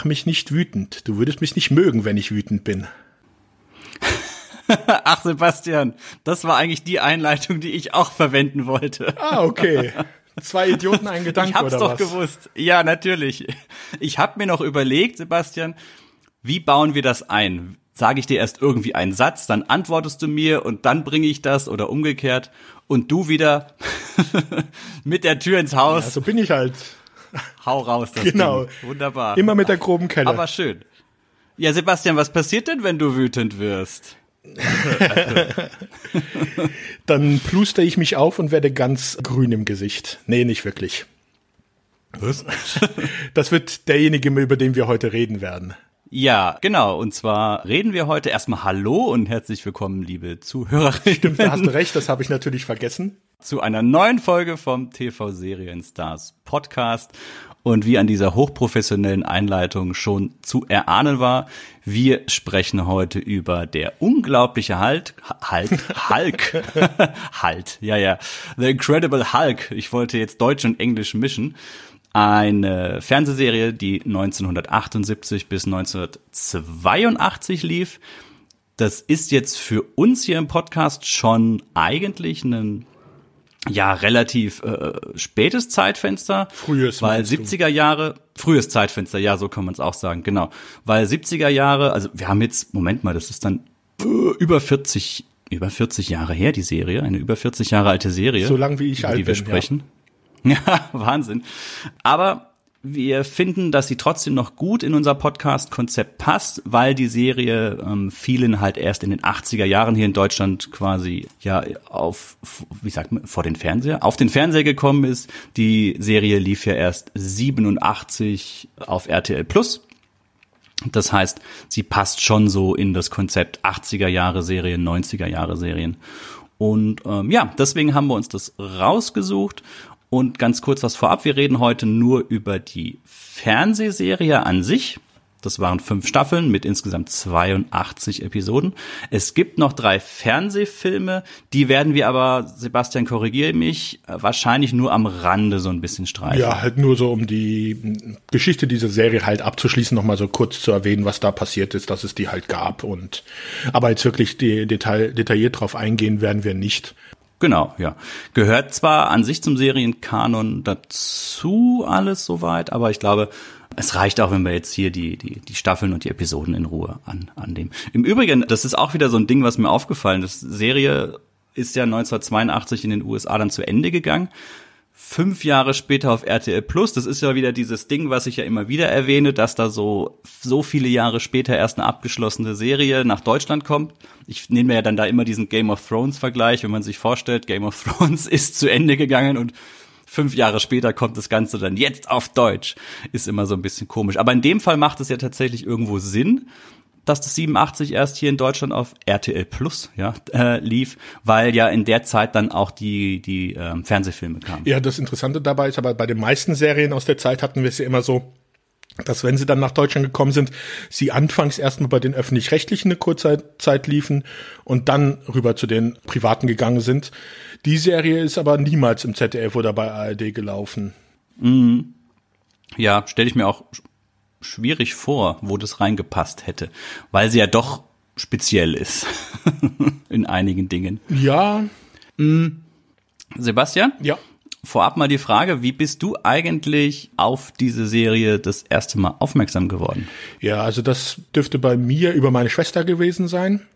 Mach mich nicht wütend. Du würdest mich nicht mögen, wenn ich wütend bin. Ach, Sebastian, das war eigentlich die Einleitung, die ich auch verwenden wollte. Ah, okay. Zwei Idioten, ein Gedanke, ich hab's oder doch was? gewusst. Ja, natürlich. Ich habe mir noch überlegt, Sebastian, wie bauen wir das ein? Sage ich dir erst irgendwie einen Satz, dann antwortest du mir und dann bringe ich das oder umgekehrt und du wieder mit der Tür ins Haus. Ja, so bin ich halt. Hau raus, das Genau. Ding. Wunderbar. Immer mit der groben Kelle. Aber schön. Ja, Sebastian, was passiert denn, wenn du wütend wirst? Dann pluster ich mich auf und werde ganz grün im Gesicht. Nee, nicht wirklich. Was? Das wird derjenige, über den wir heute reden werden. Ja, genau. Und zwar reden wir heute erstmal Hallo und herzlich willkommen, liebe Zuhörerinnen. Stimmt, da hast du recht, das habe ich natürlich vergessen. Zu einer neuen Folge vom TV Serien Stars Podcast. Und wie an dieser hochprofessionellen Einleitung schon zu erahnen war, wir sprechen heute über der unglaubliche Hulk, Hulk, Hulk, Hulk, ja, ja, The Incredible Hulk. Ich wollte jetzt Deutsch und Englisch mischen. Eine Fernsehserie, die 1978 bis 1982 lief. Das ist jetzt für uns hier im Podcast schon eigentlich ein ja relativ äh, spätes Zeitfenster, Frühes, weil meinst du? 70er Jahre, frühes Zeitfenster, ja, so kann man es auch sagen, genau, weil 70er Jahre, also wir haben jetzt, Moment mal, das ist dann äh, über 40 über 40 Jahre her die Serie, eine über 40 Jahre alte Serie, So lang wie ich über alt die wir bin, ja. sprechen. Ja, Wahnsinn. Aber wir finden, dass sie trotzdem noch gut in unser Podcast-Konzept passt, weil die Serie ähm, vielen halt erst in den 80er Jahren hier in Deutschland quasi ja auf, wie sagt man, vor den Fernseher, auf den Fernseher gekommen ist. Die Serie lief ja erst 87 auf RTL Plus. Das heißt, sie passt schon so in das Konzept 80er Jahre Serien, 90er Jahre Serien. Und ähm, ja, deswegen haben wir uns das rausgesucht. Und ganz kurz was vorab, wir reden heute nur über die Fernsehserie an sich. Das waren fünf Staffeln mit insgesamt 82 Episoden. Es gibt noch drei Fernsehfilme, die werden wir aber, Sebastian, korrigiere mich, wahrscheinlich nur am Rande so ein bisschen streifen. Ja, halt nur so, um die Geschichte dieser Serie halt abzuschließen, nochmal so kurz zu erwähnen, was da passiert ist, dass es die halt gab. Und aber jetzt wirklich die, detail, detailliert drauf eingehen werden wir nicht. Genau, ja. Gehört zwar an sich zum Serienkanon dazu alles soweit, aber ich glaube, es reicht auch, wenn wir jetzt hier die, die, die Staffeln und die Episoden in Ruhe an, annehmen. Im Übrigen, das ist auch wieder so ein Ding, was mir aufgefallen ist. Serie ist ja 1982 in den USA dann zu Ende gegangen. Fünf Jahre später auf RTL Plus, das ist ja wieder dieses Ding, was ich ja immer wieder erwähne, dass da so, so viele Jahre später erst eine abgeschlossene Serie nach Deutschland kommt. Ich nehme ja dann da immer diesen Game of Thrones Vergleich, wenn man sich vorstellt, Game of Thrones ist zu Ende gegangen und fünf Jahre später kommt das Ganze dann jetzt auf Deutsch. Ist immer so ein bisschen komisch. Aber in dem Fall macht es ja tatsächlich irgendwo Sinn, dass das 87 erst hier in Deutschland auf RTL Plus ja, äh, lief, weil ja in der Zeit dann auch die, die ähm, Fernsehfilme kamen. Ja, das Interessante dabei ist aber, bei den meisten Serien aus der Zeit hatten wir es ja immer so, dass wenn sie dann nach Deutschland gekommen sind, sie anfangs erstmal bei den öffentlich-rechtlichen eine kurze Zeit liefen und dann rüber zu den privaten gegangen sind. Die Serie ist aber niemals im ZDF oder bei ARD gelaufen. Ja, stelle ich mir auch schwierig vor, wo das reingepasst hätte, weil sie ja doch speziell ist in einigen Dingen. Ja, Sebastian, ja. vorab mal die Frage, wie bist du eigentlich auf diese Serie das erste Mal aufmerksam geworden? Ja, also das dürfte bei mir über meine Schwester gewesen sein.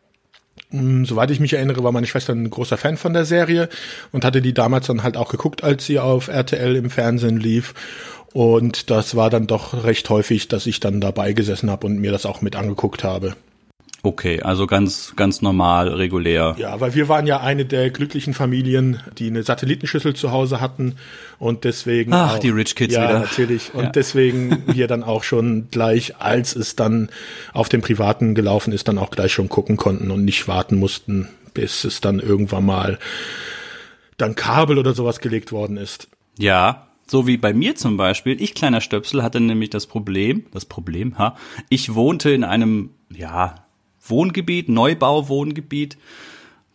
Soweit ich mich erinnere, war meine Schwester ein großer Fan von der Serie und hatte die damals dann halt auch geguckt, als sie auf RTL im Fernsehen lief. Und das war dann doch recht häufig, dass ich dann dabei gesessen habe und mir das auch mit angeguckt habe. Okay, also ganz, ganz normal, regulär. Ja, weil wir waren ja eine der glücklichen Familien, die eine Satellitenschüssel zu Hause hatten und deswegen Ach, auch, die Rich Kids ja, wieder. natürlich und Ja. deswegen wir dann auch schon gleich, als es dann auf dem privaten gelaufen ist, dann auch gleich schon gucken konnten und nicht warten mussten, bis es dann irgendwann mal dann Kabel oder sowas gelegt worden ist. Ja, so wie bei mir zum Beispiel. Ich, kleiner Stöpsel, hatte nämlich das Problem, das Problem, ha, ich wohnte in einem, ja, Wohngebiet, Neubauwohngebiet,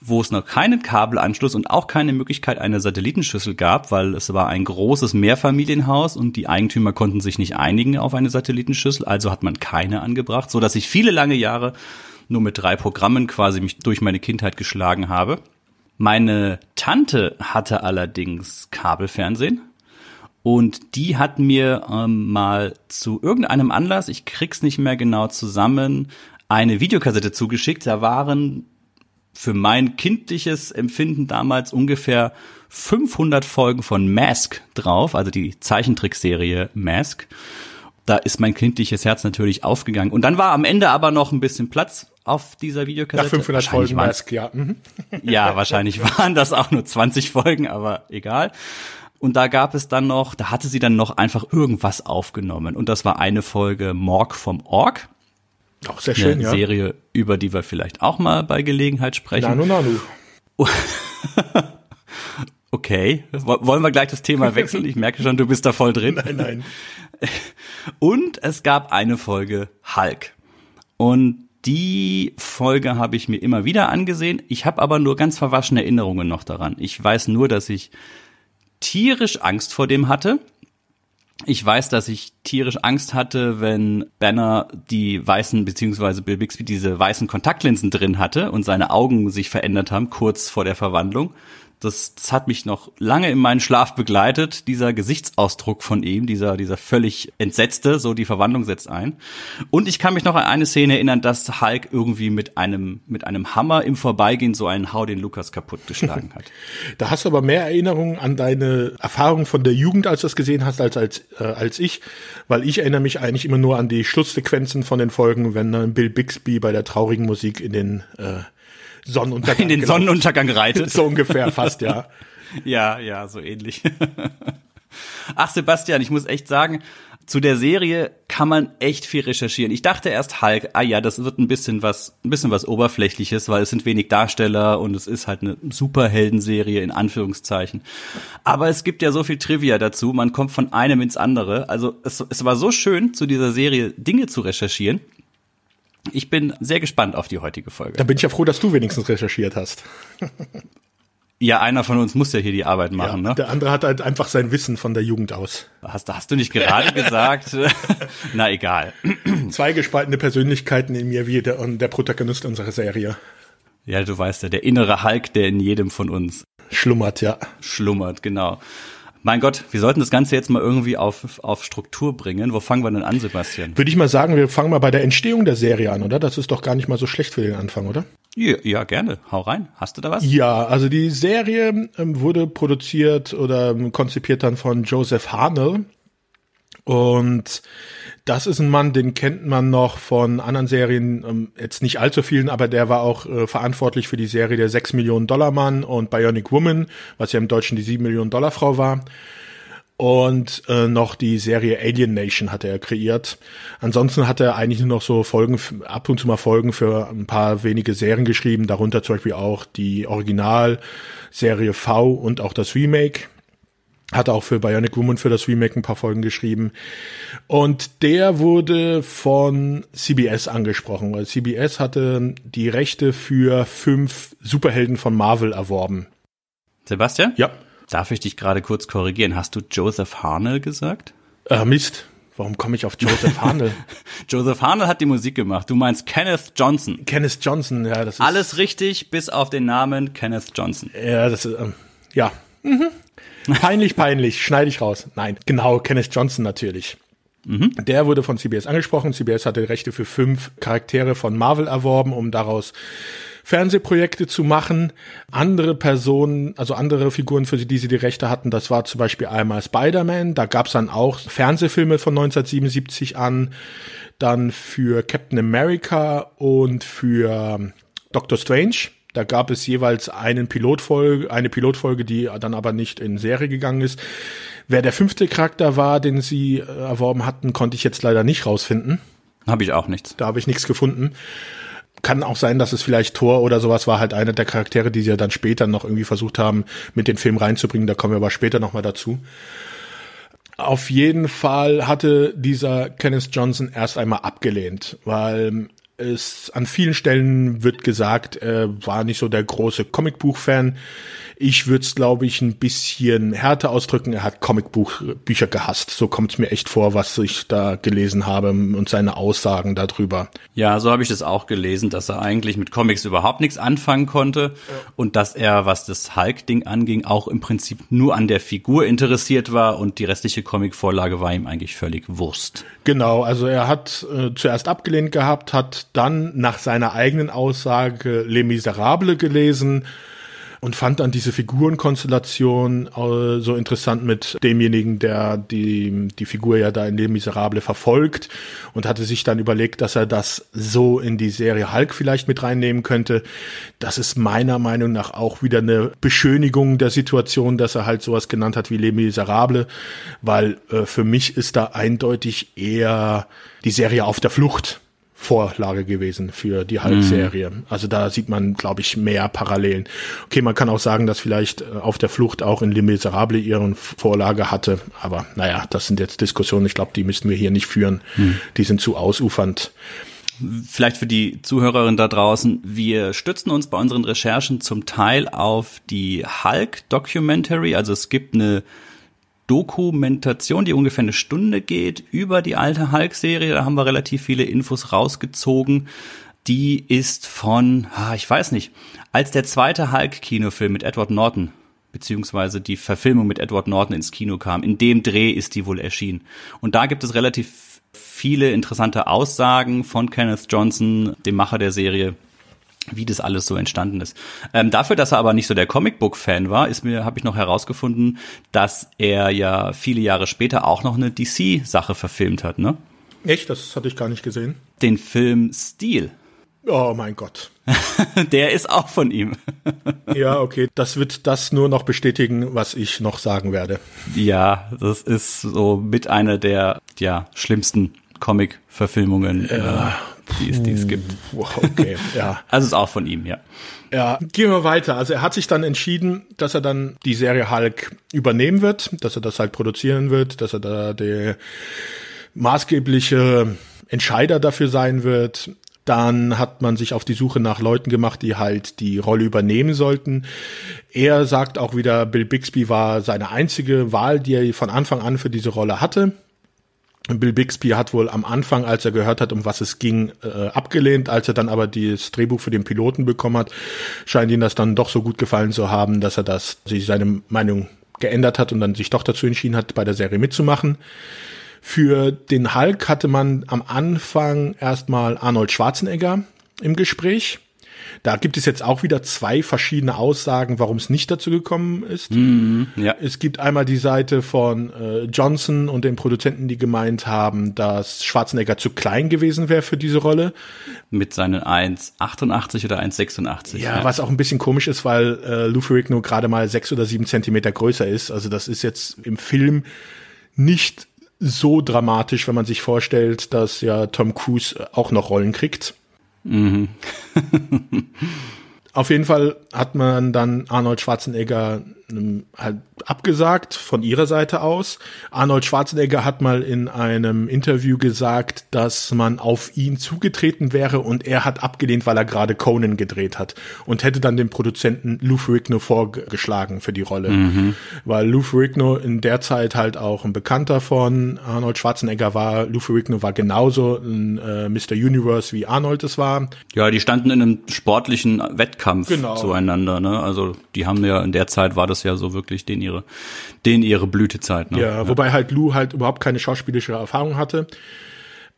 wo es noch keinen Kabelanschluss und auch keine Möglichkeit einer Satellitenschüssel gab, weil es war ein großes Mehrfamilienhaus und die Eigentümer konnten sich nicht einigen auf eine Satellitenschüssel, also hat man keine angebracht, so dass ich viele lange Jahre nur mit drei Programmen quasi mich durch meine Kindheit geschlagen habe. Meine Tante hatte allerdings Kabelfernsehen und die hat mir ähm, mal zu irgendeinem Anlass, ich krieg's nicht mehr genau zusammen, eine Videokassette zugeschickt. Da waren für mein kindliches Empfinden damals ungefähr 500 Folgen von Mask drauf, also die Zeichentrickserie Mask. Da ist mein kindliches Herz natürlich aufgegangen. Und dann war am Ende aber noch ein bisschen Platz auf dieser Videokassette. Nach 500 Folgen Mask, ja. Mhm. Ja, wahrscheinlich waren das auch nur 20 Folgen, aber egal. Und da gab es dann noch, da hatte sie dann noch einfach irgendwas aufgenommen. Und das war eine Folge Morg vom Org. Auch sehr schön, eine ja. Serie, über die wir vielleicht auch mal bei Gelegenheit sprechen. Nanu, nanu. okay, wollen wir gleich das Thema wechseln? Ich merke schon, du bist da voll drin. Nein, nein. Und es gab eine Folge Hulk. Und die Folge habe ich mir immer wieder angesehen. Ich habe aber nur ganz verwaschene Erinnerungen noch daran. Ich weiß nur, dass ich tierisch Angst vor dem hatte. Ich weiß, dass ich tierisch Angst hatte, wenn Banner die weißen, beziehungsweise Bill Bixby diese weißen Kontaktlinsen drin hatte und seine Augen sich verändert haben, kurz vor der Verwandlung. Das, das hat mich noch lange in meinen Schlaf begleitet, dieser Gesichtsausdruck von ihm, dieser, dieser völlig entsetzte, so die Verwandlung setzt ein. Und ich kann mich noch an eine Szene erinnern, dass Hulk irgendwie mit einem, mit einem Hammer im Vorbeigehen so einen Hau den Lukas kaputt geschlagen hat. Da hast du aber mehr Erinnerungen an deine Erfahrung von der Jugend, als du das gesehen hast, als, als, äh, als ich. Weil ich erinnere mich eigentlich immer nur an die Schlusssequenzen von den Folgen, wenn dann Bill Bixby bei der traurigen Musik in den äh, Sonnenuntergang. In den gelaufen. Sonnenuntergang reitet. So ungefähr fast, ja. ja, ja, so ähnlich. Ach, Sebastian, ich muss echt sagen, zu der Serie kann man echt viel recherchieren. Ich dachte erst Hulk, ah ja, das wird ein bisschen was, ein bisschen was Oberflächliches, weil es sind wenig Darsteller und es ist halt eine Superheldenserie in Anführungszeichen. Aber es gibt ja so viel Trivia dazu, man kommt von einem ins andere. Also es, es war so schön, zu dieser Serie Dinge zu recherchieren. Ich bin sehr gespannt auf die heutige Folge. Da bin ich ja froh, dass du wenigstens recherchiert hast. Ja, einer von uns muss ja hier die Arbeit machen, ja, ne? Der andere hat halt einfach sein Wissen von der Jugend aus. Hast, hast du nicht gerade gesagt? Na egal. Zwei gespaltene Persönlichkeiten in mir wie der, und der Protagonist unserer Serie. Ja, du weißt ja, der innere Hulk, der in jedem von uns Schlummert, ja. schlummert, genau. Mein Gott, wir sollten das Ganze jetzt mal irgendwie auf, auf Struktur bringen. Wo fangen wir denn an, Sebastian? Würde ich mal sagen, wir fangen mal bei der Entstehung der Serie an, oder? Das ist doch gar nicht mal so schlecht für den Anfang, oder? Ja, ja gerne. Hau rein. Hast du da was? Ja, also die Serie ähm, wurde produziert oder ähm, konzipiert dann von Joseph Harnell. Und das ist ein Mann, den kennt man noch von anderen Serien, ähm, jetzt nicht allzu vielen, aber der war auch äh, verantwortlich für die Serie der 6 Millionen Dollar Mann und Bionic Woman, was ja im Deutschen die 7 Millionen Dollar Frau war. Und äh, noch die Serie Alien Nation hatte er kreiert. Ansonsten hat er eigentlich nur noch so Folgen, ab und zu mal Folgen für ein paar wenige Serien geschrieben, darunter zum Beispiel auch die Originalserie V und auch das Remake. Hat auch für Bionic Woman für das Remake ein paar Folgen geschrieben. Und der wurde von CBS angesprochen, weil CBS hatte die Rechte für fünf Superhelden von Marvel erworben. Sebastian? Ja. Darf ich dich gerade kurz korrigieren? Hast du Joseph Harnell gesagt? Äh, Mist. Warum komme ich auf Joseph Harnell? Joseph Harnell hat die Musik gemacht. Du meinst Kenneth Johnson. Kenneth Johnson, ja, das ist. Alles richtig, bis auf den Namen Kenneth Johnson. Ja, das ist, ähm, ja. Mhm. Peinlich, peinlich, schneide ich raus. Nein, genau, Kenneth Johnson natürlich. Mhm. Der wurde von CBS angesprochen. CBS hatte Rechte für fünf Charaktere von Marvel erworben, um daraus Fernsehprojekte zu machen. Andere Personen, also andere Figuren, für die sie die Rechte hatten, das war zum Beispiel einmal Spider-Man. Da gab es dann auch Fernsehfilme von 1977 an. Dann für Captain America und für Doctor Strange. Da gab es jeweils einen Pilotfolge, eine Pilotfolge, die dann aber nicht in Serie gegangen ist. Wer der fünfte Charakter war, den sie erworben hatten, konnte ich jetzt leider nicht rausfinden. Habe ich auch nichts. Da habe ich nichts gefunden. Kann auch sein, dass es vielleicht Thor oder sowas war, halt einer der Charaktere, die sie ja dann später noch irgendwie versucht haben, mit den Film reinzubringen. Da kommen wir aber später nochmal dazu. Auf jeden Fall hatte dieser Kenneth Johnson erst einmal abgelehnt, weil Es, an vielen Stellen wird gesagt, er war nicht so der große Comicbuch-Fan. Ich würde es, glaube ich, ein bisschen härter ausdrücken. Er hat Comicbuchbücher gehasst. So kommt es mir echt vor, was ich da gelesen habe und seine Aussagen darüber. Ja, so habe ich das auch gelesen, dass er eigentlich mit Comics überhaupt nichts anfangen konnte ja. und dass er, was das Hulk-Ding anging, auch im Prinzip nur an der Figur interessiert war und die restliche Comicvorlage war ihm eigentlich völlig Wurst. Genau, also er hat äh, zuerst abgelehnt gehabt, hat dann nach seiner eigenen Aussage Les Miserables gelesen und fand dann diese Figurenkonstellation äh, so interessant mit demjenigen, der die, die Figur ja da in Les Miserable verfolgt und hatte sich dann überlegt, dass er das so in die Serie Hulk vielleicht mit reinnehmen könnte. Das ist meiner Meinung nach auch wieder eine Beschönigung der Situation, dass er halt sowas genannt hat wie Les Miserable, weil äh, für mich ist da eindeutig eher die Serie auf der Flucht Vorlage gewesen für die Hulk-Serie. Mhm. Also da sieht man, glaube ich, mehr Parallelen. Okay, man kann auch sagen, dass vielleicht äh, auf der Flucht auch in Les Miserables ihren Vorlage hatte, aber naja, das sind jetzt Diskussionen, ich glaube, die müssten wir hier nicht führen. Mhm. Die sind zu ausufernd. Vielleicht für die Zuhörerinnen da draußen, wir stützen uns bei unseren Recherchen zum Teil auf die Hulk-Documentary, also es gibt eine Dokumentation, die ungefähr eine Stunde geht, über die alte Hulk-Serie. Da haben wir relativ viele Infos rausgezogen. Die ist von, ich weiß nicht, als der zweite Hulk-Kinofilm mit Edward Norton beziehungsweise die Verfilmung mit Edward Norton ins Kino kam. In dem Dreh ist die wohl erschienen. Und da gibt es relativ viele interessante Aussagen von Kenneth Johnson, dem Macher der Serie, wie das alles so entstanden ist. Ähm, dafür, dass er aber nicht so der Comicbook-Fan war, ist mir, habe ich noch herausgefunden, dass er ja viele Jahre später auch noch eine DC-Sache verfilmt hat, ne? Echt? Das hatte ich gar nicht gesehen. Den Film Steel. Oh mein Gott. der ist auch von ihm. ja, okay. Das wird das nur noch bestätigen, was ich noch sagen werde. Ja, das ist so mit einer der ja, schlimmsten Comic-Verfilmungen. Ja. Äh, die es, die es gibt. Okay, ja. Also ist auch von ihm, ja. Ja, gehen wir weiter. Also er hat sich dann entschieden, dass er dann die Serie Hulk übernehmen wird, dass er das halt produzieren wird, dass er da der maßgebliche Entscheider dafür sein wird. Dann hat man sich auf die Suche nach Leuten gemacht, die halt die Rolle übernehmen sollten. Er sagt auch wieder, Bill Bixby war seine einzige Wahl, die er von Anfang an für diese Rolle hatte. Bill Bixby hat wohl am Anfang, als er gehört hat, um was es ging, äh, abgelehnt. Als er dann aber das Drehbuch für den Piloten bekommen hat, scheint ihm das dann doch so gut gefallen zu haben, dass er das, sich seine Meinung geändert hat und dann sich doch dazu entschieden hat, bei der Serie mitzumachen. Für den Hulk hatte man am Anfang erstmal Arnold Schwarzenegger im Gespräch. Da gibt es jetzt auch wieder zwei verschiedene Aussagen, warum es nicht dazu gekommen ist. Mm, ja. Es gibt einmal die Seite von äh, Johnson und den Produzenten, die gemeint haben, dass Schwarzenegger zu klein gewesen wäre für diese Rolle. Mit seinen 1,88 oder 1,86. Ja, ja, was auch ein bisschen komisch ist, weil äh, Lou Ferrigno gerade mal sechs oder sieben Zentimeter größer ist. Also das ist jetzt im Film nicht so dramatisch, wenn man sich vorstellt, dass ja Tom Cruise auch noch Rollen kriegt. Mhm. Auf jeden Fall hat man dann Arnold Schwarzenegger halt abgesagt von ihrer Seite aus. Arnold Schwarzenegger hat mal in einem Interview gesagt, dass man auf ihn zugetreten wäre und er hat abgelehnt, weil er gerade Conan gedreht hat und hätte dann den Produzenten Lou Ferrigno vorgeschlagen für die Rolle, mhm. weil Lou Ferrigno in der Zeit halt auch ein Bekannter von Arnold Schwarzenegger war. Lou Ferrigno war genauso ein äh, Mr. Universe wie Arnold es war. Ja, die standen in einem sportlichen Wettkampf genau. zueinander. Ne? Also die haben ja in der Zeit war das das ja so wirklich den ihre, den ihre Blütezeit. Ne? Ja, ja, wobei halt Lou halt überhaupt keine schauspielische Erfahrung hatte.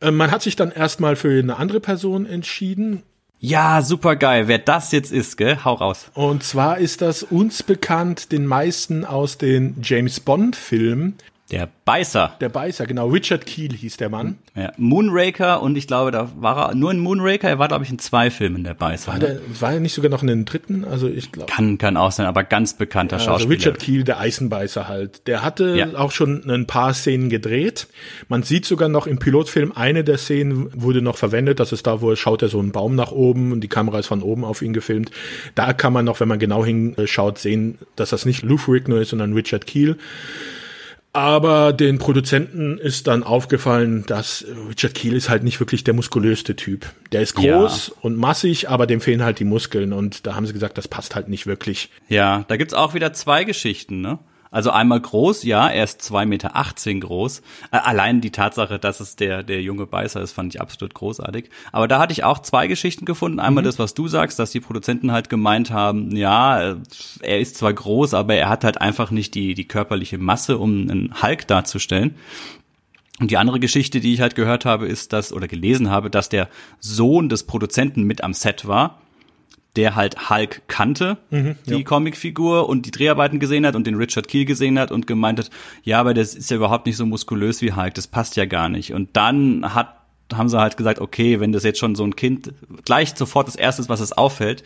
Ähm, man hat sich dann erstmal für eine andere Person entschieden. Ja, super geil. Wer das jetzt ist, gell? Hau raus. Und zwar ist das uns bekannt den meisten aus den James Bond Filmen. Der Beißer. Der Beißer, genau. Richard Keel hieß der Mann. Ja, Moonraker und ich glaube, da war er nur in Moonraker, er war, glaube ich, in zwei Filmen der Beißer. War, der, war er nicht sogar noch in den dritten? Also ich glaube. Kann, kann auch sein, aber ganz bekannter ja, Schauspieler. Also Richard Keel, der Eisenbeißer halt. Der hatte ja. auch schon ein paar Szenen gedreht. Man sieht sogar noch im Pilotfilm, eine der Szenen wurde noch verwendet. Das ist da, wo er schaut er so einen Baum nach oben und die Kamera ist von oben auf ihn gefilmt. Da kann man noch, wenn man genau hinschaut, sehen, dass das nicht Lou Ferrigno ist, sondern Richard Keel. Aber den Produzenten ist dann aufgefallen, dass Richard Keel ist halt nicht wirklich der muskulöste Typ. Der ist groß ja. und massig, aber dem fehlen halt die Muskeln. Und da haben sie gesagt, das passt halt nicht wirklich. Ja, da gibt's auch wieder zwei Geschichten, ne? Also einmal groß, ja, er ist zwei Meter groß. Äh, allein die Tatsache, dass es der, der junge Beißer ist, fand ich absolut großartig. Aber da hatte ich auch zwei Geschichten gefunden. Einmal mhm. das, was du sagst, dass die Produzenten halt gemeint haben, ja, er ist zwar groß, aber er hat halt einfach nicht die, die körperliche Masse, um einen Hulk darzustellen. Und die andere Geschichte, die ich halt gehört habe, ist, dass, oder gelesen habe, dass der Sohn des Produzenten mit am Set war der halt Hulk kannte, mhm, die ja. Comicfigur und die Dreharbeiten gesehen hat und den Richard Keel gesehen hat und gemeint hat, ja, aber das ist ja überhaupt nicht so muskulös wie Hulk, das passt ja gar nicht. Und dann hat haben sie halt gesagt, okay, wenn das jetzt schon so ein Kind gleich sofort das erste ist, was es auffällt,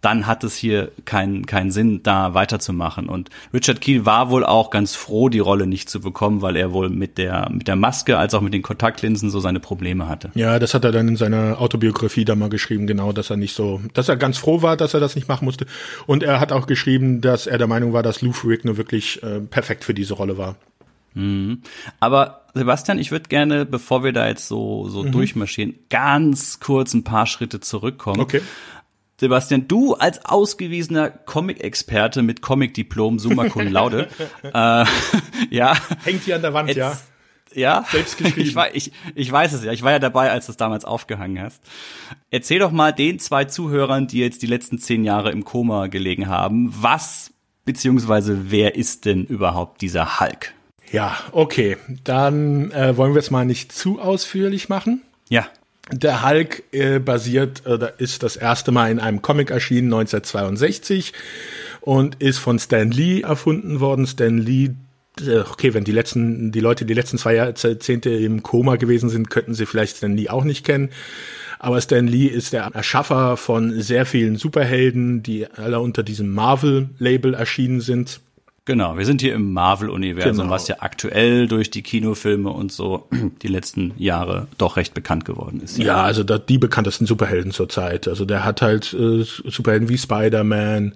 dann hat es hier keinen keinen Sinn, da weiterzumachen. Und Richard Keel war wohl auch ganz froh, die Rolle nicht zu bekommen, weil er wohl mit der mit der Maske als auch mit den Kontaktlinsen so seine Probleme hatte. Ja, das hat er dann in seiner Autobiografie da mal geschrieben, genau, dass er nicht so, dass er ganz froh war, dass er das nicht machen musste. Und er hat auch geschrieben, dass er der Meinung war, dass Lou Ferrigno wirklich äh, perfekt für diese Rolle war. Mhm. Aber Sebastian, ich würde gerne, bevor wir da jetzt so, so mhm. durchmarschieren, ganz kurz ein paar Schritte zurückkommen. Okay. Sebastian, du als ausgewiesener Comic-Experte mit Comic-Diplom, Summa Cum Laude, äh, ja. Hängt hier an der Wand, jetzt, ja. Ja, selbst geschrieben. Ich, ich, ich weiß es ja. Ich war ja dabei, als du es damals aufgehangen hast. Erzähl doch mal den zwei Zuhörern, die jetzt die letzten zehn Jahre im Koma gelegen haben, was beziehungsweise wer ist denn überhaupt dieser Hulk? Ja, okay. Dann äh, wollen wir es mal nicht zu ausführlich machen. Ja. Der Hulk äh, basiert oder ist das erste Mal in einem Comic erschienen 1962 und ist von Stan Lee erfunden worden. Stan Lee äh, okay, wenn die letzten, die Leute die letzten zwei Jahrzehnte im Koma gewesen sind, könnten sie vielleicht Stan Lee auch nicht kennen. Aber Stan Lee ist der Erschaffer von sehr vielen Superhelden, die alle unter diesem Marvel-Label erschienen sind. Genau, wir sind hier im Marvel-Universum, genau. was ja aktuell durch die Kinofilme und so die letzten Jahre doch recht bekannt geworden ist. Ja, ja also da, die bekanntesten Superhelden zur Zeit. Also der hat halt äh, Superhelden wie Spider-Man,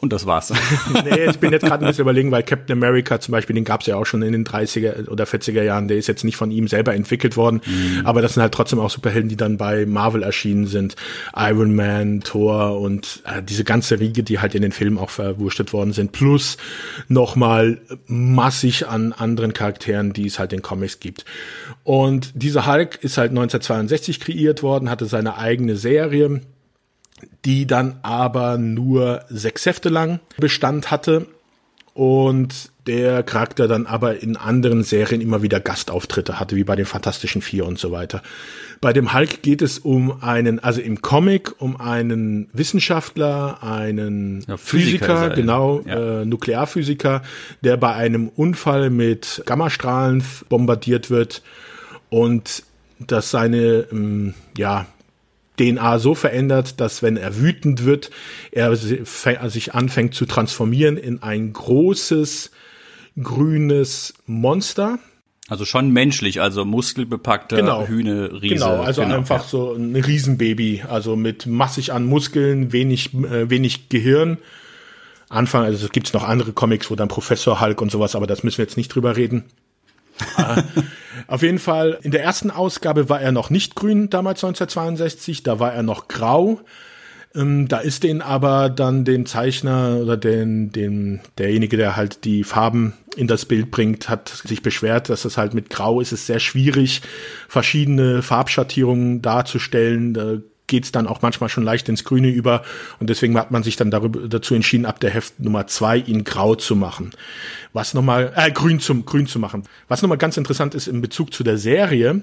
und das war's. nee, ich bin jetzt gerade ein bisschen überlegen, weil Captain America zum Beispiel, den gab's ja auch schon in den 30er oder 40er Jahren, der ist jetzt nicht von ihm selber entwickelt worden, mhm. aber das sind halt trotzdem auch Superhelden, die dann bei Marvel erschienen sind. Iron Man, Thor und äh, diese ganze Riege, die halt in den Filmen auch verwurstet worden sind, plus nochmal massig an anderen Charakteren, die es halt in Comics gibt. Und dieser Hulk ist halt 1962 kreiert worden, hatte seine eigene Serie die dann aber nur sechs Hefte lang Bestand hatte und der Charakter dann aber in anderen Serien immer wieder Gastauftritte hatte, wie bei den Fantastischen Vier und so weiter. Bei dem Hulk geht es um einen, also im Comic um einen Wissenschaftler, einen ja, Physiker, Physiker genau, ja. äh, Nuklearphysiker, der bei einem Unfall mit Gammastrahlen bombardiert wird und dass seine, ähm, ja, DNA so verändert, dass wenn er wütend wird, er sich anfängt zu transformieren in ein großes grünes Monster. Also schon menschlich, also muskelbepackter genau. Hühne, Riese. Genau, also genau, einfach so ein Riesenbaby, also mit massig an Muskeln, wenig, äh, wenig Gehirn. Anfang, also es gibt noch andere Comics, wo dann Professor Hulk und sowas, aber das müssen wir jetzt nicht drüber reden. Auf jeden Fall, in der ersten Ausgabe war er noch nicht grün, damals 1962, da war er noch grau. Ähm, da ist den aber dann den Zeichner oder den, den, derjenige, der halt die Farben in das Bild bringt, hat sich beschwert, dass es halt mit Grau ist es sehr schwierig, verschiedene Farbschattierungen darzustellen. Da geht's dann auch manchmal schon leicht ins Grüne über und deswegen hat man sich dann darüber, dazu entschieden, ab der Heft Nummer zwei ihn grau zu machen. Was nochmal, äh, grün zum, grün zu machen. Was nochmal ganz interessant ist in Bezug zu der Serie,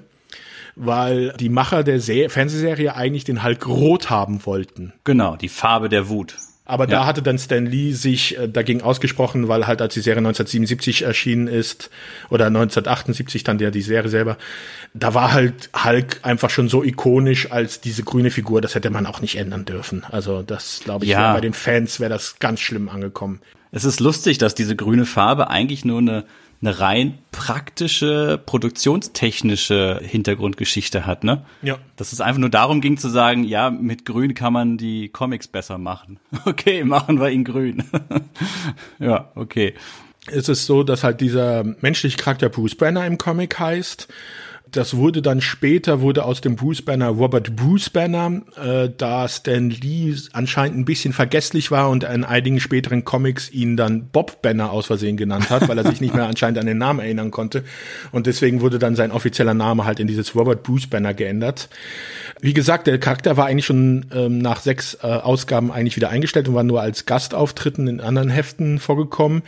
weil die Macher der Se Fernsehserie eigentlich den Hulk rot haben wollten. Genau, die Farbe der Wut. Aber ja. da hatte dann Stan Lee sich äh, dagegen ausgesprochen, weil halt als die Serie 1977 erschienen ist oder 1978 dann der die Serie selber, da war halt Hulk einfach schon so ikonisch als diese grüne Figur, das hätte man auch nicht ändern dürfen. Also das glaube ich, ja. bei den Fans wäre das ganz schlimm angekommen. Es ist lustig, dass diese grüne Farbe eigentlich nur eine eine rein praktische, produktionstechnische Hintergrundgeschichte hat, ne? Ja. Dass es einfach nur darum ging zu sagen, ja, mit Grün kann man die Comics besser machen. Okay, machen wir ihn grün. ja, okay. ist es so, dass halt dieser menschliche Charakter Bruce Banner im Comic heißt das wurde dann später, wurde aus dem Bruce Banner Robert Bruce Banner, äh, da Stan Lee anscheinend ein bisschen vergesslich war und in einigen späteren Comics ihn dann Bob Banner aus Versehen genannt hat, weil er sich nicht mehr anscheinend an den Namen erinnern konnte. Und deswegen wurde dann sein offizieller Name halt in dieses Robert Bruce Banner geändert. Wie gesagt, der Charakter war eigentlich schon ähm, nach sechs äh, Ausgaben eigentlich wieder eingestellt und war nur als Gastauftritten in anderen Heften vorgekommen.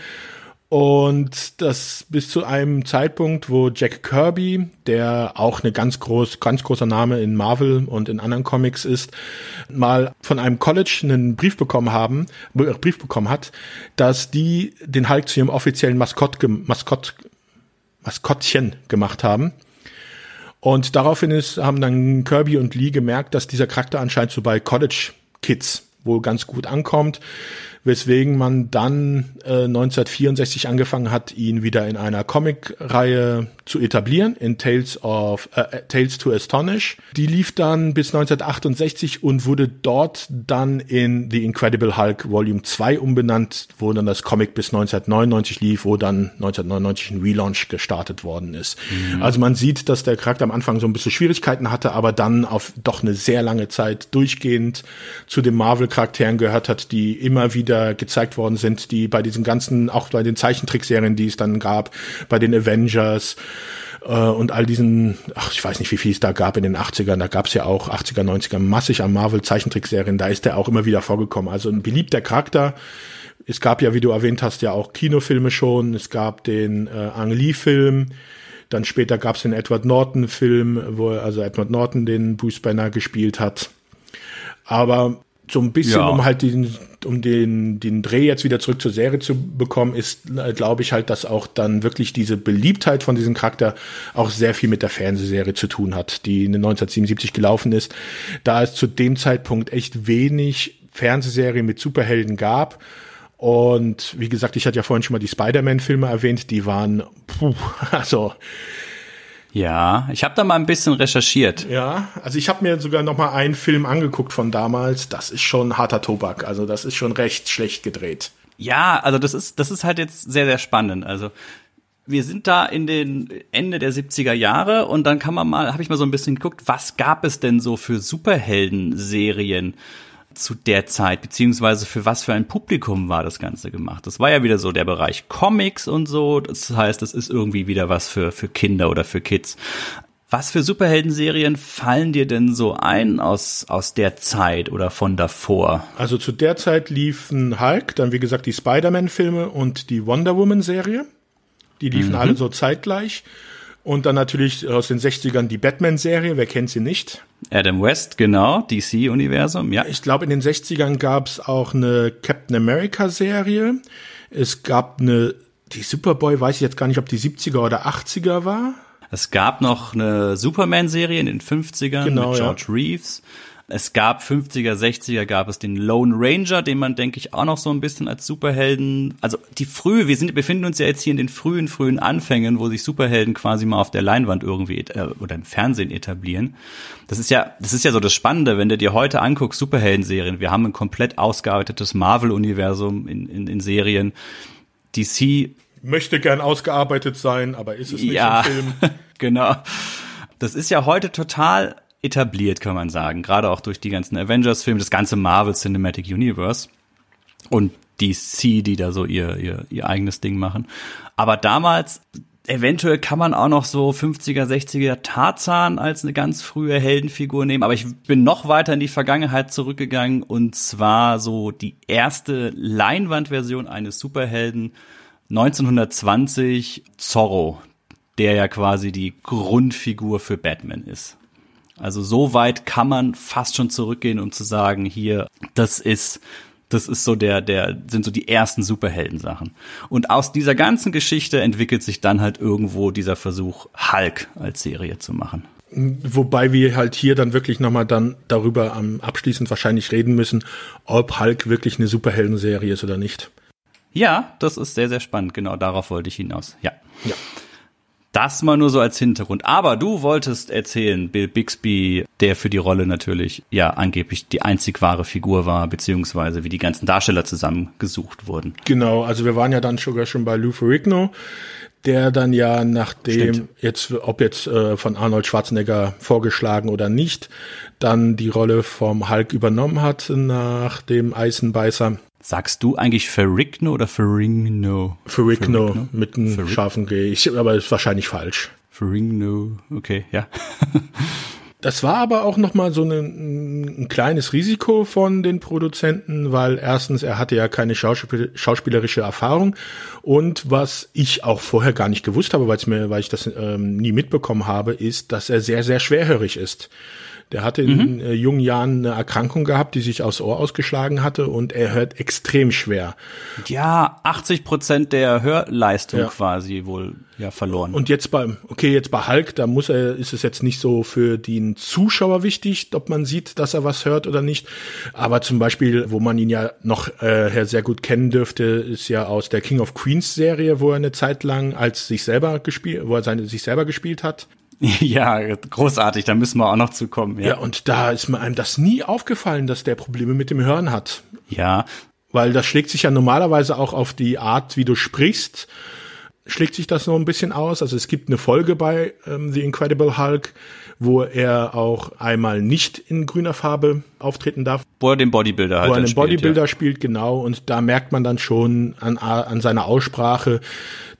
Und das bis zu einem Zeitpunkt, wo Jack Kirby, der auch eine ganz groß, ganz großer Name in Marvel und in anderen Comics ist, mal von einem College einen Brief bekommen haben, Brief bekommen hat, dass die den Hulk zu ihrem offiziellen Maskott, Maskott, Maskottchen gemacht haben. Und daraufhin ist, haben dann Kirby und Lee gemerkt, dass dieser Charakter anscheinend so bei College Kids wohl ganz gut ankommt weswegen man dann äh, 1964 angefangen hat, ihn wieder in einer Comic-Reihe zu etablieren, in Tales of äh, äh Tales to Astonish. Die lief dann bis 1968 und wurde dort dann in The Incredible Hulk Volume 2 umbenannt, wo dann das Comic bis 1999 lief, wo dann 1999 ein Relaunch gestartet worden ist. Mhm. Also man sieht, dass der Charakter am Anfang so ein bisschen Schwierigkeiten hatte, aber dann auf doch eine sehr lange Zeit durchgehend zu den Marvel-Charakteren gehört hat, die immer wieder wieder gezeigt worden sind, die bei diesen ganzen, auch bei den Zeichentrickserien, die es dann gab, bei den Avengers äh, und all diesen, ach, ich weiß nicht, wie viel es da gab in den 80ern, da gab es ja auch 80er, 90er massig an Marvel-Zeichentrickserien, da ist der auch immer wieder vorgekommen. Also ein beliebter Charakter. Es gab ja, wie du erwähnt hast, ja auch Kinofilme schon. Es gab den äh, Ang Lee-Film. Dann später gab es den Edward Norton-Film, wo also Edward Norton den Bruce Banner gespielt hat. Aber so ein bisschen, ja. um halt den, um den, den Dreh jetzt wieder zurück zur Serie zu bekommen, ist, äh, glaube ich halt, dass auch dann wirklich diese Beliebtheit von diesem Charakter auch sehr viel mit der Fernsehserie zu tun hat, die in 1977 gelaufen ist. Da es zu dem Zeitpunkt echt wenig Fernsehserien mit Superhelden gab, und wie gesagt, ich hatte ja vorhin schon mal die Spider-Man-Filme erwähnt, die waren, puh, also ja, ich habe da mal ein bisschen recherchiert. Ja, also ich habe mir sogar noch mal einen Film angeguckt von damals. Das ist schon harter Tobak. Also das ist schon recht schlecht gedreht. Ja, also das ist das ist halt jetzt sehr sehr spannend. Also wir sind da in den Ende der 70er Jahre und dann kann man mal, habe ich mal so ein bisschen geguckt, was gab es denn so für Superhelden-Serien? Zu der Zeit, beziehungsweise für was für ein Publikum war das Ganze gemacht. Das war ja wieder so der Bereich Comics und so. Das heißt, es ist irgendwie wieder was für, für Kinder oder für Kids. Was für Superhelden-Serien fallen dir denn so ein aus, aus der Zeit oder von davor? Also zu der Zeit liefen Hulk, dann wie gesagt die Spider-Man-Filme und die Wonder Woman-Serie. Die liefen mhm. alle so zeitgleich. Und dann natürlich aus den 60ern die Batman-Serie, wer kennt sie nicht? Adam West, genau, DC-Universum, ja. Ich glaube, in den 60ern gab es auch eine Captain America-Serie. Es gab eine, die Superboy, weiß ich jetzt gar nicht, ob die 70er oder 80er war. Es gab noch eine Superman-Serie in den 50ern genau, mit George ja. Reeves. Es gab 50er, 60er gab es den Lone Ranger, den man, denke ich, auch noch so ein bisschen als Superhelden, also die frühe, wir sind, befinden uns ja jetzt hier in den frühen, frühen Anfängen, wo sich Superhelden quasi mal auf der Leinwand irgendwie äh, oder im Fernsehen etablieren. Das ist ja, das ist ja so das Spannende, wenn du dir heute anguckst, Superhelden-Serien, wir haben ein komplett ausgearbeitetes Marvel-Universum in, in, in Serien. DC möchte gern ausgearbeitet sein, aber ist es nicht ja, im Film. genau. Das ist ja heute total etabliert, kann man sagen. Gerade auch durch die ganzen Avengers-Filme, das ganze Marvel Cinematic Universe und DC, die da so ihr, ihr, ihr eigenes Ding machen. Aber damals, eventuell kann man auch noch so 50er, 60er Tarzan als eine ganz frühe Heldenfigur nehmen. Aber ich bin noch weiter in die Vergangenheit zurückgegangen und zwar so die erste Leinwandversion eines Superhelden 1920 Zorro, der ja quasi die Grundfigur für Batman ist. Also so weit kann man fast schon zurückgehen, um zu sagen, hier, das ist das ist so der, der, sind so die ersten Superheldensachen. Und aus dieser ganzen Geschichte entwickelt sich dann halt irgendwo dieser Versuch, Hulk als Serie zu machen. Wobei wir halt hier dann wirklich nochmal dann darüber am abschließend wahrscheinlich reden müssen, ob Hulk wirklich eine Superheldenserie ist oder nicht. Ja, das ist sehr, sehr spannend. Genau darauf wollte ich hinaus. Ja. Ja. Das mal nur so als Hintergrund. Aber du wolltest erzählen, Bill Bixby, der für die Rolle natürlich ja angeblich die einzig wahre Figur war, beziehungsweise wie die ganzen Darsteller zusammengesucht wurden. Genau, also wir waren ja dann sogar schon bei Lou Ferrigno, der dann ja nachdem Stimmt. jetzt, ob jetzt äh, von Arnold Schwarzenegger vorgeschlagen oder nicht, dann die Rolle vom Hulk übernommen hat nach dem Eisenbeißer. Sagst du eigentlich Ferrigno oder Ferrigno? Ferrigno, Ferrigno? mit einem Ferrig scharfen G. Ich, aber ist wahrscheinlich falsch. Ferrigno, okay, ja. Das war aber auch nochmal so ein, ein kleines Risiko von den Produzenten, weil erstens, er hatte ja keine Schauspiel schauspielerische Erfahrung und was ich auch vorher gar nicht gewusst habe, weil, mir, weil ich das ähm, nie mitbekommen habe, ist, dass er sehr, sehr schwerhörig ist. Der hatte in mhm. äh, jungen Jahren eine Erkrankung gehabt, die sich aufs Ohr ausgeschlagen hatte und er hört extrem schwer. Ja, 80 Prozent der Hörleistung ja. quasi wohl ja verloren. Und jetzt beim, okay, jetzt bei Hulk, da muss er, ist es jetzt nicht so für den Zuschauer wichtig, ob man sieht, dass er was hört oder nicht. Aber zum Beispiel, wo man ihn ja noch äh, sehr gut kennen dürfte, ist ja aus der King of Queens Serie, wo er eine Zeit lang als sich selber gespielt, wo er seine, sich selber gespielt hat. Ja, großartig, da müssen wir auch noch zu kommen. Ja. ja, und da ist mir einem das nie aufgefallen, dass der Probleme mit dem Hören hat. Ja. Weil das schlägt sich ja normalerweise auch auf die Art, wie du sprichst, schlägt sich das noch ein bisschen aus. Also es gibt eine Folge bei ähm, The Incredible Hulk, wo er auch einmal nicht in grüner Farbe auftreten darf. Wo er den Bodybuilder halt Wo er den Bodybuilder spielt, ja. spielt, genau. Und da merkt man dann schon an, an seiner Aussprache,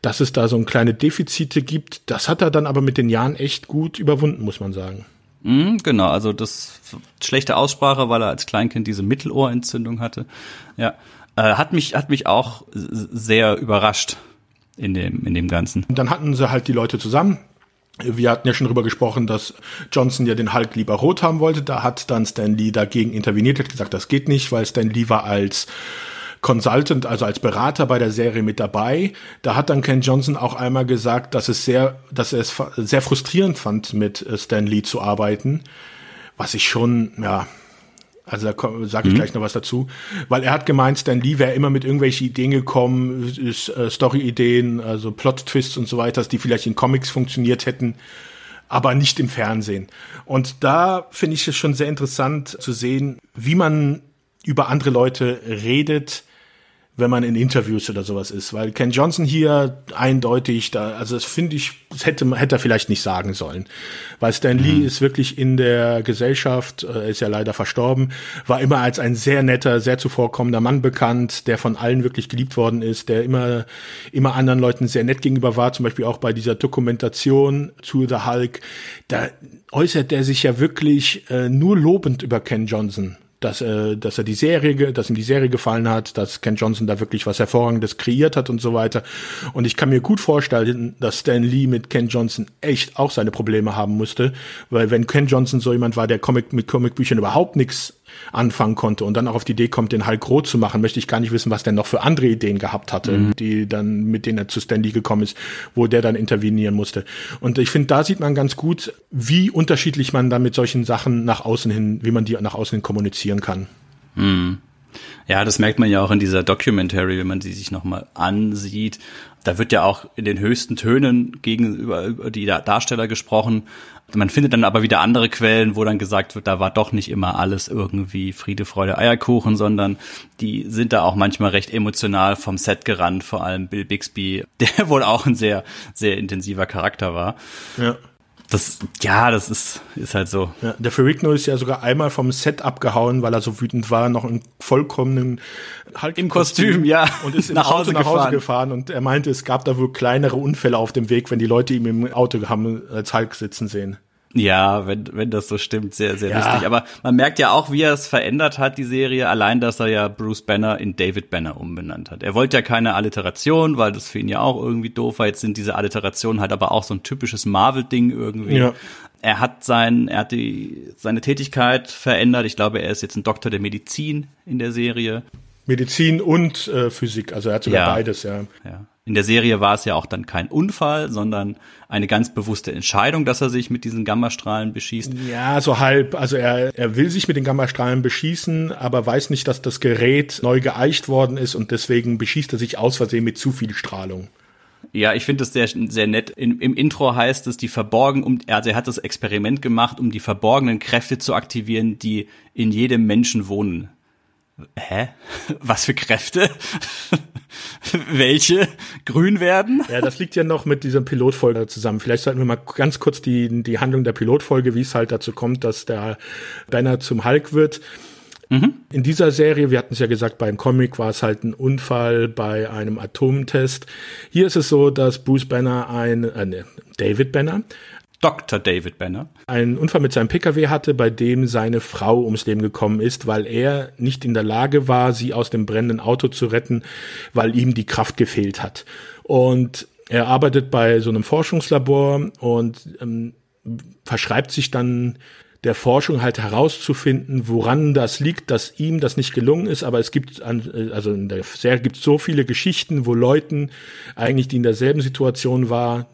dass es da so ein kleine Defizite gibt. Das hat er dann aber mit den Jahren echt gut überwunden, muss man sagen. Mhm, genau, also das schlechte Aussprache, weil er als Kleinkind diese Mittelohrentzündung hatte. Ja, äh, hat mich hat mich auch sehr überrascht in dem in dem Ganzen. Und dann hatten sie halt die Leute zusammen. Wir hatten ja schon drüber gesprochen, dass Johnson ja den Hulk lieber rot haben wollte. Da hat dann Stan Lee dagegen interveniert, hat gesagt, das geht nicht, weil Stan Lee war als Consultant, also als Berater bei der Serie mit dabei. Da hat dann Ken Johnson auch einmal gesagt, dass es sehr, dass er es sehr frustrierend fand, mit äh, Stan Lee zu arbeiten. Was ich schon, ja, also da sage ich mhm. gleich noch was dazu, weil er hat gemeint, Stan Lee wäre immer mit irgendwelchen Ideen gekommen, äh, Story-Ideen, also Plot-Twists und so weiter, die vielleicht in Comics funktioniert hätten, aber nicht im Fernsehen. Und da finde ich es schon sehr interessant zu sehen, wie man über andere Leute redet, wenn man in Interviews oder sowas ist, weil Ken Johnson hier eindeutig da, also das finde ich, das hätte, hätte er vielleicht nicht sagen sollen, weil Stan mhm. Lee ist wirklich in der Gesellschaft, äh, ist ja leider verstorben, war immer als ein sehr netter, sehr zuvorkommender Mann bekannt, der von allen wirklich geliebt worden ist, der immer, immer anderen Leuten sehr nett gegenüber war, zum Beispiel auch bei dieser Dokumentation zu The Hulk, da äußert er sich ja wirklich äh, nur lobend über Ken Johnson dass, äh, dass er die Serie, dass ihm die Serie gefallen hat, dass Ken Johnson da wirklich was Hervorragendes kreiert hat und so weiter. Und ich kann mir gut vorstellen, dass Stan Lee mit Ken Johnson echt auch seine Probleme haben musste, weil wenn Ken Johnson so jemand war, der Comic mit Comicbüchern überhaupt nichts anfangen konnte und dann auch auf die Idee kommt, den Hulk rot zu machen, möchte ich gar nicht wissen, was der noch für andere Ideen gehabt hatte, mhm. die dann, mit denen er zu Stanley gekommen ist, wo der dann intervenieren musste. Und ich finde, da sieht man ganz gut, wie unterschiedlich man dann mit solchen Sachen nach außen hin, wie man die nach außen hin kommunizieren kann. Mhm. Ja, das merkt man ja auch in dieser Documentary, wenn man sie sich nochmal ansieht. Da wird ja auch in den höchsten Tönen gegenüber die Darsteller gesprochen. Man findet dann aber wieder andere Quellen, wo dann gesagt wird, da war doch nicht immer alles irgendwie Friede, Freude, Eierkuchen, sondern die sind da auch manchmal recht emotional vom Set gerannt, vor allem Bill Bixby, der wohl auch ein sehr, sehr intensiver Charakter war. Ja. Das, ja, das ist, ist halt so. Ja, der Ferrigno ist ja sogar einmal vom Set abgehauen, weil er so wütend war, noch im vollkommenen halt im Kostüm, Kostüm, ja, und ist nach Hause, nach Hause gefahren. gefahren. Und er meinte, es gab da wohl kleinere Unfälle auf dem Weg, wenn die Leute ihm im Auto haben als Hulk sitzen sehen. Ja, wenn, wenn das so stimmt, sehr, sehr ja. lustig. Aber man merkt ja auch, wie er es verändert hat, die Serie, allein, dass er ja Bruce Banner in David Banner umbenannt hat. Er wollte ja keine Alliteration, weil das für ihn ja auch irgendwie doof war. Jetzt sind diese Alliterationen halt aber auch so ein typisches Marvel-Ding irgendwie. Ja. Er hat sein, er hat die, seine Tätigkeit verändert. Ich glaube, er ist jetzt ein Doktor der Medizin in der Serie. Medizin und äh, Physik, also er hat sogar ja. beides, ja. ja. In der Serie war es ja auch dann kein Unfall, sondern eine ganz bewusste Entscheidung, dass er sich mit diesen Gammastrahlen beschießt. Ja, so halb. Also er, er will sich mit den Gammastrahlen beschießen, aber weiß nicht, dass das Gerät neu geeicht worden ist und deswegen beschießt er sich aus Versehen mit zu viel Strahlung. Ja, ich finde das sehr, sehr nett. In, Im Intro heißt es, die verborgen, um, also er hat das Experiment gemacht, um die verborgenen Kräfte zu aktivieren, die in jedem Menschen wohnen. Hä? Was für Kräfte? Welche grün werden? Ja, das liegt ja noch mit dieser Pilotfolge zusammen. Vielleicht sollten wir mal ganz kurz die, die Handlung der Pilotfolge, wie es halt dazu kommt, dass der Banner zum Hulk wird. Mhm. In dieser Serie, wir hatten es ja gesagt, beim Comic war es halt ein Unfall bei einem Atomtest. Hier ist es so, dass Bruce Banner ein, äh, David Banner, Dr. David Banner. Einen Unfall mit seinem Pkw hatte, bei dem seine Frau ums Leben gekommen ist, weil er nicht in der Lage war, sie aus dem brennenden Auto zu retten, weil ihm die Kraft gefehlt hat. Und er arbeitet bei so einem Forschungslabor und ähm, verschreibt sich dann der Forschung halt herauszufinden, woran das liegt, dass ihm das nicht gelungen ist. Aber es gibt, an, also in der Serie gibt so viele Geschichten, wo Leuten eigentlich, die in derselben Situation war,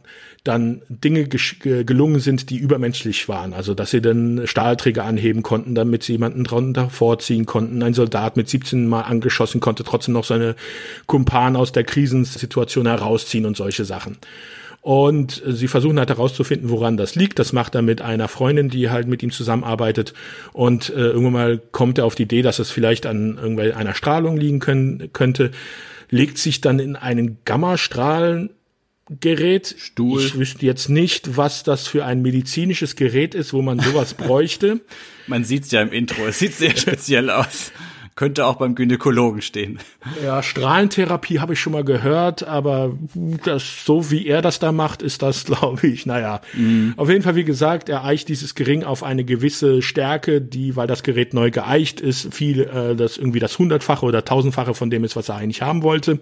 dann Dinge gelungen sind, die übermenschlich waren. Also, dass sie dann Stahlträger anheben konnten, damit sie jemanden drunter vorziehen konnten. Ein Soldat mit 17 Mal angeschossen konnte trotzdem noch seine Kumpan aus der Krisensituation herausziehen und solche Sachen. Und sie versuchen halt herauszufinden, woran das liegt. Das macht er mit einer Freundin, die halt mit ihm zusammenarbeitet. Und äh, irgendwann mal kommt er auf die Idee, dass es vielleicht an irgendeiner Strahlung liegen können, könnte. Legt sich dann in einen Gammastrahlen Gerät. Stuhl. Ich wüsste jetzt nicht, was das für ein medizinisches Gerät ist, wo man sowas bräuchte. Man sieht's ja im Intro. Es sieht sehr speziell aus. Könnte auch beim Gynäkologen stehen. Ja, Strahlentherapie habe ich schon mal gehört, aber das, so wie er das da macht, ist das, glaube ich, naja. Mhm. Auf jeden Fall, wie gesagt, er eicht dieses Gering auf eine gewisse Stärke, die, weil das Gerät neu geeicht ist, viel, äh, das irgendwie das hundertfache oder tausendfache von dem ist, was er eigentlich haben wollte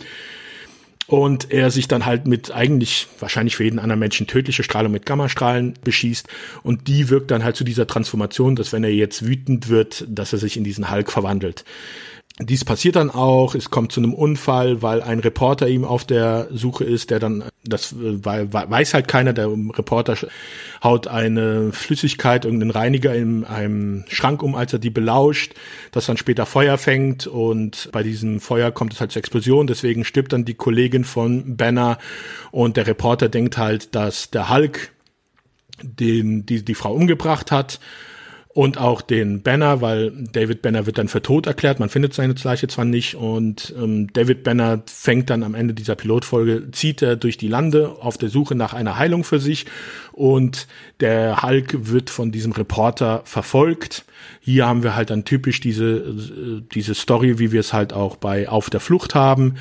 und er sich dann halt mit eigentlich wahrscheinlich für jeden anderen Menschen tödliche Strahlung mit Gammastrahlen beschießt und die wirkt dann halt zu dieser Transformation, dass wenn er jetzt wütend wird, dass er sich in diesen Hulk verwandelt. Dies passiert dann auch, es kommt zu einem Unfall, weil ein Reporter ihm auf der Suche ist, der dann, das weil, weiß halt keiner, der Reporter haut eine Flüssigkeit, irgendeinen Reiniger in einem Schrank um, als er die belauscht, das dann später Feuer fängt. Und bei diesem Feuer kommt es halt zur Explosion, deswegen stirbt dann die Kollegin von Banner. Und der Reporter denkt halt, dass der Hulk den, die, die Frau umgebracht hat und auch den Banner, weil David Banner wird dann für tot erklärt. Man findet seine Leiche zwar nicht und ähm, David Banner fängt dann am Ende dieser Pilotfolge, zieht er durch die Lande auf der Suche nach einer Heilung für sich und der Hulk wird von diesem Reporter verfolgt. Hier haben wir halt dann typisch diese, äh, diese Story, wie wir es halt auch bei Auf der Flucht haben.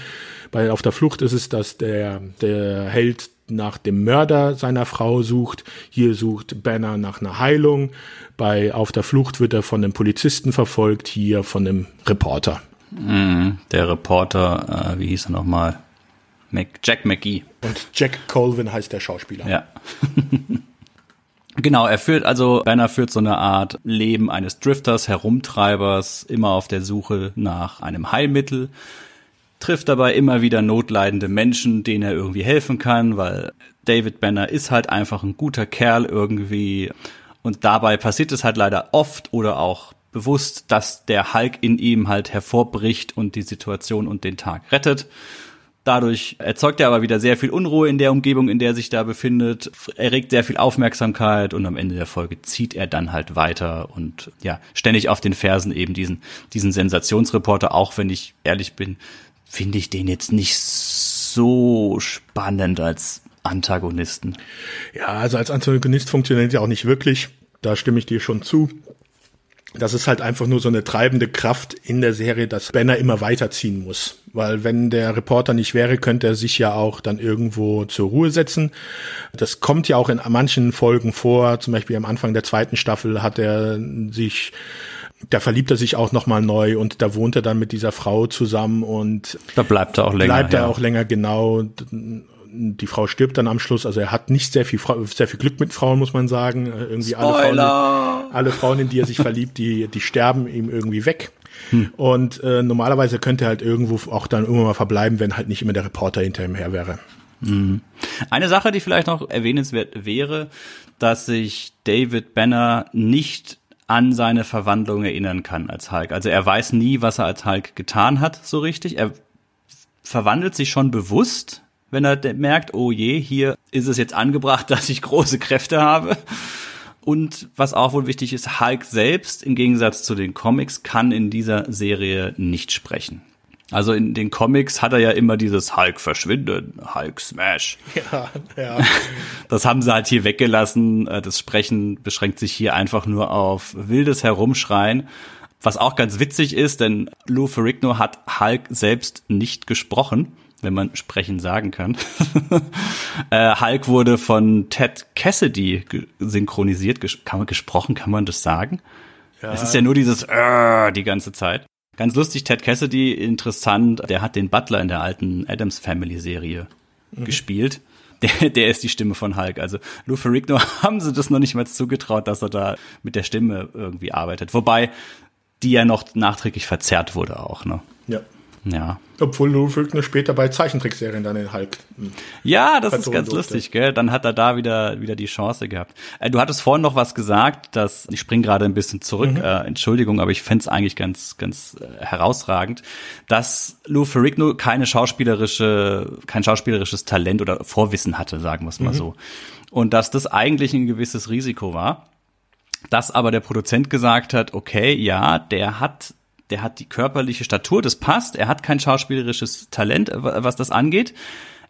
Bei Auf der Flucht ist es, dass der, der Held nach dem Mörder seiner Frau sucht. Hier sucht Banner nach einer Heilung. Bei Auf der Flucht wird er von einem Polizisten verfolgt, hier von einem Reporter. Mm, der Reporter, äh, wie hieß er nochmal? Mac, Jack McGee. Und Jack Colvin heißt der Schauspieler. Ja. Genau, er führt also, Banner führt so eine Art Leben eines Drifters, Herumtreibers, immer auf der Suche nach einem Heilmittel trifft dabei immer wieder notleidende Menschen, denen er irgendwie helfen kann, weil David Banner ist halt einfach ein guter Kerl irgendwie. Und dabei passiert es halt leider oft oder auch bewusst, dass der Hulk in ihm halt hervorbricht und die Situation und den Tag rettet. Dadurch erzeugt er aber wieder sehr viel Unruhe in der Umgebung, in der er sich da befindet, erregt sehr viel Aufmerksamkeit und am Ende der Folge zieht er dann halt weiter und ja, ständig auf den Fersen eben diesen, diesen Sensationsreporter, auch wenn ich ehrlich bin, finde ich den jetzt nicht so spannend als Antagonisten. Ja, also als Antagonist funktioniert er auch nicht wirklich. Da stimme ich dir schon zu. Das ist halt einfach nur so eine treibende Kraft in der Serie, dass Banner immer weiterziehen muss. Weil wenn der Reporter nicht wäre, könnte er sich ja auch dann irgendwo zur Ruhe setzen. Das kommt ja auch in manchen Folgen vor. Zum Beispiel am Anfang der zweiten Staffel hat er sich da verliebt er sich auch nochmal neu und da wohnt er dann mit dieser Frau zusammen und da bleibt er auch länger. Bleibt er ja. auch länger, genau. Die Frau stirbt dann am Schluss, also er hat nicht sehr viel, sehr viel Glück mit Frauen, muss man sagen. Irgendwie alle Frauen, alle Frauen, in die er sich verliebt, die, die sterben ihm irgendwie weg. Hm. Und äh, normalerweise könnte er halt irgendwo auch dann irgendwann mal verbleiben, wenn halt nicht immer der Reporter hinter ihm her wäre. Mhm. Eine Sache, die vielleicht noch erwähnenswert wäre, dass sich David Banner nicht an seine Verwandlung erinnern kann als Hulk. Also er weiß nie, was er als Hulk getan hat, so richtig. Er verwandelt sich schon bewusst, wenn er merkt, oh je, hier ist es jetzt angebracht, dass ich große Kräfte habe. Und was auch wohl wichtig ist, Hulk selbst, im Gegensatz zu den Comics, kann in dieser Serie nicht sprechen. Also in den Comics hat er ja immer dieses Hulk verschwinden, Hulk Smash. Ja, ja. Das haben sie halt hier weggelassen. Äh, das Sprechen beschränkt sich hier einfach nur auf wildes Herumschreien. Was auch ganz witzig ist, denn Lou Ferrigno hat Hulk selbst nicht gesprochen, wenn man sprechen sagen kann. äh, Hulk wurde von Ted Cassidy synchronisiert. Kann man gesprochen, kann man das sagen? Ja. Es ist ja nur dieses äh, die ganze Zeit. Ganz lustig, Ted Cassidy, interessant, der hat den Butler in der alten Adams Family Serie mhm. gespielt. Der, der ist die Stimme von Hulk. Also Lou Ferrigno haben sie das noch nicht mal zugetraut, dass er da mit der Stimme irgendwie arbeitet. Wobei die ja noch nachträglich verzerrt wurde auch, ne? Ja. Ja. Obwohl Lou Ferrigno später bei Zeichentrickserien dann in Hulk. Hm, ja, das ist ganz durfte. lustig, gell? Dann hat er da wieder wieder die Chance gehabt. Äh, du hattest vorhin noch was gesagt, dass ich spring gerade ein bisschen zurück. Mhm. Äh, Entschuldigung, aber ich fände eigentlich ganz ganz äh, herausragend, dass Lou Ferrigno keine schauspielerische kein schauspielerisches Talent oder Vorwissen hatte, sagen wir es mal mhm. so. Und dass das eigentlich ein gewisses Risiko war. Dass aber der Produzent gesagt hat, okay, ja, der hat der hat die körperliche Statur, das passt. Er hat kein schauspielerisches Talent, was das angeht.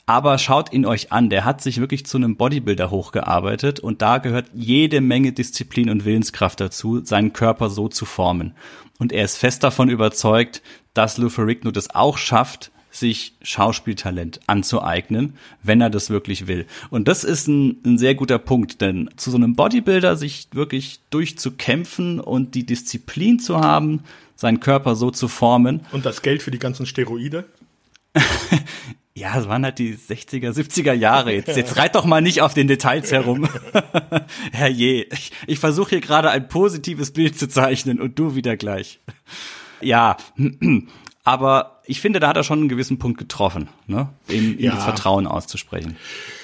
Aber schaut ihn euch an, der hat sich wirklich zu einem Bodybuilder hochgearbeitet und da gehört jede Menge Disziplin und Willenskraft dazu, seinen Körper so zu formen. Und er ist fest davon überzeugt, dass Lou Ferrigno das auch schafft, sich Schauspieltalent anzueignen, wenn er das wirklich will. Und das ist ein, ein, sehr guter Punkt, denn zu so einem Bodybuilder sich wirklich durchzukämpfen und die Disziplin zu haben, seinen Körper so zu formen. Und das Geld für die ganzen Steroide? ja, es waren halt die 60er, 70er Jahre. Jetzt, jetzt reit doch mal nicht auf den Details herum. Herrje, ich, ich versuche hier gerade ein positives Bild zu zeichnen und du wieder gleich. Ja, aber ich finde, da hat er schon einen gewissen Punkt getroffen, ne? ihm, ja. das Vertrauen auszusprechen.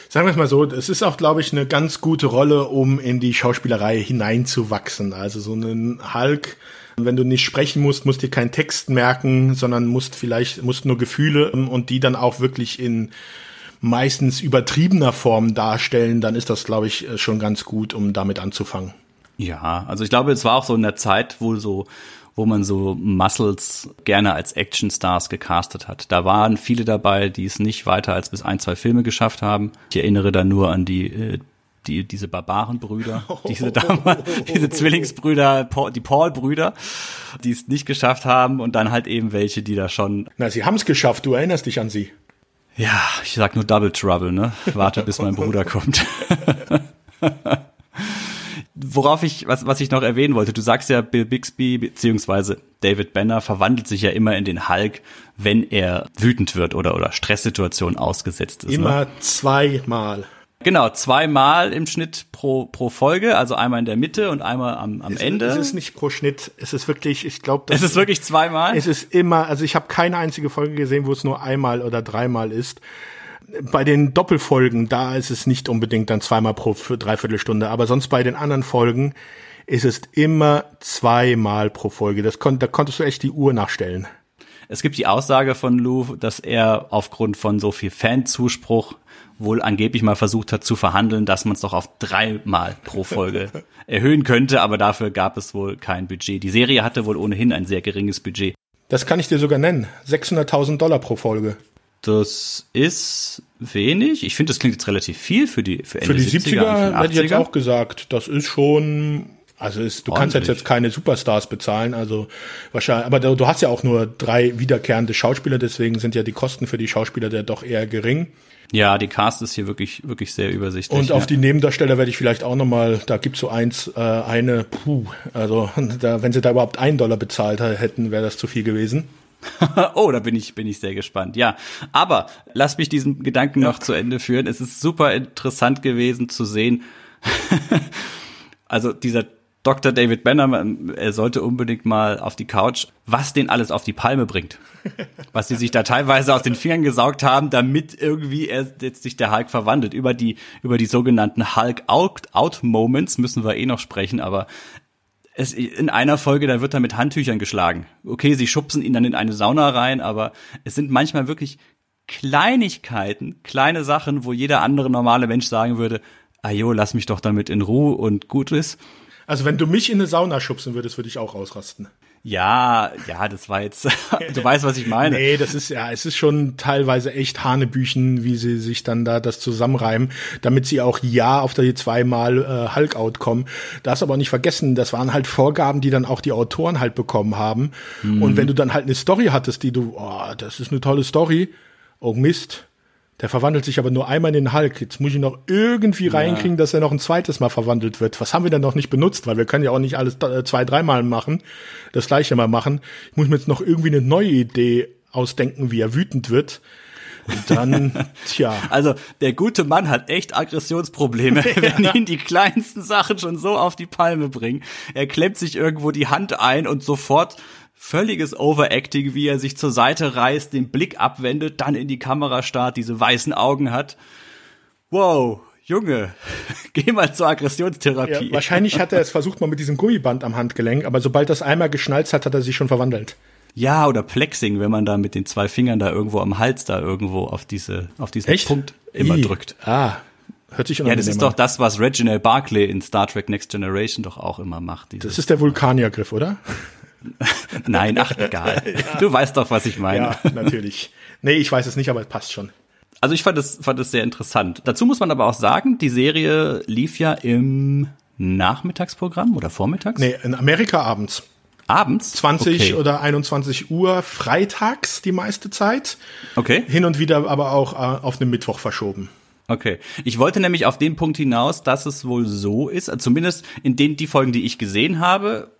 Sagen wir es mal so, es ist auch, glaube ich, eine ganz gute Rolle, um in die Schauspielerei hineinzuwachsen. Also so einen Hulk, wenn du nicht sprechen musst, musst dir keinen Text merken, sondern musst vielleicht, musst nur Gefühle und die dann auch wirklich in meistens übertriebener Form darstellen, dann ist das, glaube ich, schon ganz gut, um damit anzufangen. Ja, also ich glaube, es war auch so in der Zeit, wo so wo man so Muscles gerne als Actionstars gecastet hat. Da waren viele dabei, die es nicht weiter als bis ein, zwei Filme geschafft haben. Ich erinnere da nur an die äh, die, diese Barbarenbrüder, diese damals, diese Zwillingsbrüder, die Paul-Brüder, die es nicht geschafft haben und dann halt eben welche, die da schon. Na, sie haben es geschafft, du erinnerst dich an sie. Ja, ich sag nur Double Trouble, ne? Warte, bis mein Bruder kommt. Worauf ich, was, was ich noch erwähnen wollte, du sagst ja, Bill Bixby beziehungsweise David Banner verwandelt sich ja immer in den Hulk, wenn er wütend wird oder, oder Stresssituationen ausgesetzt ist. Ne? Immer ne? zweimal. Genau, zweimal im Schnitt pro, pro Folge, also einmal in der Mitte und einmal am, am es, Ende. Es ist nicht pro Schnitt, es ist wirklich, ich glaube, Es ist wirklich zweimal? Es ist immer, also ich habe keine einzige Folge gesehen, wo es nur einmal oder dreimal ist. Bei den Doppelfolgen, da ist es nicht unbedingt dann zweimal pro Dreiviertelstunde, aber sonst bei den anderen Folgen ist es immer zweimal pro Folge. Das kon da konntest du echt die Uhr nachstellen. Es gibt die Aussage von Lou, dass er aufgrund von so viel Fanzuspruch wohl angeblich mal versucht hat zu verhandeln, dass man es doch auf dreimal pro Folge erhöhen könnte, aber dafür gab es wohl kein Budget. Die Serie hatte wohl ohnehin ein sehr geringes Budget. Das kann ich dir sogar nennen. 600.000 Dollar pro Folge. Das ist wenig. Ich finde, das klingt jetzt relativ viel für die für, Ende für die 70er. 70er hätte ich jetzt auch gesagt. Das ist schon also ist, du Ordentlich. kannst jetzt, keine Superstars bezahlen, also wahrscheinlich, aber du, du, hast ja auch nur drei wiederkehrende Schauspieler, deswegen sind ja die Kosten für die Schauspieler ja doch eher gering. Ja, die Cast ist hier wirklich, wirklich sehr übersichtlich. Und auf die Nebendarsteller werde ich vielleicht auch nochmal, da gibt's so eins, äh, eine, puh, also da, wenn sie da überhaupt einen Dollar bezahlt hätten, wäre das zu viel gewesen. oh, da bin ich, bin ich sehr gespannt. Ja, aber lass mich diesen Gedanken ja. noch zu Ende führen. Es ist super interessant gewesen zu sehen. also dieser Dr. David Banner, er sollte unbedingt mal auf die Couch, was den alles auf die Palme bringt. Was sie sich da teilweise aus den Fingern gesaugt haben, damit irgendwie er jetzt sich der Hulk verwandelt. Über die, über die sogenannten Hulk-Out-Moments müssen wir eh noch sprechen, aber es, in einer Folge, da wird er mit Handtüchern geschlagen. Okay, sie schubsen ihn dann in eine Sauna rein, aber es sind manchmal wirklich Kleinigkeiten, kleine Sachen, wo jeder andere normale Mensch sagen würde, ajo, lass mich doch damit in Ruhe und gut ist. Also wenn du mich in eine Sauna schubsen würdest, würde ich auch ausrasten. Ja, ja, das war jetzt, du weißt, was ich meine. Nee, das ist ja, es ist schon teilweise echt Hanebüchen, wie sie sich dann da das zusammenreimen, damit sie auch ja auf die zweimal äh, Hulk-Out kommen. Das aber nicht vergessen, das waren halt Vorgaben, die dann auch die Autoren halt bekommen haben. Mhm. Und wenn du dann halt eine Story hattest, die du, oh, das ist eine tolle Story, oh Mist, der verwandelt sich aber nur einmal in den Hulk. Jetzt muss ich noch irgendwie ja. reinkriegen, dass er noch ein zweites Mal verwandelt wird. Was haben wir denn noch nicht benutzt? Weil wir können ja auch nicht alles zwei, dreimal machen, das gleiche mal machen. Ich muss mir jetzt noch irgendwie eine neue Idee ausdenken, wie er wütend wird. Und dann, tja. Also der gute Mann hat echt Aggressionsprobleme, ja. wenn ihn die kleinsten Sachen schon so auf die Palme bringen. Er klemmt sich irgendwo die Hand ein und sofort völliges Overacting, wie er sich zur Seite reißt, den Blick abwendet, dann in die Kamera starrt, diese weißen Augen hat. Wow, Junge, geh mal zur Aggressionstherapie. Ja, wahrscheinlich hat er es versucht mal mit diesem Gummiband am Handgelenk, aber sobald das einmal geschnalzt hat, hat er sich schon verwandelt. Ja, oder Plexing, wenn man da mit den zwei Fingern da irgendwo am Hals da irgendwo auf diese auf diesen Echt? Punkt immer I. drückt. Ah, hört sich Ja, das ist doch das, was Reginald Barclay in Star Trek Next Generation doch auch immer macht. Das ist der Vulkaniergriff, oder? Nein, ach egal. ja. Du weißt doch, was ich meine. Ja, natürlich. Nee, ich weiß es nicht, aber es passt schon. Also ich fand es fand es sehr interessant. Dazu muss man aber auch sagen, die Serie lief ja im Nachmittagsprogramm oder vormittags? Nee, in Amerika abends. Abends? 20 okay. oder 21 Uhr freitags die meiste Zeit. Okay. Hin und wieder aber auch äh, auf einen Mittwoch verschoben. Okay. Ich wollte nämlich auf den Punkt hinaus, dass es wohl so ist, zumindest in den die Folgen, die ich gesehen habe,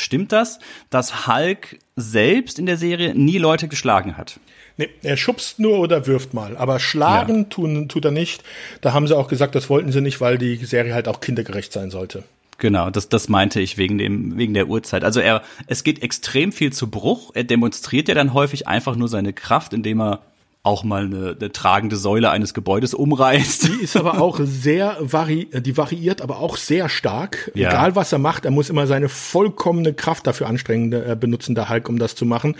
stimmt das, dass Hulk selbst in der Serie nie Leute geschlagen hat? Nee, er schubst nur oder wirft mal, aber schlagen ja. tun, tut er nicht. Da haben sie auch gesagt, das wollten sie nicht, weil die Serie halt auch kindergerecht sein sollte. Genau, das, das meinte ich wegen dem, wegen der Uhrzeit. Also er, es geht extrem viel zu Bruch. Er demonstriert ja dann häufig einfach nur seine Kraft, indem er auch mal eine, eine tragende Säule eines Gebäudes umreißt. Die ist aber auch sehr vari die variiert aber auch sehr stark. Ja. Egal was er macht, er muss immer seine vollkommene Kraft dafür anstrengen, äh, benutzen, der Hulk, um das zu machen.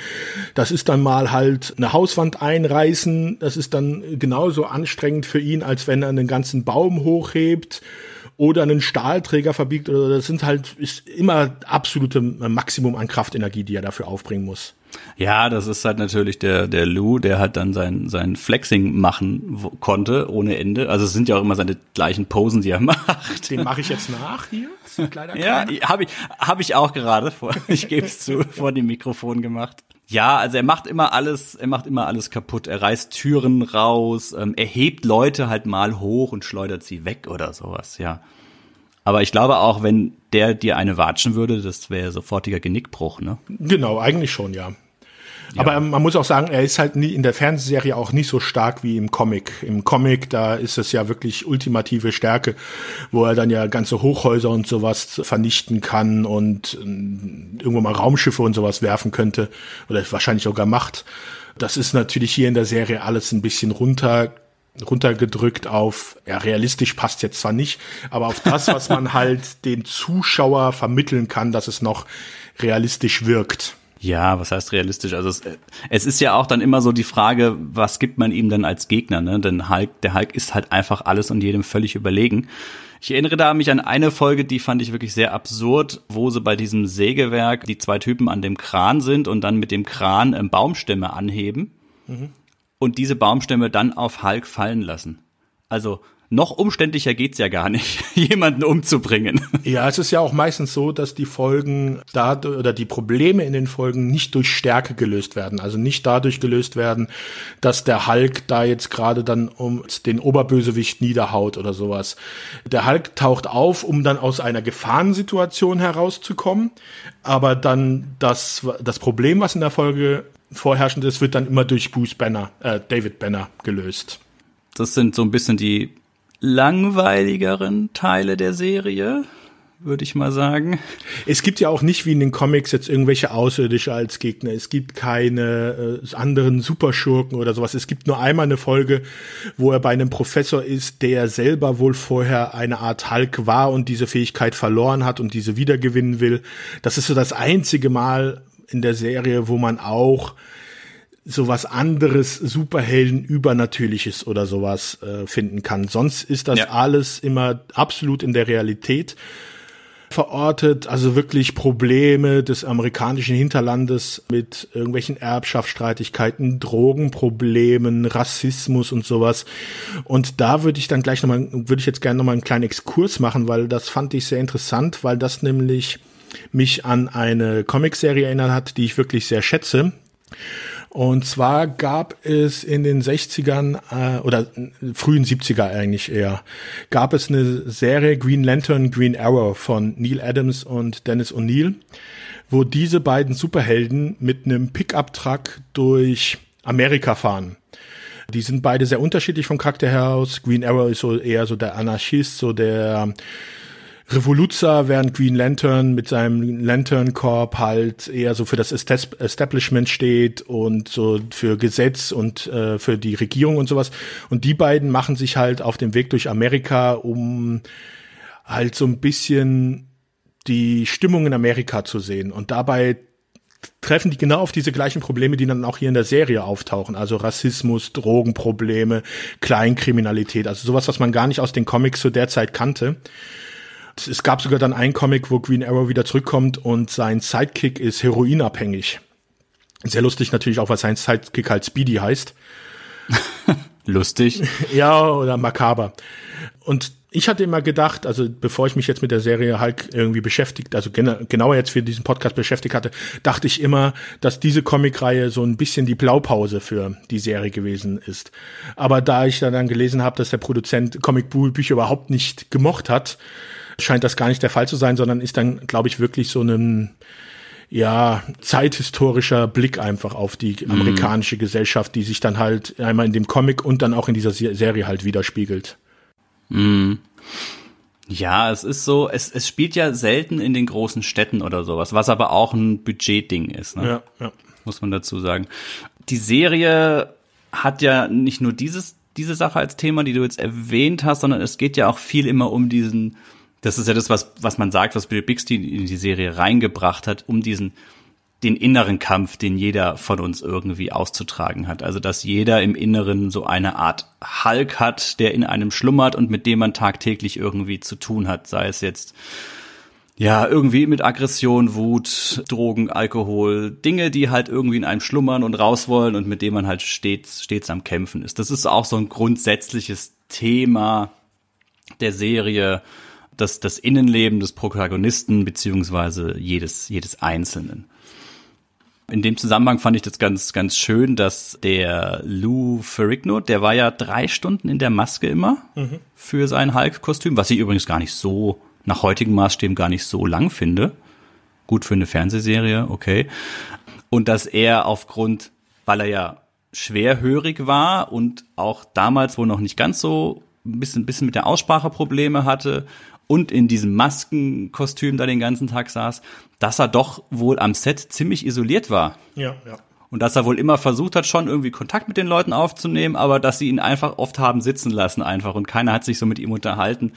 Das ist dann mal halt eine Hauswand einreißen. Das ist dann genauso anstrengend für ihn, als wenn er einen ganzen Baum hochhebt oder einen Stahlträger verbiegt oder das sind halt ist immer absolute Maximum an Kraftenergie, die er dafür aufbringen muss. Ja, das ist halt natürlich der, der Lou, der halt dann sein, sein Flexing machen konnte ohne Ende. Also es sind ja auch immer seine gleichen Posen, die er macht. Den mache ich jetzt nach hier. Ja, habe ich, hab ich auch gerade vor, ich gebe es zu, vor dem Mikrofon gemacht. Ja, also er macht immer alles, er macht immer alles kaputt. Er reißt Türen raus, ähm, er hebt Leute halt mal hoch und schleudert sie weg oder sowas, ja. Aber ich glaube auch, wenn der dir eine watschen würde, das wäre sofortiger Genickbruch, ne? Genau, eigentlich schon, ja. Ja. Aber man muss auch sagen, er ist halt nie in der Fernsehserie auch nicht so stark wie im Comic. Im Comic, da ist es ja wirklich ultimative Stärke, wo er dann ja ganze Hochhäuser und sowas vernichten kann und äh, irgendwo mal Raumschiffe und sowas werfen könnte oder wahrscheinlich sogar macht. Das ist natürlich hier in der Serie alles ein bisschen runter runtergedrückt auf, ja, realistisch passt jetzt zwar nicht, aber auf das, was man halt dem Zuschauer vermitteln kann, dass es noch realistisch wirkt. Ja, was heißt realistisch? Also es, es ist ja auch dann immer so die Frage, was gibt man ihm denn als Gegner? Ne? Denn Hulk, der Hulk ist halt einfach alles und jedem völlig überlegen. Ich erinnere da mich an eine Folge, die fand ich wirklich sehr absurd, wo sie bei diesem Sägewerk die zwei Typen an dem Kran sind und dann mit dem Kran ähm, Baumstämme anheben. Mhm und diese Baumstämme dann auf Hulk fallen lassen. Also noch umständlicher geht's ja gar nicht, jemanden umzubringen. Ja, es ist ja auch meistens so, dass die Folgen da oder die Probleme in den Folgen nicht durch Stärke gelöst werden, also nicht dadurch gelöst werden, dass der Hulk da jetzt gerade dann um den Oberbösewicht niederhaut oder sowas. Der Hulk taucht auf, um dann aus einer Gefahrensituation herauszukommen, aber dann das das Problem, was in der Folge vorherrschend ist, wird dann immer durch Bruce Banner, äh, David Banner gelöst. Das sind so ein bisschen die langweiligeren Teile der Serie, würde ich mal sagen. Es gibt ja auch nicht wie in den Comics jetzt irgendwelche Außerirdische als Gegner. Es gibt keine äh, anderen Superschurken oder sowas. Es gibt nur einmal eine Folge, wo er bei einem Professor ist, der selber wohl vorher eine Art Hulk war und diese Fähigkeit verloren hat und diese wiedergewinnen will. Das ist so das einzige Mal, in der Serie, wo man auch sowas anderes, Superhelden, Übernatürliches oder sowas äh, finden kann. Sonst ist das ja. alles immer absolut in der Realität verortet, also wirklich Probleme des amerikanischen Hinterlandes mit irgendwelchen Erbschaftsstreitigkeiten, Drogenproblemen, Rassismus und sowas. Und da würde ich dann gleich nochmal, würde ich jetzt gerne nochmal einen kleinen Exkurs machen, weil das fand ich sehr interessant, weil das nämlich mich an eine Comicserie erinnert hat, die ich wirklich sehr schätze. Und zwar gab es in den 60ern äh, oder frühen 70er eigentlich eher, gab es eine Serie Green Lantern, Green Arrow von Neil Adams und Dennis O'Neill, wo diese beiden Superhelden mit einem Pickup-Truck durch Amerika fahren. Die sind beide sehr unterschiedlich vom Charakter her aus. Green Arrow ist so eher so der Anarchist, so der Revoluzer, während Green Lantern mit seinem Lantern Corp halt eher so für das Establishment steht und so für Gesetz und äh, für die Regierung und sowas. Und die beiden machen sich halt auf dem Weg durch Amerika, um halt so ein bisschen die Stimmung in Amerika zu sehen. Und dabei treffen die genau auf diese gleichen Probleme, die dann auch hier in der Serie auftauchen. Also Rassismus, Drogenprobleme, Kleinkriminalität, also sowas, was man gar nicht aus den Comics zu der Zeit kannte es gab sogar dann einen Comic, wo Green Arrow wieder zurückkommt und sein Sidekick ist heroinabhängig. Sehr lustig natürlich auch, weil sein Sidekick halt Speedy heißt. Lustig. Ja, oder makaber. Und ich hatte immer gedacht, also bevor ich mich jetzt mit der Serie Hulk irgendwie beschäftigt, also gen genauer jetzt für diesen Podcast beschäftigt hatte, dachte ich immer, dass diese Comicreihe so ein bisschen die Blaupause für die Serie gewesen ist. Aber da ich dann gelesen habe, dass der Produzent Comicbücher überhaupt nicht gemocht hat, scheint das gar nicht der Fall zu sein, sondern ist dann, glaube ich, wirklich so ein ja, zeithistorischer Blick einfach auf die mhm. amerikanische mm. Gesellschaft, die sich dann halt einmal in dem Comic und dann auch in dieser Serie halt widerspiegelt. Mm. Ja, es ist so, es, es spielt ja selten in den großen Städten oder sowas, was aber auch ein Budgetding ist, ne? Ja, ja. Muss man dazu sagen. Die Serie hat ja nicht nur dieses, diese Sache als Thema, die du jetzt erwähnt hast, sondern es geht ja auch viel immer um diesen, das ist ja das, was, was man sagt, was Bill Bixby in die Serie reingebracht hat, um diesen, den inneren Kampf, den jeder von uns irgendwie auszutragen hat. Also, dass jeder im Inneren so eine Art Hulk hat, der in einem schlummert und mit dem man tagtäglich irgendwie zu tun hat, sei es jetzt ja, irgendwie mit Aggression, Wut, Drogen, Alkohol, Dinge, die halt irgendwie in einem schlummern und raus wollen und mit dem man halt stets, stets am Kämpfen ist. Das ist auch so ein grundsätzliches Thema der Serie, das, das Innenleben des Protagonisten beziehungsweise jedes, jedes Einzelnen. In dem Zusammenhang fand ich das ganz, ganz schön, dass der Lou Ferrigno, der war ja drei Stunden in der Maske immer mhm. für sein Hulk-Kostüm, was ich übrigens gar nicht so, nach heutigen Maßstäben gar nicht so lang finde. Gut für eine Fernsehserie, okay. Und dass er aufgrund, weil er ja schwerhörig war und auch damals wohl noch nicht ganz so ein bisschen, ein bisschen mit der Aussprache Probleme hatte und in diesem Maskenkostüm da den ganzen Tag saß, dass er doch wohl am Set ziemlich isoliert war. Ja, ja. Und dass er wohl immer versucht hat, schon irgendwie Kontakt mit den Leuten aufzunehmen, aber dass sie ihn einfach oft haben sitzen lassen einfach und keiner hat sich so mit ihm unterhalten.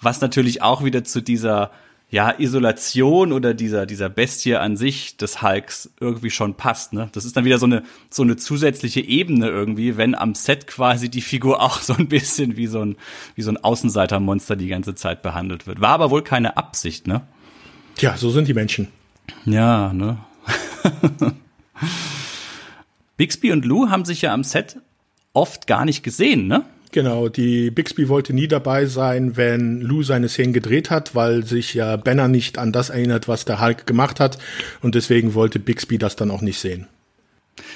Was natürlich auch wieder zu dieser ja, Isolation oder dieser, dieser Bestie an sich des Hulks irgendwie schon passt, ne? Das ist dann wieder so eine, so eine zusätzliche Ebene irgendwie, wenn am Set quasi die Figur auch so ein bisschen wie so ein, wie so ein Außenseitermonster die ganze Zeit behandelt wird. War aber wohl keine Absicht, ne? Tja, so sind die Menschen. Ja, ne? Bixby und Lou haben sich ja am Set oft gar nicht gesehen, ne? Genau, die Bixby wollte nie dabei sein, wenn Lou seine Szenen gedreht hat, weil sich ja Banner nicht an das erinnert, was der Hulk gemacht hat. Und deswegen wollte Bixby das dann auch nicht sehen.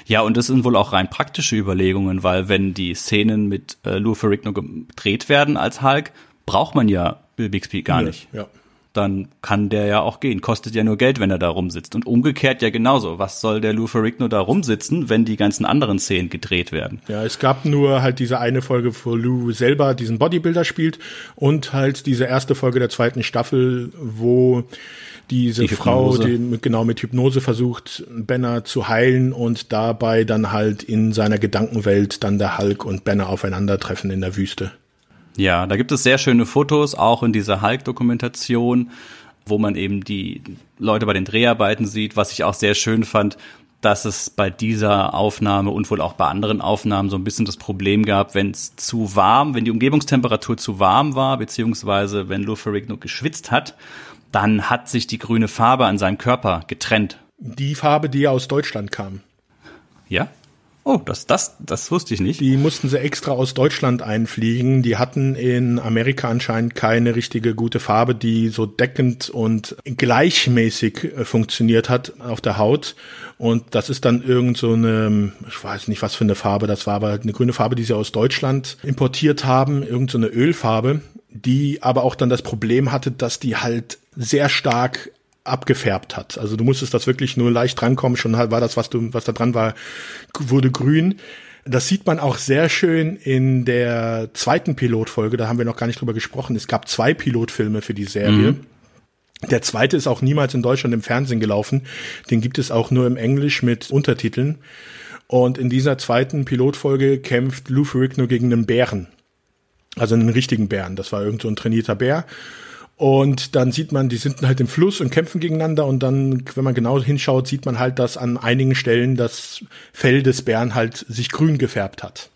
Ja, und das sind wohl auch rein praktische Überlegungen, weil wenn die Szenen mit äh, Lou Ferrigno gedreht werden als Hulk, braucht man ja Bill Bixby gar ja, nicht. Ja dann kann der ja auch gehen. Kostet ja nur Geld, wenn er da rumsitzt. Und umgekehrt ja genauso. Was soll der Lou Ferrigno da rumsitzen, wenn die ganzen anderen Szenen gedreht werden? Ja, es gab nur halt diese eine Folge, wo Lou selber diesen Bodybuilder spielt und halt diese erste Folge der zweiten Staffel, wo diese die Frau, die genau mit Hypnose versucht, Banner zu heilen und dabei dann halt in seiner Gedankenwelt dann der Hulk und Banner aufeinandertreffen in der Wüste. Ja, da gibt es sehr schöne Fotos, auch in dieser Hulk-Dokumentation, wo man eben die Leute bei den Dreharbeiten sieht, was ich auch sehr schön fand, dass es bei dieser Aufnahme und wohl auch bei anderen Aufnahmen so ein bisschen das Problem gab, wenn es zu warm, wenn die Umgebungstemperatur zu warm war, beziehungsweise wenn Lou Ferrigno geschwitzt hat, dann hat sich die grüne Farbe an seinem Körper getrennt. Die Farbe, die ja aus Deutschland kam. Ja? Oh, das, das, das wusste ich nicht. Die mussten sie extra aus Deutschland einfliegen. Die hatten in Amerika anscheinend keine richtige gute Farbe, die so deckend und gleichmäßig äh, funktioniert hat auf der Haut. Und das ist dann irgend so eine, ich weiß nicht, was für eine Farbe das war, aber eine grüne Farbe, die sie aus Deutschland importiert haben, irgend so eine Ölfarbe, die aber auch dann das Problem hatte, dass die halt sehr stark abgefärbt hat. Also du musstest das wirklich nur leicht drankommen, schon war das, was du, was da dran war, wurde grün. Das sieht man auch sehr schön in der zweiten Pilotfolge, da haben wir noch gar nicht drüber gesprochen. Es gab zwei Pilotfilme für die Serie. Mhm. Der zweite ist auch niemals in Deutschland im Fernsehen gelaufen. Den gibt es auch nur im Englisch mit Untertiteln. Und in dieser zweiten Pilotfolge kämpft Lou Ferrigno gegen einen Bären. Also einen richtigen Bären. Das war irgend so ein trainierter Bär. Und dann sieht man, die sind halt im Fluss und kämpfen gegeneinander. Und dann, wenn man genau hinschaut, sieht man halt, dass an einigen Stellen das Fell des Bären halt sich grün gefärbt hat.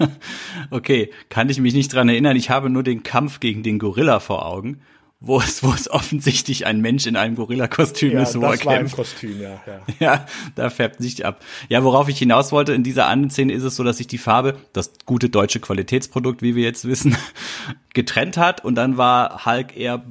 okay, kann ich mich nicht dran erinnern. Ich habe nur den Kampf gegen den Gorilla vor Augen wo es, wo es offensichtlich ein Mensch in einem Gorilla-Kostüm ja, ist, wo das er war kämpft. Im Kostüm, ja, ja. ja, da färbt sich ab. Ja, worauf ich hinaus wollte, in dieser anderen Szene ist es so, dass sich die Farbe, das gute deutsche Qualitätsprodukt, wie wir jetzt wissen, getrennt hat und dann war Hulk eher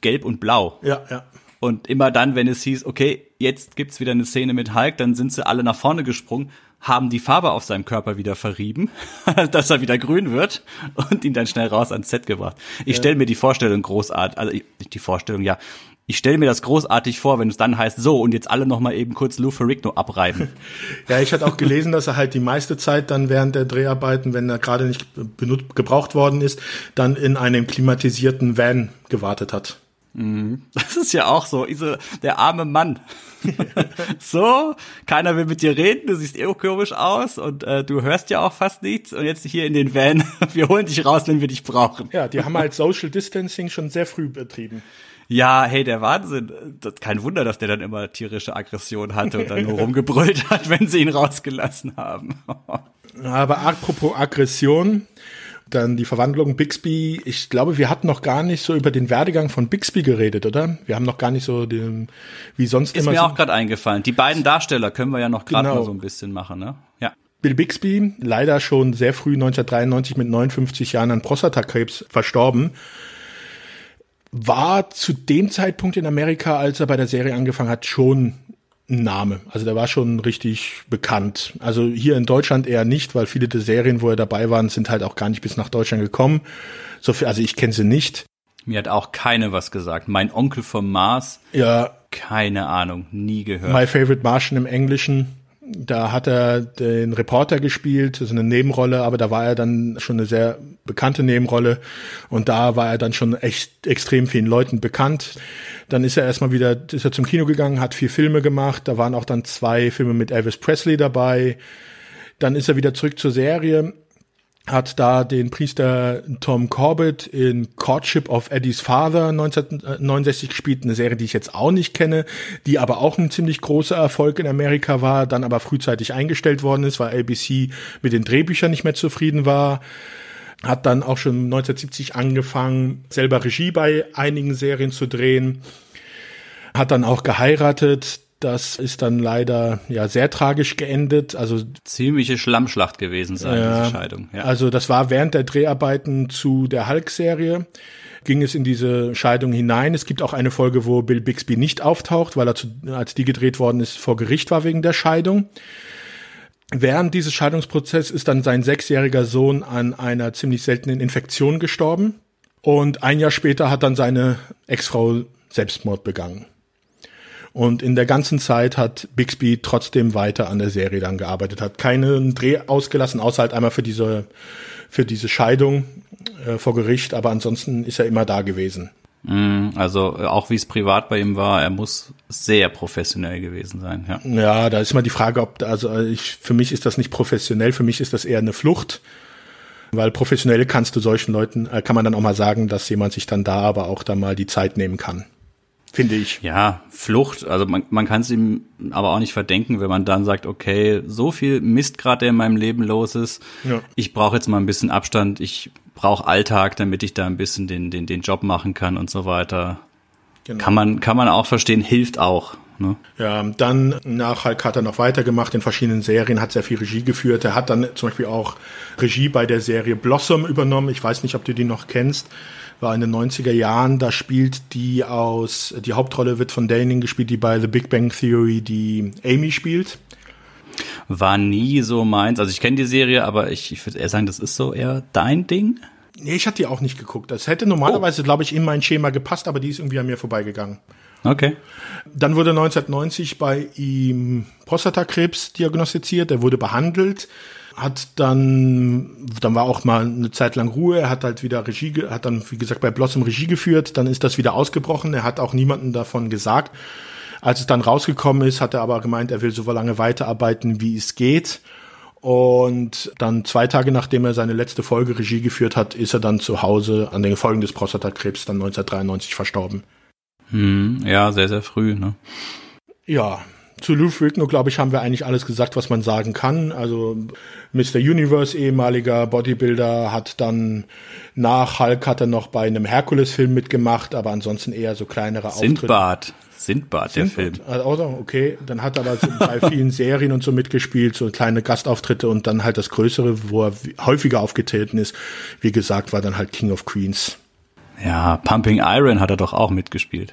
gelb und blau. Ja, ja. Und immer dann, wenn es hieß, okay, jetzt gibt's wieder eine Szene mit Hulk, dann sind sie alle nach vorne gesprungen, haben die Farbe auf seinem Körper wieder verrieben, dass er wieder grün wird und ihn dann schnell raus ans Set gebracht. Ich ja. stelle mir die Vorstellung großartig, also die Vorstellung, ja, ich stelle mir das großartig vor, wenn es dann heißt, so, und jetzt alle nochmal eben kurz Lou Ferrigno abreiben. Ja, ich hatte auch gelesen, dass er halt die meiste Zeit dann während der Dreharbeiten, wenn er gerade nicht benutzt, gebraucht worden ist, dann in einem klimatisierten Van gewartet hat. Mhm. Das ist ja auch so, der arme Mann. so, keiner will mit dir reden, du siehst eh komisch aus und äh, du hörst ja auch fast nichts und jetzt hier in den Van, wir holen dich raus, wenn wir dich brauchen. Ja, die haben halt Social Distancing schon sehr früh betrieben. Ja, hey, der Wahnsinn. Das, kein Wunder, dass der dann immer tierische Aggression hatte und dann nur rumgebrüllt hat, wenn sie ihn rausgelassen haben. Aber apropos Aggression, dann die Verwandlung Bixby. Ich glaube, wir hatten noch gar nicht so über den Werdegang von Bixby geredet, oder? Wir haben noch gar nicht so den, wie sonst Ist immer. Ist mir so auch gerade eingefallen. Die beiden Darsteller können wir ja noch gerade genau. mal so ein bisschen machen, ne? Ja. Bill Bixby, leider schon sehr früh 1993 mit 59 Jahren an Prostatakrebs verstorben, war zu dem Zeitpunkt in Amerika, als er bei der Serie angefangen hat, schon Name. Also der war schon richtig bekannt. Also hier in Deutschland eher nicht, weil viele der Serien, wo er dabei waren, sind halt auch gar nicht bis nach Deutschland gekommen. So viel, also ich kenne sie nicht. Mir hat auch keine was gesagt. Mein Onkel vom Mars. Ja. Keine Ahnung, nie gehört. My Favorite Martian im Englischen. Da hat er den Reporter gespielt, ist eine Nebenrolle, aber da war er dann schon eine sehr bekannte Nebenrolle und da war er dann schon echt extrem vielen Leuten bekannt. Dann ist er erstmal wieder, ist er zum Kino gegangen, hat vier Filme gemacht, da waren auch dann zwei Filme mit Elvis Presley dabei. Dann ist er wieder zurück zur Serie, hat da den Priester Tom Corbett in Courtship of Eddie's Father 1969 gespielt, eine Serie, die ich jetzt auch nicht kenne, die aber auch ein ziemlich großer Erfolg in Amerika war, dann aber frühzeitig eingestellt worden ist, weil ABC mit den Drehbüchern nicht mehr zufrieden war. Hat dann auch schon 1970 angefangen, selber Regie bei einigen Serien zu drehen. Hat dann auch geheiratet, das ist dann leider ja sehr tragisch geendet. Also ziemliche Schlammschlacht gewesen sein, ja, diese Scheidung. Ja. Also das war während der Dreharbeiten zu der Hulk-Serie ging es in diese Scheidung hinein. Es gibt auch eine Folge, wo Bill Bixby nicht auftaucht, weil er zu, als die gedreht worden ist, vor Gericht war wegen der Scheidung. Während dieses Scheidungsprozesses ist dann sein sechsjähriger Sohn an einer ziemlich seltenen Infektion gestorben. Und ein Jahr später hat dann seine Ex-Frau Selbstmord begangen. Und in der ganzen Zeit hat Bixby trotzdem weiter an der Serie dann gearbeitet, hat keinen Dreh ausgelassen, außer halt einmal für diese, für diese Scheidung äh, vor Gericht, aber ansonsten ist er immer da gewesen. Mm, also äh, auch wie es privat bei ihm war, er muss sehr professionell gewesen sein. Ja, ja da ist immer die Frage, ob also ich für mich ist das nicht professionell, für mich ist das eher eine Flucht, weil professionell kannst du solchen Leuten äh, kann man dann auch mal sagen, dass jemand sich dann da aber auch da mal die Zeit nehmen kann. Finde ich. Ja, Flucht, also man, man kann es ihm aber auch nicht verdenken, wenn man dann sagt, okay, so viel Mist gerade, der in meinem Leben los ist, ja. ich brauche jetzt mal ein bisschen Abstand, ich brauche Alltag, damit ich da ein bisschen den, den, den Job machen kann und so weiter. Genau. Kann man, kann man auch verstehen, hilft auch. Ne? Ja, dann nach Hulk hat er noch weitergemacht in verschiedenen Serien, hat sehr viel Regie geführt. Er hat dann zum Beispiel auch Regie bei der Serie Blossom übernommen. Ich weiß nicht, ob du die noch kennst war in den 90er Jahren. Da spielt die aus, die Hauptrolle wird von Daning gespielt, die bei The Big Bang Theory die Amy spielt. War nie so meins. Also ich kenne die Serie, aber ich, ich würde eher sagen, das ist so eher dein Ding. Nee, ich hatte die auch nicht geguckt. Das hätte normalerweise, oh. glaube ich, in mein Schema gepasst, aber die ist irgendwie an mir vorbeigegangen. Okay. Dann wurde 1990 bei ihm Prostatakrebs diagnostiziert. Er wurde behandelt hat dann, dann war auch mal eine Zeit lang Ruhe, er hat halt wieder Regie, hat dann, wie gesagt, bei Blossom Regie geführt, dann ist das wieder ausgebrochen, er hat auch niemanden davon gesagt. Als es dann rausgekommen ist, hat er aber gemeint, er will so lange weiterarbeiten, wie es geht. Und dann zwei Tage nachdem er seine letzte Folge Regie geführt hat, ist er dann zu Hause an den Folgen des Prostatakrebs dann 1993 verstorben. Hm, ja, sehr, sehr früh, ne? Ja, zu Lou Ferrigno, glaube ich, haben wir eigentlich alles gesagt, was man sagen kann. Also Mr. Universe, ehemaliger Bodybuilder, hat dann nach Hulk hat er noch bei einem Herkules-Film mitgemacht, aber ansonsten eher so kleinere Sindbad. Auftritte. Sindbad, der Film. Also, okay, dann hat er aber so bei vielen Serien und so mitgespielt, so kleine Gastauftritte und dann halt das Größere, wo er häufiger aufgetreten ist. Wie gesagt, war dann halt King of Queens. Ja, Pumping Iron hat er doch auch mitgespielt.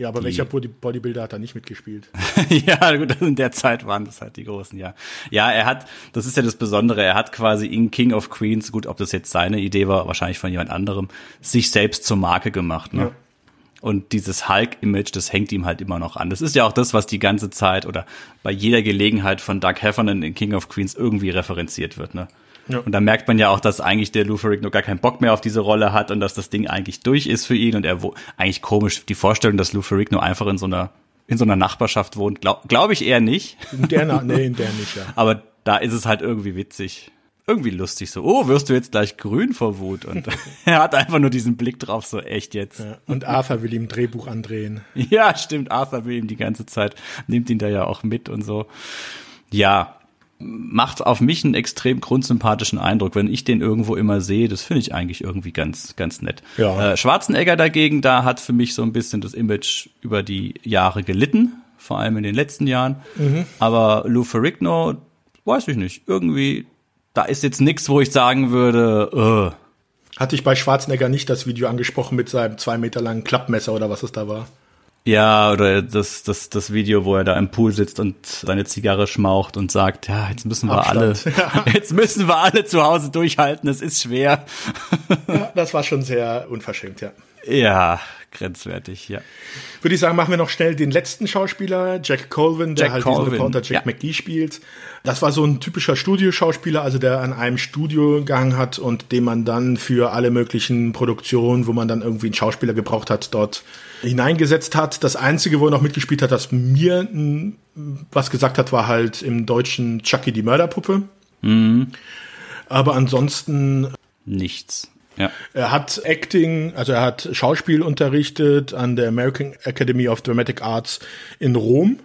Ja, aber die, welcher Bodybuilder hat da nicht mitgespielt? ja, gut, in der Zeit waren das halt die großen, ja. Ja, er hat, das ist ja das Besondere, er hat quasi in King of Queens, gut, ob das jetzt seine Idee war, wahrscheinlich von jemand anderem, sich selbst zur Marke gemacht, ne? Ja. Und dieses Hulk-Image, das hängt ihm halt immer noch an. Das ist ja auch das, was die ganze Zeit oder bei jeder Gelegenheit von Doug Heffernan in King of Queens irgendwie referenziert wird, ne? Ja. Und da merkt man ja auch, dass eigentlich der Lou Ferrigno gar keinen Bock mehr auf diese Rolle hat und dass das Ding eigentlich durch ist für ihn und er wo eigentlich komisch die Vorstellung, dass Lou Ferrigno einfach in so einer in so einer Nachbarschaft wohnt, glaube glaub ich eher nicht. In der, nee, in der nicht, ja. Aber da ist es halt irgendwie witzig. Irgendwie lustig so, oh, wirst du jetzt gleich grün vor Wut? Und er hat einfach nur diesen Blick drauf, so echt jetzt. Ja, und Arthur will ihm Drehbuch andrehen. Ja, stimmt, Arthur will ihm die ganze Zeit, nimmt ihn da ja auch mit und so. Ja, macht auf mich einen extrem grundsympathischen Eindruck, wenn ich den irgendwo immer sehe. Das finde ich eigentlich irgendwie ganz, ganz nett. Ja. Äh, Schwarzenegger dagegen, da hat für mich so ein bisschen das Image über die Jahre gelitten, vor allem in den letzten Jahren. Mhm. Aber Lou Ferrigno, weiß ich nicht, irgendwie, da ist jetzt nichts, wo ich sagen würde, äh. Hatte ich bei Schwarzenegger nicht das Video angesprochen mit seinem zwei Meter langen Klappmesser oder was es da war? Ja, oder das, das, das Video, wo er da im Pool sitzt und seine Zigarre schmaucht und sagt, ja, jetzt müssen wir Abstand. alle, jetzt müssen wir alle zu Hause durchhalten, es ist schwer. Ja, das war schon sehr unverschämt, ja. Ja, grenzwertig, ja. Würde ich sagen, machen wir noch schnell den letzten Schauspieler, Jack Colvin, der Jack halt Colvin. diesen Reporter Jack ja. McGee spielt. Das war so ein typischer Studioschauspieler, also der an einem Studio gegangen hat und den man dann für alle möglichen Produktionen, wo man dann irgendwie einen Schauspieler gebraucht hat, dort hineingesetzt hat. Das Einzige, wo er noch mitgespielt hat, das mir was gesagt hat, war halt im deutschen Chucky die Mörderpuppe. Mhm. Aber ansonsten nichts. Ja. Er hat Acting, also er hat Schauspiel unterrichtet an der American Academy of Dramatic Arts in Rom.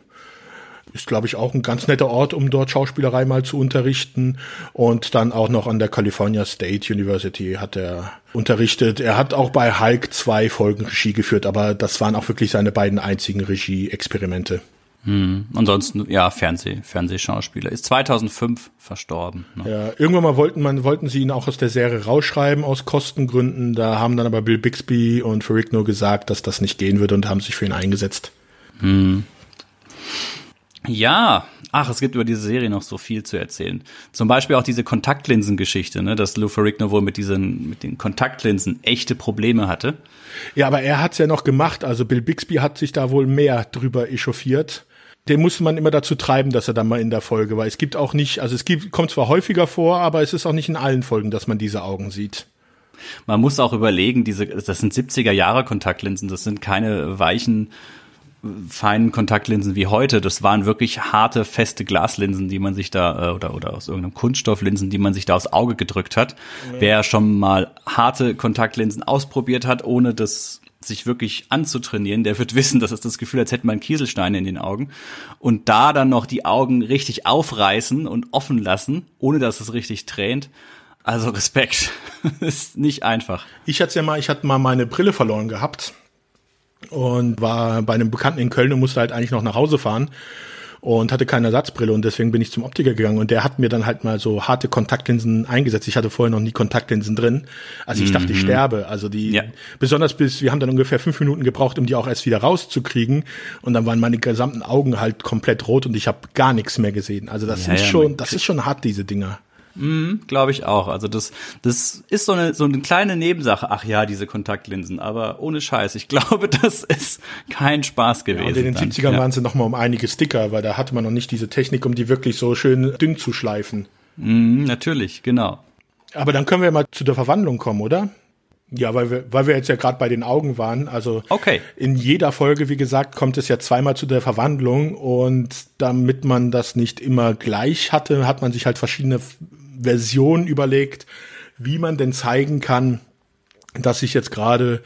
Ist, glaube ich, auch ein ganz netter Ort, um dort Schauspielerei mal zu unterrichten. Und dann auch noch an der California State University hat er unterrichtet. Er hat auch bei Hulk zwei Folgen Regie geführt, aber das waren auch wirklich seine beiden einzigen Regie-Experimente. Hm. Ansonsten, ja, Fernseh, Fernsehschauspieler. Ist 2005 verstorben. Ne? Ja, irgendwann mal wollten man, wollten sie ihn auch aus der Serie rausschreiben, aus Kostengründen. Da haben dann aber Bill Bixby und Ferrigno gesagt, dass das nicht gehen würde und haben sich für ihn eingesetzt. Hm. Ja, ach, es gibt über diese Serie noch so viel zu erzählen. Zum Beispiel auch diese Kontaktlinsen-Geschichte, ne, dass Lou Ferrigno wohl mit diesen, mit den Kontaktlinsen echte Probleme hatte. Ja, aber er hat's ja noch gemacht. Also Bill Bixby hat sich da wohl mehr drüber echauffiert. Den musste man immer dazu treiben, dass er dann mal in der Folge war. Es gibt auch nicht, also es gibt, kommt zwar häufiger vor, aber es ist auch nicht in allen Folgen, dass man diese Augen sieht. Man muss auch überlegen, diese, das sind 70er Jahre Kontaktlinsen, das sind keine weichen feinen Kontaktlinsen wie heute. Das waren wirklich harte, feste Glaslinsen, die man sich da, äh, oder, oder aus irgendeinem Kunststofflinsen, die man sich da aufs Auge gedrückt hat. Ja. Wer schon mal harte Kontaktlinsen ausprobiert hat, ohne das sich wirklich anzutrainieren, der wird wissen, dass es das Gefühl, als hätte man Kieselsteine in den Augen. Und da dann noch die Augen richtig aufreißen und offen lassen, ohne dass es richtig tränt. Also Respekt. ist nicht einfach. Ich hatte ja mal, ich hatte mal meine Brille verloren gehabt und war bei einem Bekannten in Köln und musste halt eigentlich noch nach Hause fahren und hatte keine Ersatzbrille und deswegen bin ich zum Optiker gegangen und der hat mir dann halt mal so harte Kontaktlinsen eingesetzt. Ich hatte vorher noch nie Kontaktlinsen drin. Also ich mhm. dachte, ich mhm. sterbe. Also die, ja. besonders bis, wir haben dann ungefähr fünf Minuten gebraucht, um die auch erst wieder rauszukriegen und dann waren meine gesamten Augen halt komplett rot und ich habe gar nichts mehr gesehen. Also das ja, sind ja, schon, das ist schon hart, diese Dinger. Mhm, Glaube ich auch. Also das, das ist so eine, so eine kleine Nebensache. Ach ja, diese Kontaktlinsen. Aber ohne Scheiß. Ich glaube, das ist kein Spaß gewesen. Ja, und in den dann. 70ern ja. waren sie noch mal um einige Sticker, weil da hatte man noch nicht diese Technik, um die wirklich so schön dünn zu schleifen. Mhm, natürlich, genau. Aber dann können wir mal zu der Verwandlung kommen, oder? Ja, weil wir, weil wir jetzt ja gerade bei den Augen waren. Also okay. in jeder Folge, wie gesagt, kommt es ja zweimal zu der Verwandlung und damit man das nicht immer gleich hatte, hat man sich halt verschiedene Version überlegt, wie man denn zeigen kann, dass sich jetzt gerade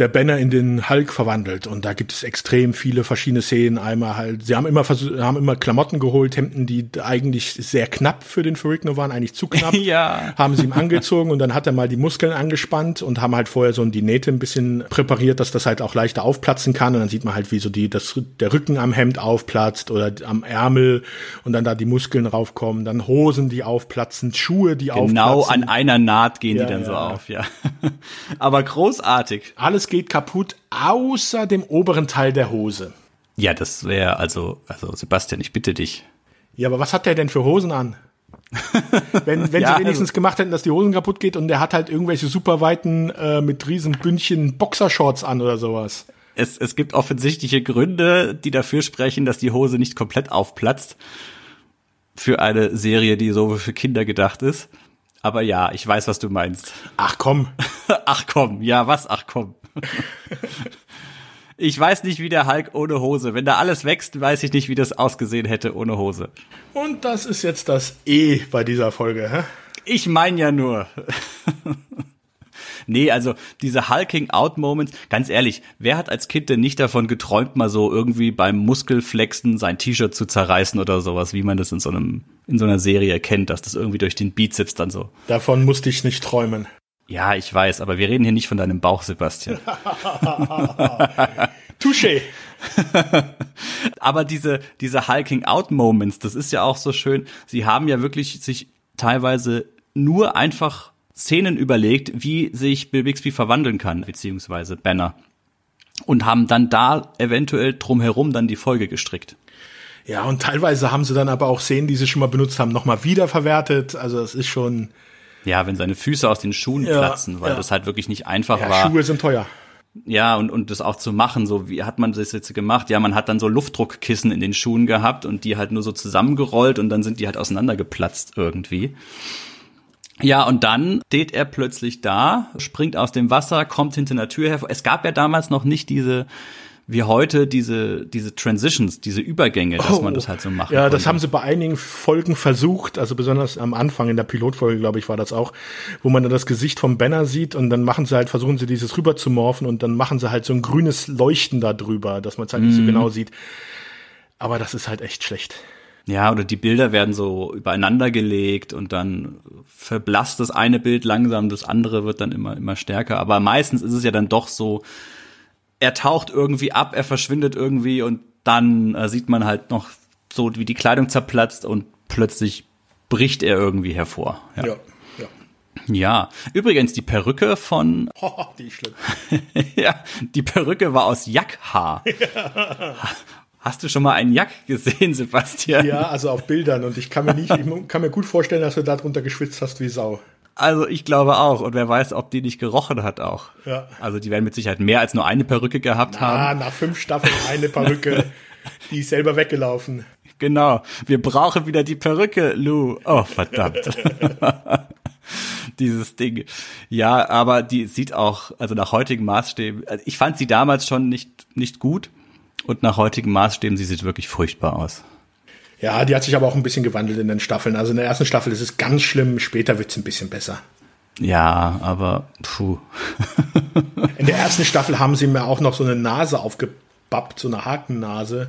der Banner in den Hulk verwandelt und da gibt es extrem viele verschiedene Szenen. Einmal halt, sie haben immer haben immer Klamotten geholt, Hemden, die eigentlich sehr knapp für den Ferrigno waren, eigentlich zu knapp. ja. Haben sie ihm angezogen und dann hat er mal die Muskeln angespannt und haben halt vorher so die Nähte ein bisschen präpariert, dass das halt auch leichter aufplatzen kann und dann sieht man halt, wie so die das der Rücken am Hemd aufplatzt oder am Ärmel und dann da die Muskeln raufkommen, dann Hosen, die aufplatzen, Schuhe, die genau aufplatzen. Genau an einer Naht gehen ja, die dann ja. so auf, ja. Aber großartig. Alles geht kaputt, außer dem oberen Teil der Hose. Ja, das wäre also, also Sebastian, ich bitte dich. Ja, aber was hat der denn für Hosen an? wenn wenn ja, sie wenigstens also, gemacht hätten, dass die Hosen kaputt geht und der hat halt irgendwelche superweiten äh, mit riesen Bündchen Boxershorts an oder sowas. Es, es gibt offensichtliche Gründe, die dafür sprechen, dass die Hose nicht komplett aufplatzt. Für eine Serie, die so für Kinder gedacht ist. Aber ja, ich weiß, was du meinst. Ach komm. ach komm, ja, was? Ach komm. ich weiß nicht, wie der Hulk ohne Hose. Wenn da alles wächst, weiß ich nicht, wie das ausgesehen hätte ohne Hose. Und das ist jetzt das E bei dieser Folge, hä? Ich meine ja nur. nee, also diese Hulking Out Moments, ganz ehrlich, wer hat als Kind denn nicht davon geträumt, mal so irgendwie beim Muskelflexen sein T-Shirt zu zerreißen oder sowas, wie man das in so einem in so einer Serie kennt, dass das irgendwie durch den Bizeps dann so. Davon musste ich nicht träumen. Ja, ich weiß, aber wir reden hier nicht von deinem Bauch, Sebastian. Touché. aber diese, diese Hulking Out Moments, das ist ja auch so schön. Sie haben ja wirklich sich teilweise nur einfach Szenen überlegt, wie sich Bill Bixby verwandeln kann, beziehungsweise Banner. Und haben dann da eventuell drumherum dann die Folge gestrickt. Ja, und teilweise haben sie dann aber auch Szenen, die sie schon mal benutzt haben, nochmal wiederverwertet. Also es ist schon, ja, wenn seine Füße aus den Schuhen ja, platzen, weil ja. das halt wirklich nicht einfach ja, war. Schuhe sind teuer. Ja, und, und das auch zu machen, so wie hat man das jetzt gemacht? Ja, man hat dann so Luftdruckkissen in den Schuhen gehabt und die halt nur so zusammengerollt und dann sind die halt auseinandergeplatzt irgendwie. Ja, und dann steht er plötzlich da, springt aus dem Wasser, kommt hinter einer Tür hervor. Es gab ja damals noch nicht diese, wie heute diese, diese Transitions, diese Übergänge, dass oh, man das halt so macht. Ja, das haben sie bei einigen Folgen versucht, also besonders am Anfang in der Pilotfolge, glaube ich, war das auch, wo man dann das Gesicht vom Banner sieht und dann machen sie halt, versuchen sie dieses rüber zu morphen und dann machen sie halt so ein grünes Leuchten da drüber, dass man es halt mm. nicht so mhm. genau sieht. Aber das ist halt echt schlecht. Ja, oder die Bilder werden so übereinander gelegt und dann verblasst das eine Bild langsam, das andere wird dann immer, immer stärker. Aber meistens ist es ja dann doch so, er taucht irgendwie ab, er verschwindet irgendwie und dann äh, sieht man halt noch so, wie die Kleidung zerplatzt und plötzlich bricht er irgendwie hervor. Ja. ja. ja. Ja, übrigens die Perücke von. Oh, die ist schlimm. ja, die Perücke war aus Jackhaar. Ja. Hast du schon mal einen Jack gesehen, Sebastian? Ja, also auf Bildern und ich kann mir nicht, ich kann mir gut vorstellen, dass du darunter geschwitzt hast wie Sau. Also ich glaube auch. Und wer weiß, ob die nicht gerochen hat auch. Ja. Also die werden mit Sicherheit mehr als nur eine Perücke gehabt Na, haben. Nach fünf Staffeln eine Perücke. die ist selber weggelaufen. Genau. Wir brauchen wieder die Perücke, Lou. Oh, verdammt. Dieses Ding. Ja, aber die sieht auch, also nach heutigen Maßstäben, also ich fand sie damals schon nicht, nicht gut. Und nach heutigen Maßstäben, sie sieht wirklich furchtbar aus. Ja, die hat sich aber auch ein bisschen gewandelt in den Staffeln. Also in der ersten Staffel ist es ganz schlimm, später wird es ein bisschen besser. Ja, aber puh. In der ersten Staffel haben sie mir auch noch so eine Nase aufgebappt, so eine Hakennase.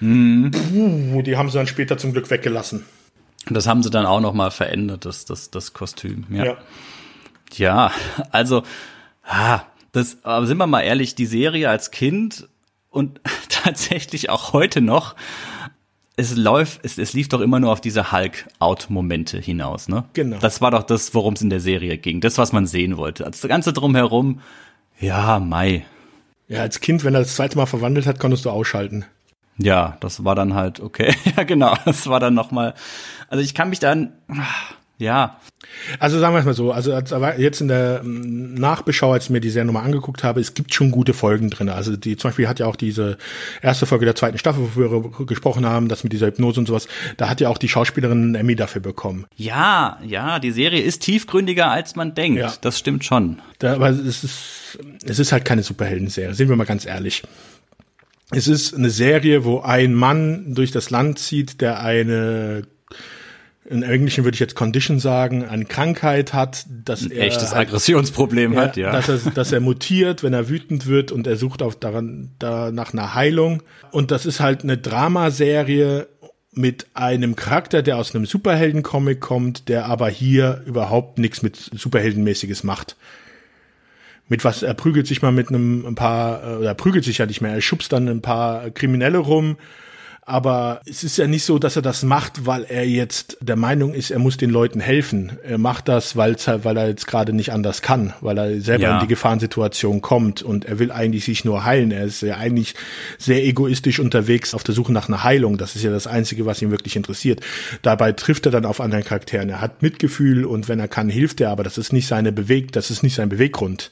Mhm. Puh, die haben sie dann später zum Glück weggelassen. Das haben sie dann auch noch mal verändert, das, das, das Kostüm. Ja, ja. ja also, ah, das, aber sind wir mal ehrlich, die Serie als Kind und tatsächlich auch heute noch es läuft, es, es lief doch immer nur auf diese Hulk-Out-Momente hinaus, ne? Genau. Das war doch das, worum es in der Serie ging. Das, was man sehen wollte. Das Ganze drumherum, ja, Mai. Ja, als Kind, wenn er das zweite Mal verwandelt hat, konntest du ausschalten. Ja, das war dann halt okay. ja, genau. Das war dann nochmal. Also ich kann mich dann, ja. Also sagen wir es mal so, also jetzt in der ähm, Nachbeschau, als ich mir die Serie nochmal angeguckt habe, es gibt schon gute Folgen drin. Also die zum Beispiel hat ja auch diese erste Folge der zweiten Staffel, wo wir gesprochen haben, das mit dieser Hypnose und sowas, da hat ja auch die Schauspielerin einen Emmy dafür bekommen. Ja, ja, die Serie ist tiefgründiger, als man denkt. Ja. Das stimmt schon. Da, aber es ist, es ist halt keine Superhelden-Serie, sind wir mal ganz ehrlich. Es ist eine Serie, wo ein Mann durch das Land zieht, der eine in Englischen würde ich jetzt Condition sagen, eine Krankheit hat, dass ein er echtes Aggressionsproblem hat, ja. Dass er, dass er mutiert, wenn er wütend wird und er sucht auf daran, da nach einer Heilung. Und das ist halt eine Dramaserie mit einem Charakter, der aus einem Superheldencomic kommt, der aber hier überhaupt nichts mit Superheldenmäßiges macht. Mit was, er prügelt sich mal mit einem ein paar, äh, oder prügelt sich ja nicht mehr, er schubst dann ein paar Kriminelle rum aber es ist ja nicht so, dass er das macht, weil er jetzt der Meinung ist, er muss den Leuten helfen. Er macht das, weil weil er jetzt gerade nicht anders kann, weil er selber ja. in die Gefahrensituation kommt und er will eigentlich sich nur heilen. Er ist ja eigentlich sehr egoistisch unterwegs auf der Suche nach einer Heilung. Das ist ja das Einzige, was ihn wirklich interessiert. Dabei trifft er dann auf anderen Charakteren. Er hat Mitgefühl und wenn er kann, hilft er, aber das ist nicht seine Beweg, das ist nicht sein Beweggrund.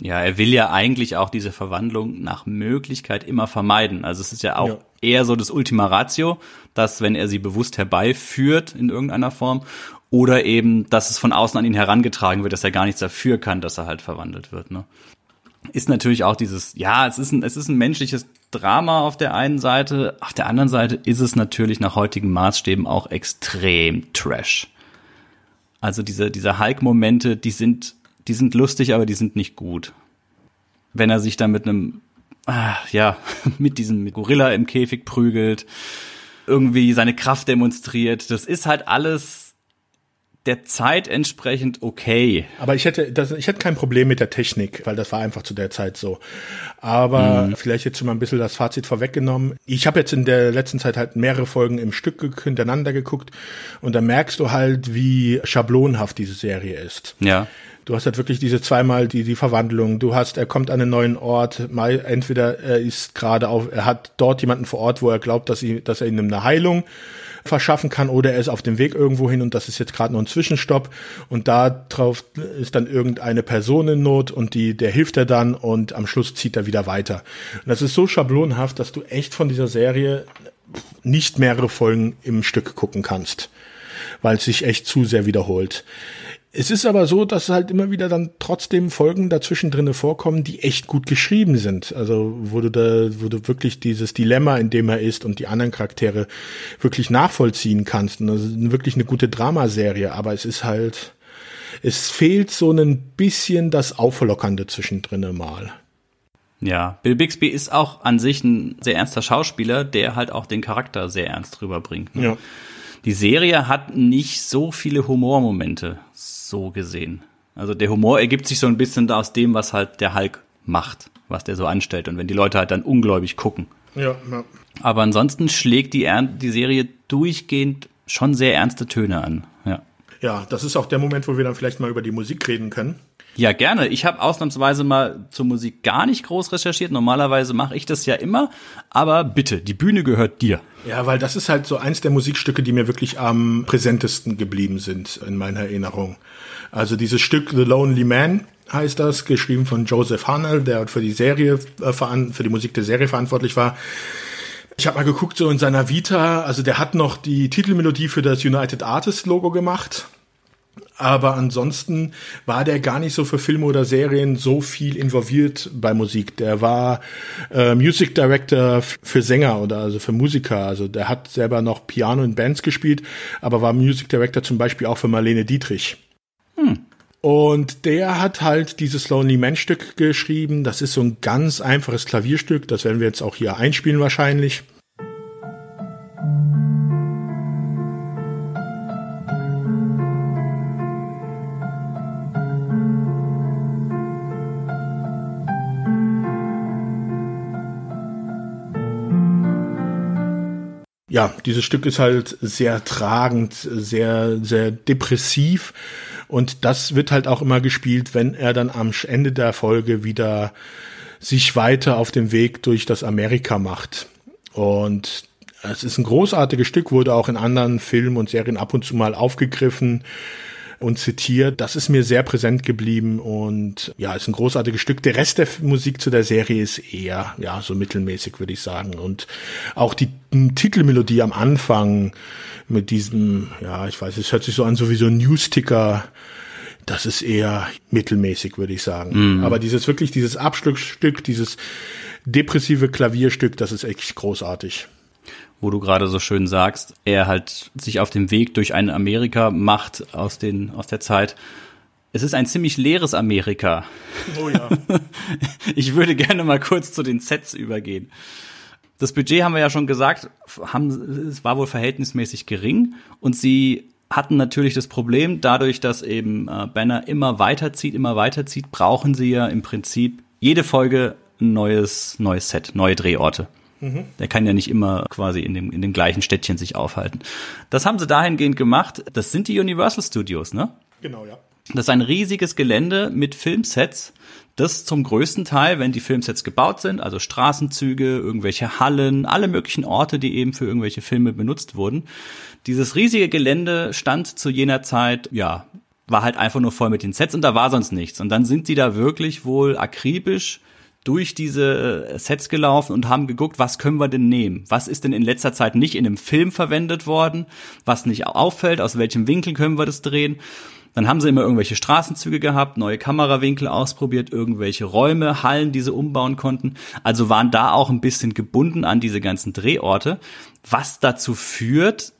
Ja, er will ja eigentlich auch diese Verwandlung nach Möglichkeit immer vermeiden. Also es ist ja auch ja. eher so das Ultima Ratio, dass wenn er sie bewusst herbeiführt in irgendeiner Form oder eben, dass es von außen an ihn herangetragen wird, dass er gar nichts dafür kann, dass er halt verwandelt wird. Ne? Ist natürlich auch dieses, ja, es ist ein, es ist ein menschliches Drama auf der einen Seite, auf der anderen Seite ist es natürlich nach heutigen Maßstäben auch extrem Trash. Also diese, diese Hulk-Momente, die sind die sind lustig, aber die sind nicht gut. Wenn er sich dann mit einem, ah, ja, mit diesem Gorilla im Käfig prügelt, irgendwie seine Kraft demonstriert, das ist halt alles der Zeit entsprechend okay. Aber ich hätte, das, ich hätte kein Problem mit der Technik, weil das war einfach zu der Zeit so. Aber mhm. vielleicht jetzt schon mal ein bisschen das Fazit vorweggenommen. Ich habe jetzt in der letzten Zeit halt mehrere Folgen im Stück hintereinander geguckt und da merkst du halt, wie schablonhaft diese Serie ist. Ja. Du hast halt wirklich diese zweimal die, die Verwandlung. Du hast, er kommt an einen neuen Ort. Mal, entweder er ist gerade auf, er hat dort jemanden vor Ort, wo er glaubt, dass, sie, dass er ihm eine Heilung verschaffen kann oder er ist auf dem Weg irgendwo hin und das ist jetzt gerade noch ein Zwischenstopp und da drauf ist dann irgendeine Person in Not und die, der hilft er dann und am Schluss zieht er wieder weiter. Und das ist so schablonhaft, dass du echt von dieser Serie nicht mehrere Folgen im Stück gucken kannst, weil es sich echt zu sehr wiederholt. Es ist aber so, dass halt immer wieder dann trotzdem Folgen dazwischen drinne vorkommen, die echt gut geschrieben sind. Also wo du da, wo du wirklich dieses Dilemma, in dem er ist und die anderen Charaktere wirklich nachvollziehen kannst. Und das ist wirklich eine gute Dramaserie, aber es ist halt, es fehlt so ein bisschen das Auflockernde zwischendrin mal. Ja, Bill Bixby ist auch an sich ein sehr ernster Schauspieler, der halt auch den Charakter sehr ernst rüberbringt. Ne? Ja. Die Serie hat nicht so viele Humormomente, so gesehen. Also der Humor ergibt sich so ein bisschen aus dem, was halt der Hulk macht, was der so anstellt. Und wenn die Leute halt dann ungläubig gucken. Ja, ja. Aber ansonsten schlägt die, die Serie durchgehend schon sehr ernste Töne an. Ja. Ja, das ist auch der Moment, wo wir dann vielleicht mal über die Musik reden können. Ja, gerne. Ich habe ausnahmsweise mal zur Musik gar nicht groß recherchiert. Normalerweise mache ich das ja immer. Aber bitte, die Bühne gehört dir. Ja, weil das ist halt so eins der Musikstücke, die mir wirklich am präsentesten geblieben sind in meiner Erinnerung. Also dieses Stück The Lonely Man heißt das, geschrieben von Joseph Hanel, der für die Serie, äh, für die Musik der Serie verantwortlich war. Ich habe mal geguckt, so in seiner Vita, also der hat noch die Titelmelodie für das United Artists Logo gemacht aber ansonsten war der gar nicht so für Filme oder Serien so viel involviert bei Musik. Der war äh, Music Director für Sänger oder also für Musiker. Also der hat selber noch Piano in Bands gespielt, aber war Music Director zum Beispiel auch für Marlene Dietrich. Hm. Und der hat halt dieses Lonely Man Stück geschrieben. Das ist so ein ganz einfaches Klavierstück. Das werden wir jetzt auch hier einspielen wahrscheinlich. Ja, dieses Stück ist halt sehr tragend, sehr, sehr depressiv. Und das wird halt auch immer gespielt, wenn er dann am Ende der Folge wieder sich weiter auf dem Weg durch das Amerika macht. Und es ist ein großartiges Stück, wurde auch in anderen Filmen und Serien ab und zu mal aufgegriffen und zitiert. Das ist mir sehr präsent geblieben und ja, ist ein großartiges Stück. Der Rest der Musik zu der Serie ist eher, ja, so mittelmäßig, würde ich sagen. Und auch die Titelmelodie am Anfang mit diesem, ja, ich weiß, es hört sich so an, so wie so ein Newsticker. Das ist eher mittelmäßig, würde ich sagen. Mhm. Aber dieses wirklich, dieses Abschlussstück, dieses depressive Klavierstück, das ist echt großartig wo du gerade so schön sagst, er halt sich auf dem Weg durch ein Amerika macht aus den aus der Zeit. Es ist ein ziemlich leeres Amerika. Oh ja. Ich würde gerne mal kurz zu den Sets übergehen. Das Budget haben wir ja schon gesagt, haben, es war wohl verhältnismäßig gering und sie hatten natürlich das Problem, dadurch, dass eben äh, Banner immer weiterzieht, immer weiterzieht, brauchen sie ja im Prinzip jede Folge ein neues, neues Set, neue Drehorte. Mhm. Der kann ja nicht immer quasi in dem, in dem gleichen Städtchen sich aufhalten. Das haben sie dahingehend gemacht. Das sind die Universal Studios, ne? Genau, ja. Das ist ein riesiges Gelände mit Filmsets, das zum größten Teil, wenn die Filmsets gebaut sind, also Straßenzüge, irgendwelche Hallen, alle möglichen Orte, die eben für irgendwelche Filme benutzt wurden. Dieses riesige Gelände stand zu jener Zeit, ja, war halt einfach nur voll mit den Sets und da war sonst nichts. Und dann sind die da wirklich wohl akribisch durch diese äh, Sets gelaufen und haben geguckt, was können wir denn nehmen? Was ist denn in letzter Zeit nicht in einem Film verwendet worden? Was nicht auffällt? Aus welchem Winkel können wir das drehen? Dann haben sie immer irgendwelche Straßenzüge gehabt, neue Kamerawinkel ausprobiert, irgendwelche Räume, Hallen, die sie umbauen konnten. Also waren da auch ein bisschen gebunden an diese ganzen Drehorte, was dazu führt,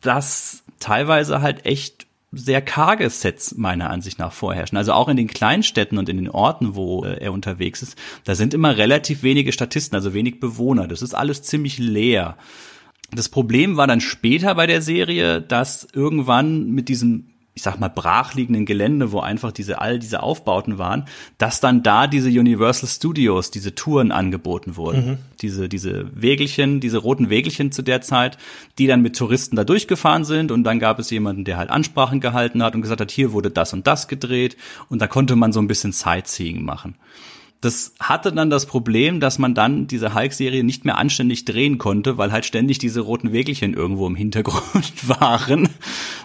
dass teilweise halt echt sehr karge Sets meiner Ansicht nach vorherrschen. Also auch in den Kleinstädten und in den Orten, wo äh, er unterwegs ist, da sind immer relativ wenige Statisten, also wenig Bewohner. Das ist alles ziemlich leer. Das Problem war dann später bei der Serie, dass irgendwann mit diesem ich sag mal, brachliegenden Gelände, wo einfach diese, all diese Aufbauten waren, dass dann da diese Universal Studios, diese Touren angeboten wurden. Mhm. Diese, diese Wägelchen, diese roten Wägelchen zu der Zeit, die dann mit Touristen da durchgefahren sind und dann gab es jemanden, der halt Ansprachen gehalten hat und gesagt hat, hier wurde das und das gedreht und da konnte man so ein bisschen Sightseeing machen. Das hatte dann das Problem, dass man dann diese Hulk-Serie nicht mehr anständig drehen konnte, weil halt ständig diese roten Wägelchen irgendwo im Hintergrund waren.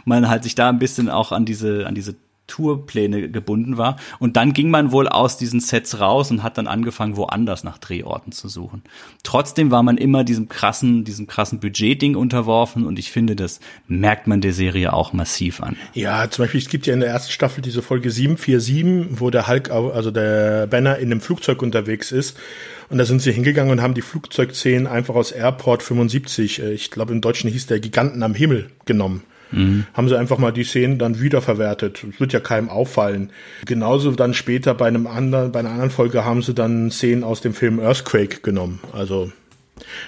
Man halt sich da ein bisschen auch an diese, an diese Tourpläne gebunden war. Und dann ging man wohl aus diesen Sets raus und hat dann angefangen, woanders nach Drehorten zu suchen. Trotzdem war man immer diesem krassen, diesem krassen Budgetding unterworfen und ich finde, das merkt man der Serie auch massiv an. Ja, zum Beispiel, es gibt ja in der ersten Staffel diese Folge 747, wo der Hulk, also der Banner in einem Flugzeug unterwegs ist. Und da sind sie hingegangen und haben die Flugzeugszenen einfach aus Airport 75, äh, ich glaube im Deutschen hieß der Giganten am Himmel, genommen. Mhm. Haben sie einfach mal die Szenen dann wiederverwertet. Es wird ja keinem auffallen. Genauso dann später bei einem anderen, bei einer anderen Folge haben sie dann Szenen aus dem Film Earthquake genommen. Also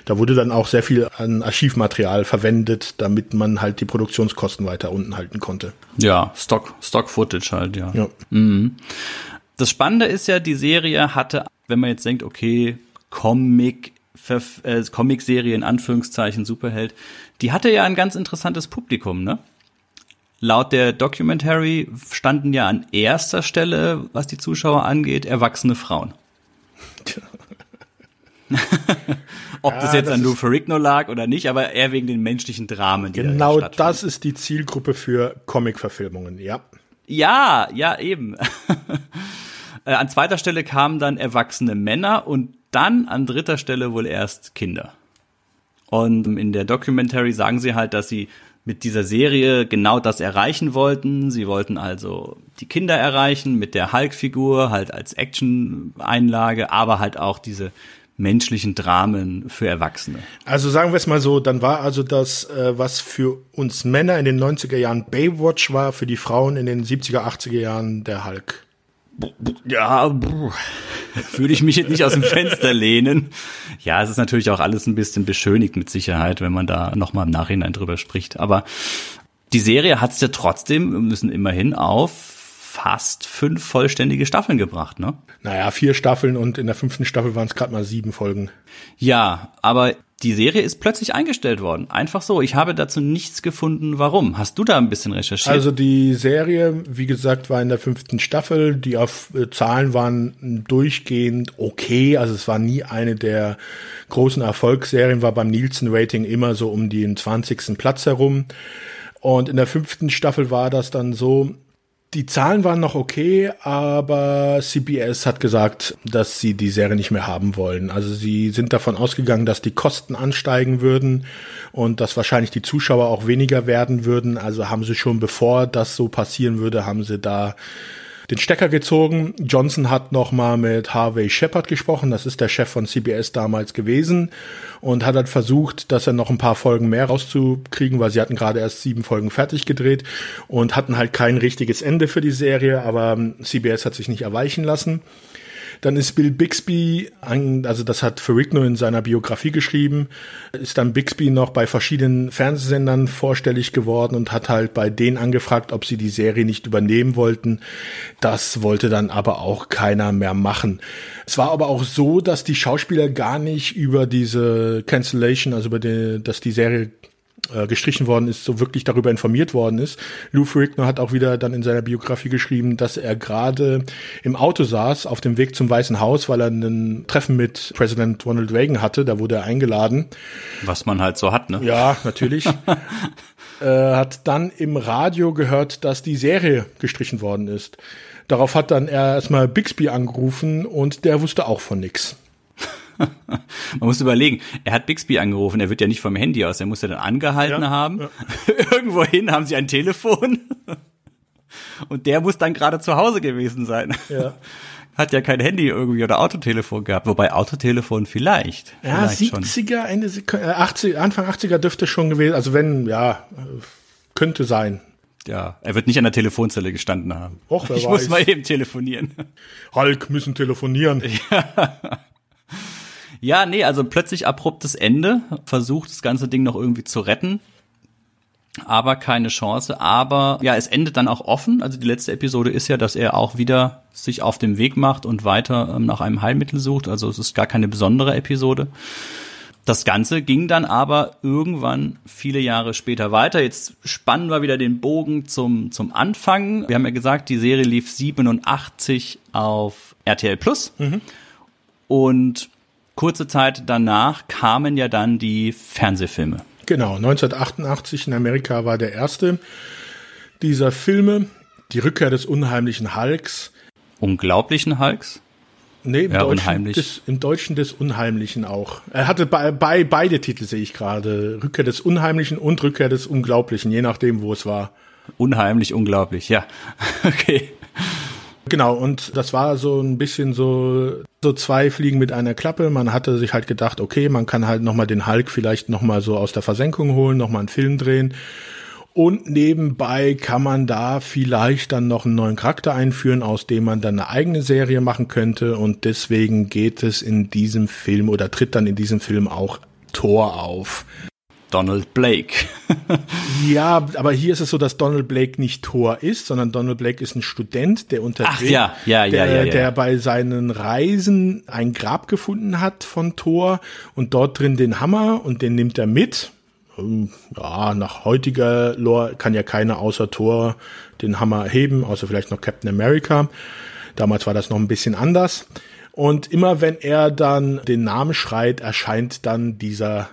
da wurde dann auch sehr viel an Archivmaterial verwendet, damit man halt die Produktionskosten weiter unten halten konnte. Ja, Stock, Stock Footage halt, ja. ja. Mhm. Das Spannende ist ja, die Serie hatte, wenn man jetzt denkt, okay, Comic, äh, Comic-Serie in Anführungszeichen Superheld, die hatte ja ein ganz interessantes Publikum, ne? Laut der Documentary standen ja an erster Stelle, was die Zuschauer angeht, erwachsene Frauen. Ob ja, das jetzt das an Lou Ferrigno lag oder nicht, aber eher wegen den menschlichen Dramen. Die genau da das ist die Zielgruppe für Comic-Verfilmungen, ja. Ja, ja, eben. Äh, an zweiter Stelle kamen dann erwachsene Männer und dann an dritter Stelle wohl erst Kinder. Und in der Documentary sagen sie halt, dass sie mit dieser Serie genau das erreichen wollten. Sie wollten also die Kinder erreichen mit der Hulk-Figur, halt als Action-Einlage, aber halt auch diese menschlichen Dramen für Erwachsene. Also sagen wir es mal so, dann war also das, äh, was für uns Männer in den 90er Jahren Baywatch war, für die Frauen in den 70er, 80er Jahren der Hulk. Ja, würde ich mich jetzt nicht aus dem Fenster lehnen. Ja, es ist natürlich auch alles ein bisschen beschönigt mit Sicherheit, wenn man da nochmal im Nachhinein drüber spricht. Aber die Serie hat es ja trotzdem, wir müssen immerhin auf fast fünf vollständige Staffeln gebracht, ne? Naja, vier Staffeln und in der fünften Staffel waren es gerade mal sieben Folgen. Ja, aber die Serie ist plötzlich eingestellt worden. Einfach so. Ich habe dazu nichts gefunden, warum. Hast du da ein bisschen recherchiert? Also die Serie, wie gesagt, war in der fünften Staffel. Die auf äh, Zahlen waren durchgehend okay. Also es war nie eine der großen Erfolgsserien, war beim Nielsen-Rating immer so um den 20. Platz herum. Und in der fünften Staffel war das dann so, die Zahlen waren noch okay, aber CBS hat gesagt, dass sie die Serie nicht mehr haben wollen. Also sie sind davon ausgegangen, dass die Kosten ansteigen würden und dass wahrscheinlich die Zuschauer auch weniger werden würden. Also haben sie schon, bevor das so passieren würde, haben sie da den Stecker gezogen. Johnson hat nochmal mit Harvey Shepard gesprochen, das ist der Chef von CBS damals gewesen und hat halt versucht, dass er noch ein paar Folgen mehr rauszukriegen, weil sie hatten gerade erst sieben Folgen fertig gedreht und hatten halt kein richtiges Ende für die Serie, aber CBS hat sich nicht erweichen lassen. Dann ist Bill Bixby, also das hat Ferrigno in seiner Biografie geschrieben, ist dann Bixby noch bei verschiedenen Fernsehsendern vorstellig geworden und hat halt bei denen angefragt, ob sie die Serie nicht übernehmen wollten. Das wollte dann aber auch keiner mehr machen. Es war aber auch so, dass die Schauspieler gar nicht über diese Cancellation, also über die, dass die Serie äh, gestrichen worden ist, so wirklich darüber informiert worden ist. Lou Ferrigno hat auch wieder dann in seiner Biografie geschrieben, dass er gerade im Auto saß auf dem Weg zum Weißen Haus, weil er ein Treffen mit Präsident Ronald Reagan hatte. Da wurde er eingeladen. Was man halt so hat, ne? Ja, natürlich. äh, hat dann im Radio gehört, dass die Serie gestrichen worden ist. Darauf hat dann er erstmal Bixby angerufen und der wusste auch von nix. Man muss überlegen, er hat Bixby angerufen, er wird ja nicht vom Handy aus, er muss ja dann angehalten ja, haben. Ja. Irgendwohin haben sie ein Telefon. Und der muss dann gerade zu Hause gewesen sein. Ja. Hat ja kein Handy irgendwie oder Autotelefon gehabt, wobei Autotelefon vielleicht. Ja, vielleicht 70er, Ende 80, äh, Anfang 80er dürfte schon gewesen, also wenn, ja, könnte sein. Ja, er wird nicht an der Telefonzelle gestanden haben. Och, wer ich weiß. muss mal eben telefonieren. Hulk müssen telefonieren. Ja. Ja, nee, also plötzlich abruptes Ende, versucht das ganze Ding noch irgendwie zu retten, aber keine Chance. Aber ja, es endet dann auch offen. Also die letzte Episode ist ja, dass er auch wieder sich auf den Weg macht und weiter ähm, nach einem Heilmittel sucht. Also es ist gar keine besondere Episode. Das Ganze ging dann aber irgendwann viele Jahre später weiter. Jetzt spannen wir wieder den Bogen zum, zum Anfang. Wir haben ja gesagt, die Serie lief 87 auf RTL Plus. Mhm. Und kurze Zeit danach kamen ja dann die Fernsehfilme. Genau, 1988 in Amerika war der erste dieser Filme, die Rückkehr des unheimlichen Hulks. Unglaublichen Hulks? Nee, im, ja, Deutschen, des, im Deutschen des Unheimlichen auch. Er hatte bei, bei beide Titel sehe ich gerade. Rückkehr des Unheimlichen und Rückkehr des Unglaublichen, je nachdem, wo es war. Unheimlich, unglaublich, ja. okay. Genau, und das war so ein bisschen so, so zwei Fliegen mit einer Klappe. Man hatte sich halt gedacht, okay, man kann halt nochmal den Hulk vielleicht nochmal so aus der Versenkung holen, nochmal einen Film drehen. Und nebenbei kann man da vielleicht dann noch einen neuen Charakter einführen, aus dem man dann eine eigene Serie machen könnte. Und deswegen geht es in diesem Film oder tritt dann in diesem Film auch Thor auf. Donald Blake. ja, aber hier ist es so, dass Donald Blake nicht Thor ist, sondern Donald Blake ist ein Student, der unterwegs, Ach, ja, ja, ja, der, ja, ja, der bei seinen Reisen ein Grab gefunden hat von Thor und dort drin den Hammer und den nimmt er mit. Ähm, ja, nach heutiger Lore kann ja keiner außer Thor den Hammer heben, außer vielleicht noch Captain America. Damals war das noch ein bisschen anders. Und immer wenn er dann den Namen schreit, erscheint dann dieser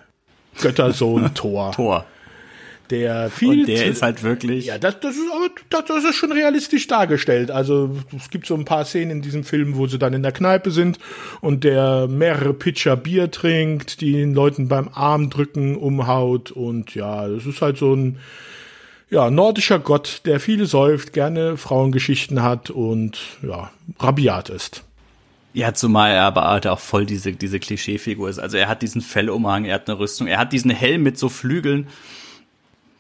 Göttersohn Thor. Thor. Der viel Und der ist halt wirklich. Ja, das, das, ist, das, das ist schon realistisch dargestellt. Also es gibt so ein paar Szenen in diesem Film, wo sie dann in der Kneipe sind und der mehrere Pitcher Bier trinkt, die den Leuten beim Arm drücken, umhaut und ja, das ist halt so ein ja, nordischer Gott, der viele säuft, gerne Frauengeschichten hat und ja, rabiat ist. Ja, zumal er aber halt auch voll diese, diese Klischeefigur ist. Also er hat diesen Fellumhang, er hat eine Rüstung, er hat diesen Helm mit so Flügeln.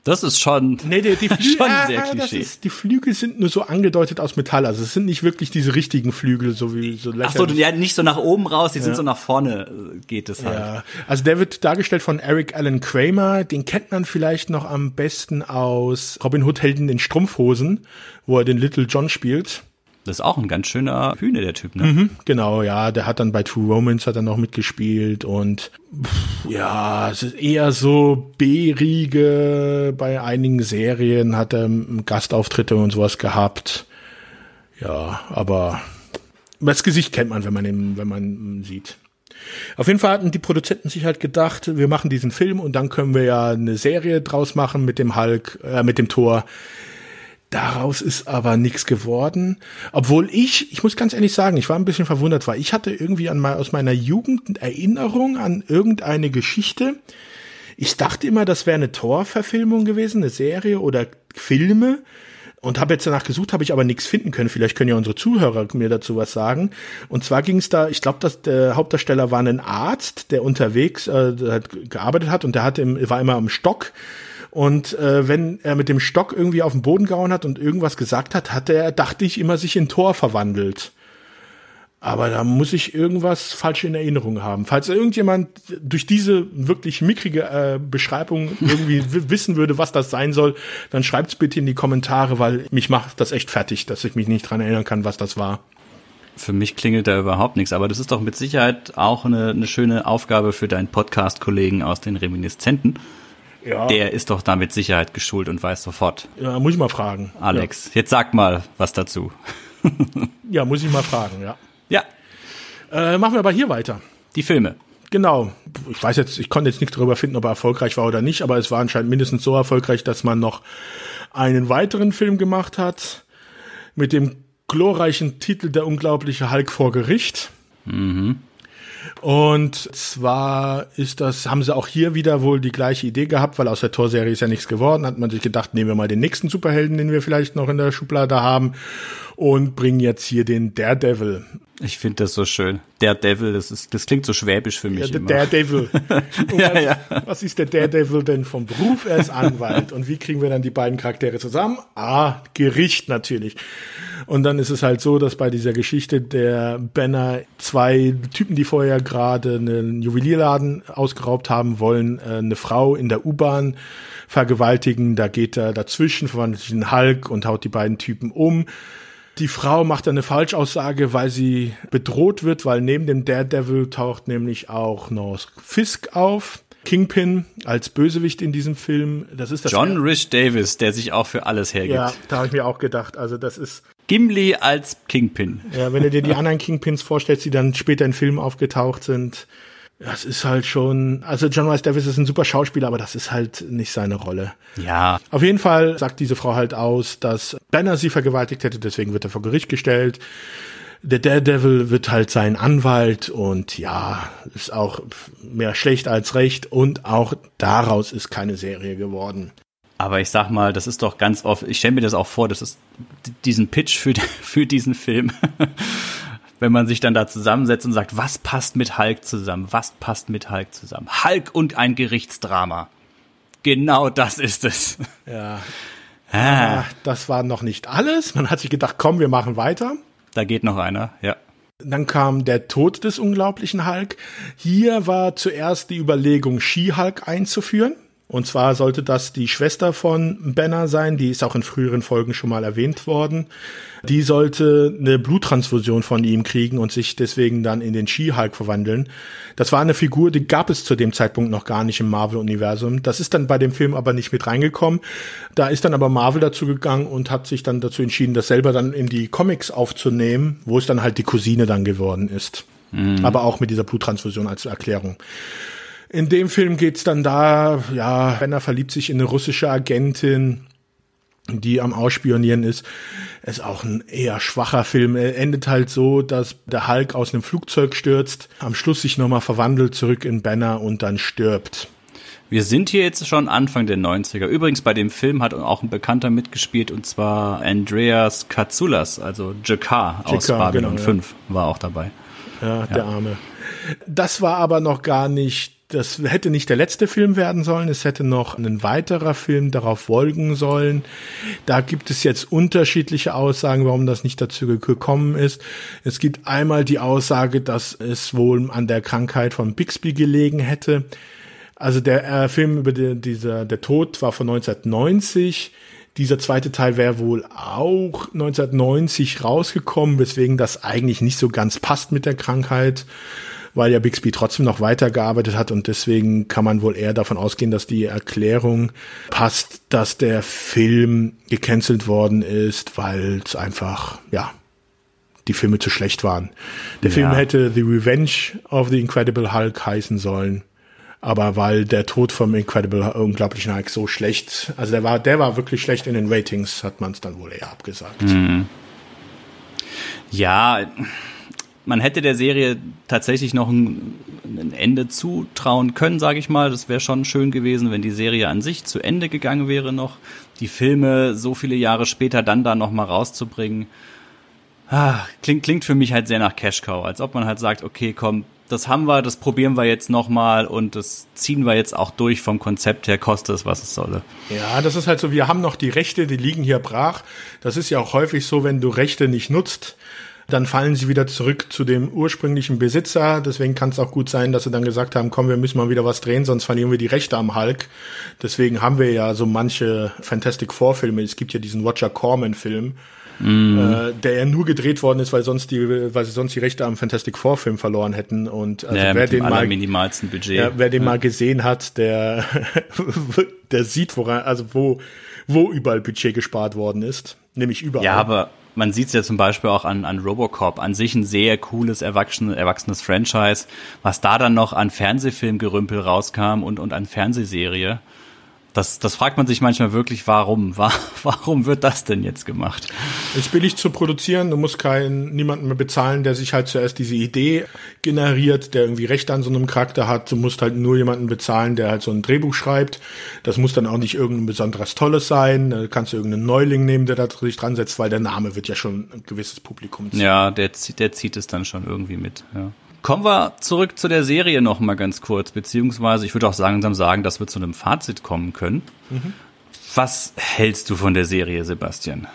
Das ist schon, Nee, die, die, Flü schon Ah, sehr das Klischee. Ist, die Flügel sind nur so angedeutet aus Metall. Also es sind nicht wirklich diese richtigen Flügel, so wie so Ach so, ja, nicht so nach oben raus, die sind so nach vorne, äh, geht es halt. Ja, also der wird dargestellt von Eric Allen Kramer. Den kennt man vielleicht noch am besten aus Robin Hood Helden in Strumpfhosen, wo er den Little John spielt. Das ist auch ein ganz schöner Hühne, der Typ, ne? Mhm, genau, ja, der hat dann bei True Romance hat er noch mitgespielt und pff, ja, es ist eher so B-Riege. Bei einigen Serien hat er Gastauftritte und sowas gehabt. Ja, aber das Gesicht kennt man, wenn man ihn, wenn man ihn sieht. Auf jeden Fall hatten die Produzenten sich halt gedacht, wir machen diesen Film und dann können wir ja eine Serie draus machen mit dem Hulk, äh, mit dem Tor. Daraus ist aber nichts geworden. Obwohl ich, ich muss ganz ehrlich sagen, ich war ein bisschen verwundert, weil ich hatte irgendwie an mein, aus meiner Jugend Erinnerung an irgendeine Geschichte. Ich dachte immer, das wäre eine Tor-Verfilmung gewesen, eine Serie oder Filme. Und habe jetzt danach gesucht, habe ich aber nichts finden können. Vielleicht können ja unsere Zuhörer mir dazu was sagen. Und zwar ging es da, ich glaube, dass der Hauptdarsteller war ein Arzt, der unterwegs äh, gearbeitet hat und der hat im, war immer am Stock. Und äh, wenn er mit dem Stock irgendwie auf den Boden gehauen hat und irgendwas gesagt hat, hat er, dachte ich, immer sich in Tor verwandelt. Aber da muss ich irgendwas falsch in Erinnerung haben. Falls irgendjemand durch diese wirklich mickrige äh, Beschreibung irgendwie wissen würde, was das sein soll, dann schreibt's bitte in die Kommentare, weil mich macht das echt fertig, dass ich mich nicht dran erinnern kann, was das war. Für mich klingelt da überhaupt nichts, aber das ist doch mit Sicherheit auch eine, eine schöne Aufgabe für deinen Podcast-Kollegen aus den Reminiszenten. Ja, Der ist doch da mit Sicherheit geschult und weiß sofort. ja muss ich mal fragen. Alex, jetzt sag mal was dazu. Ja, ja muss ich mal fragen, ja. Ja, Äh, machen wir aber hier weiter. die Filme. Genau. Ich weiß jetzt, ich konnte jetzt nichts darüber finden, ob er erfolgreich war oder nicht, aber es war anscheinend mindestens so erfolgreich, dass man noch einen weiteren Film gemacht hat mit dem glorreichen Titel Der unglaubliche Hulk vor Gericht. Und zwar ist das, haben sie auch hier wieder wohl die gleiche Idee gehabt, weil aus der Torserie ist ja nichts geworden, hat man sich gedacht, nehmen wir mal den nächsten Superhelden, den wir vielleicht noch in der Schublade haben und bringen jetzt hier den Daredevil. Ich finde das so schön. Der Devil, das ist, das klingt so schwäbisch für mich Ja, der immer. Daredevil. Ja, was, ja. was ist der Daredevil denn vom Beruf? Er ist Anwalt. Und wie kriegen wir dann die beiden Charaktere zusammen? Ah, Gericht natürlich. Und dann ist es halt so, dass bei dieser Geschichte der Banner zwei Typen, die vorher gerade einen Juwelierladen ausgeraubt haben wollen, äh, eine Frau in der U-Bahn vergewaltigen. Da geht er dazwischen, verwandelt sich in Hulk und haut die beiden Typen um. Die Frau macht eine Falschaussage, weil sie bedroht wird, weil neben dem Daredevil taucht nämlich auch noch Fisk auf. Kingpin als Bösewicht in diesem Film. Das ist das John Rich Davis, der sich auch für alles hergibt. Ja, da habe ich mir auch gedacht. Also das ist, Gimli als Kingpin. ja, wenn du dir die anderen Kingpins vorstellst, die dann später in Filmen aufgetaucht sind, das ist halt schon, also John Rice Davis ist ein super Schauspieler, aber das ist halt nicht seine Rolle. Ja, Auf jeden Fall sagt diese Frau halt aus, dass Banner sie vergewaltigt hätte, deswegen wird er vor Gericht gestellt. Der Daredevil wird halt sein Anwalt und ja, ist auch mehr schlecht als recht und auch daraus ist keine Serie geworden. aber ich sag mal, das ist doch ganz oft, ich stelle mir das auch vor, das ist diesen Pitch für, für diesen Film. Wenn man sich dann da zusammensetzt und sagt, was passt mit Hulk zusammen? Was passt mit Hulk zusammen? Hulk und ein Gerichtsdrama. Genau das ist es. Ja, Ah, Ach, das war noch nicht alles. Man hat sich gedacht, komm, wir machen weiter. da geht noch einer, ja. Dann kam der Tod des unglaublichen Hulk. Hier war zuerst die Überlegung, She-Hulk einzuführen. Und zwar sollte das die Schwester von Banner sein, die ist auch in früheren Folgen schon mal erwähnt worden. Die sollte eine Bluttransfusion von ihm kriegen und sich deswegen dann in den She-Hulk verwandeln. Das war eine Figur, die gab es zu dem Zeitpunkt noch gar nicht im Marvel-Universum. Das ist dann bei dem Film aber nicht mit reingekommen. Da ist dann aber Marvel dazu gegangen und hat sich dann dazu entschieden, das selber dann in die Comics aufzunehmen, wo es dann halt die Cousine dann geworden ist. Aber auch mit dieser Bluttransfusion als Erklärung. In dem Film geht's dann da, ja, Banner verliebt sich in eine russische Agentin, die am Ausspionieren ist. Ist auch ein eher schwacher Film. Er endet halt so, dass der Hulk aus einem Flugzeug stürzt, am Schluss sich nochmal verwandelt zurück in Banner und dann stirbt. Wir sind hier jetzt schon Anfang der 90er. Übrigens, bei dem Film hat auch ein Bekannter mitgespielt, und zwar Andreas Katsoulas, also Jakar aus Babylon genau, ja. 5, war auch dabei. Ja, der Arme. Das war aber noch gar nicht das hätte nicht der letzte Film werden sollen, es hätte noch ein weiterer Film darauf folgen sollen. Da gibt es jetzt unterschiedliche Aussagen, warum das nicht dazu gekommen ist. Es gibt einmal die Aussage, dass es wohl an der Krankheit von Bixby gelegen hätte. Also der äh, Film über die, dieser, der Tod war von 1990. Dieser zweite Teil wäre wohl auch 1990 rausgekommen, weswegen das eigentlich nicht so ganz passt mit der Krankheit weil ja Bixby trotzdem noch weitergearbeitet hat und deswegen kann man wohl eher davon ausgehen, dass die Erklärung passt, dass der Film gecancelt worden ist, weil es einfach, ja, die Filme zu schlecht waren. Der ja. Film hätte The Revenge of the Incredible Hulk heißen sollen. Aber weil der Tod vom Incredible Unglaublichen Hulk so schlecht, also der war, der war wirklich schlecht in den Ratings, hat man es dann wohl eher abgesagt. Mhm. Ja, man hätte der Serie tatsächlich noch ein, ein Ende zutrauen können, sage ich mal. Das wäre schon schön gewesen, wenn die Serie an sich zu Ende gegangen wäre noch. Die Filme so viele Jahre später dann da noch mal rauszubringen, ah, klingt klingt für mich halt sehr nach Cash Cow, als ob man halt sagt, okay, komm, das haben wir, das probieren wir jetzt noch mal und das ziehen wir jetzt auch durch vom Konzept her, koste es, was es solle. Ja, das ist halt so, wir haben noch die Rechte, die liegen hier brach. Das ist ja auch häufig so, wenn du Rechte nicht nutzt, dann fallen sie wieder zurück zu dem ursprünglichen Besitzer. Deswegen kann es auch gut sein, dass sie dann gesagt haben, komm, wir müssen mal wieder was drehen, sonst verlieren wir die Rechte am Hulk. Deswegen haben wir ja so manche Fantastic Four Filme. Es gibt ja diesen Roger Corman Film. Mm. Äh, der ja nur gedreht worden ist, weil sonst die, weil sie sonst die Rechte am Fantastic Four Film verloren hätten und also ja, wer den mal minimalsten Budget, ja, wer den ja. mal gesehen hat, der der sieht woran, also wo wo überall Budget gespart worden ist, nämlich überall. Ja, aber man sieht es ja zum Beispiel auch an, an Robocop, an sich ein sehr cooles, erwachsene, erwachsenes Franchise, was da dann noch an Fernsehfilmgerümpel rauskam und, und an Fernsehserie das, das fragt man sich manchmal wirklich, warum? Warum wird das denn jetzt gemacht? Ist billig zu produzieren, du musst keinen, niemanden mehr bezahlen, der sich halt zuerst diese Idee generiert, der irgendwie Recht an so einem Charakter hat. Du musst halt nur jemanden bezahlen, der halt so ein Drehbuch schreibt. Das muss dann auch nicht irgendein besonderes Tolles sein. Da kannst du irgendeinen Neuling nehmen, der da sich dran setzt, weil der Name wird ja schon ein gewisses Publikum ziehen. Ja, der, der zieht es dann schon irgendwie mit, ja. Kommen wir zurück zu der Serie noch mal ganz kurz, beziehungsweise ich würde auch langsam sagen, dass wir zu einem Fazit kommen können. Mhm. Was hältst du von der Serie, Sebastian?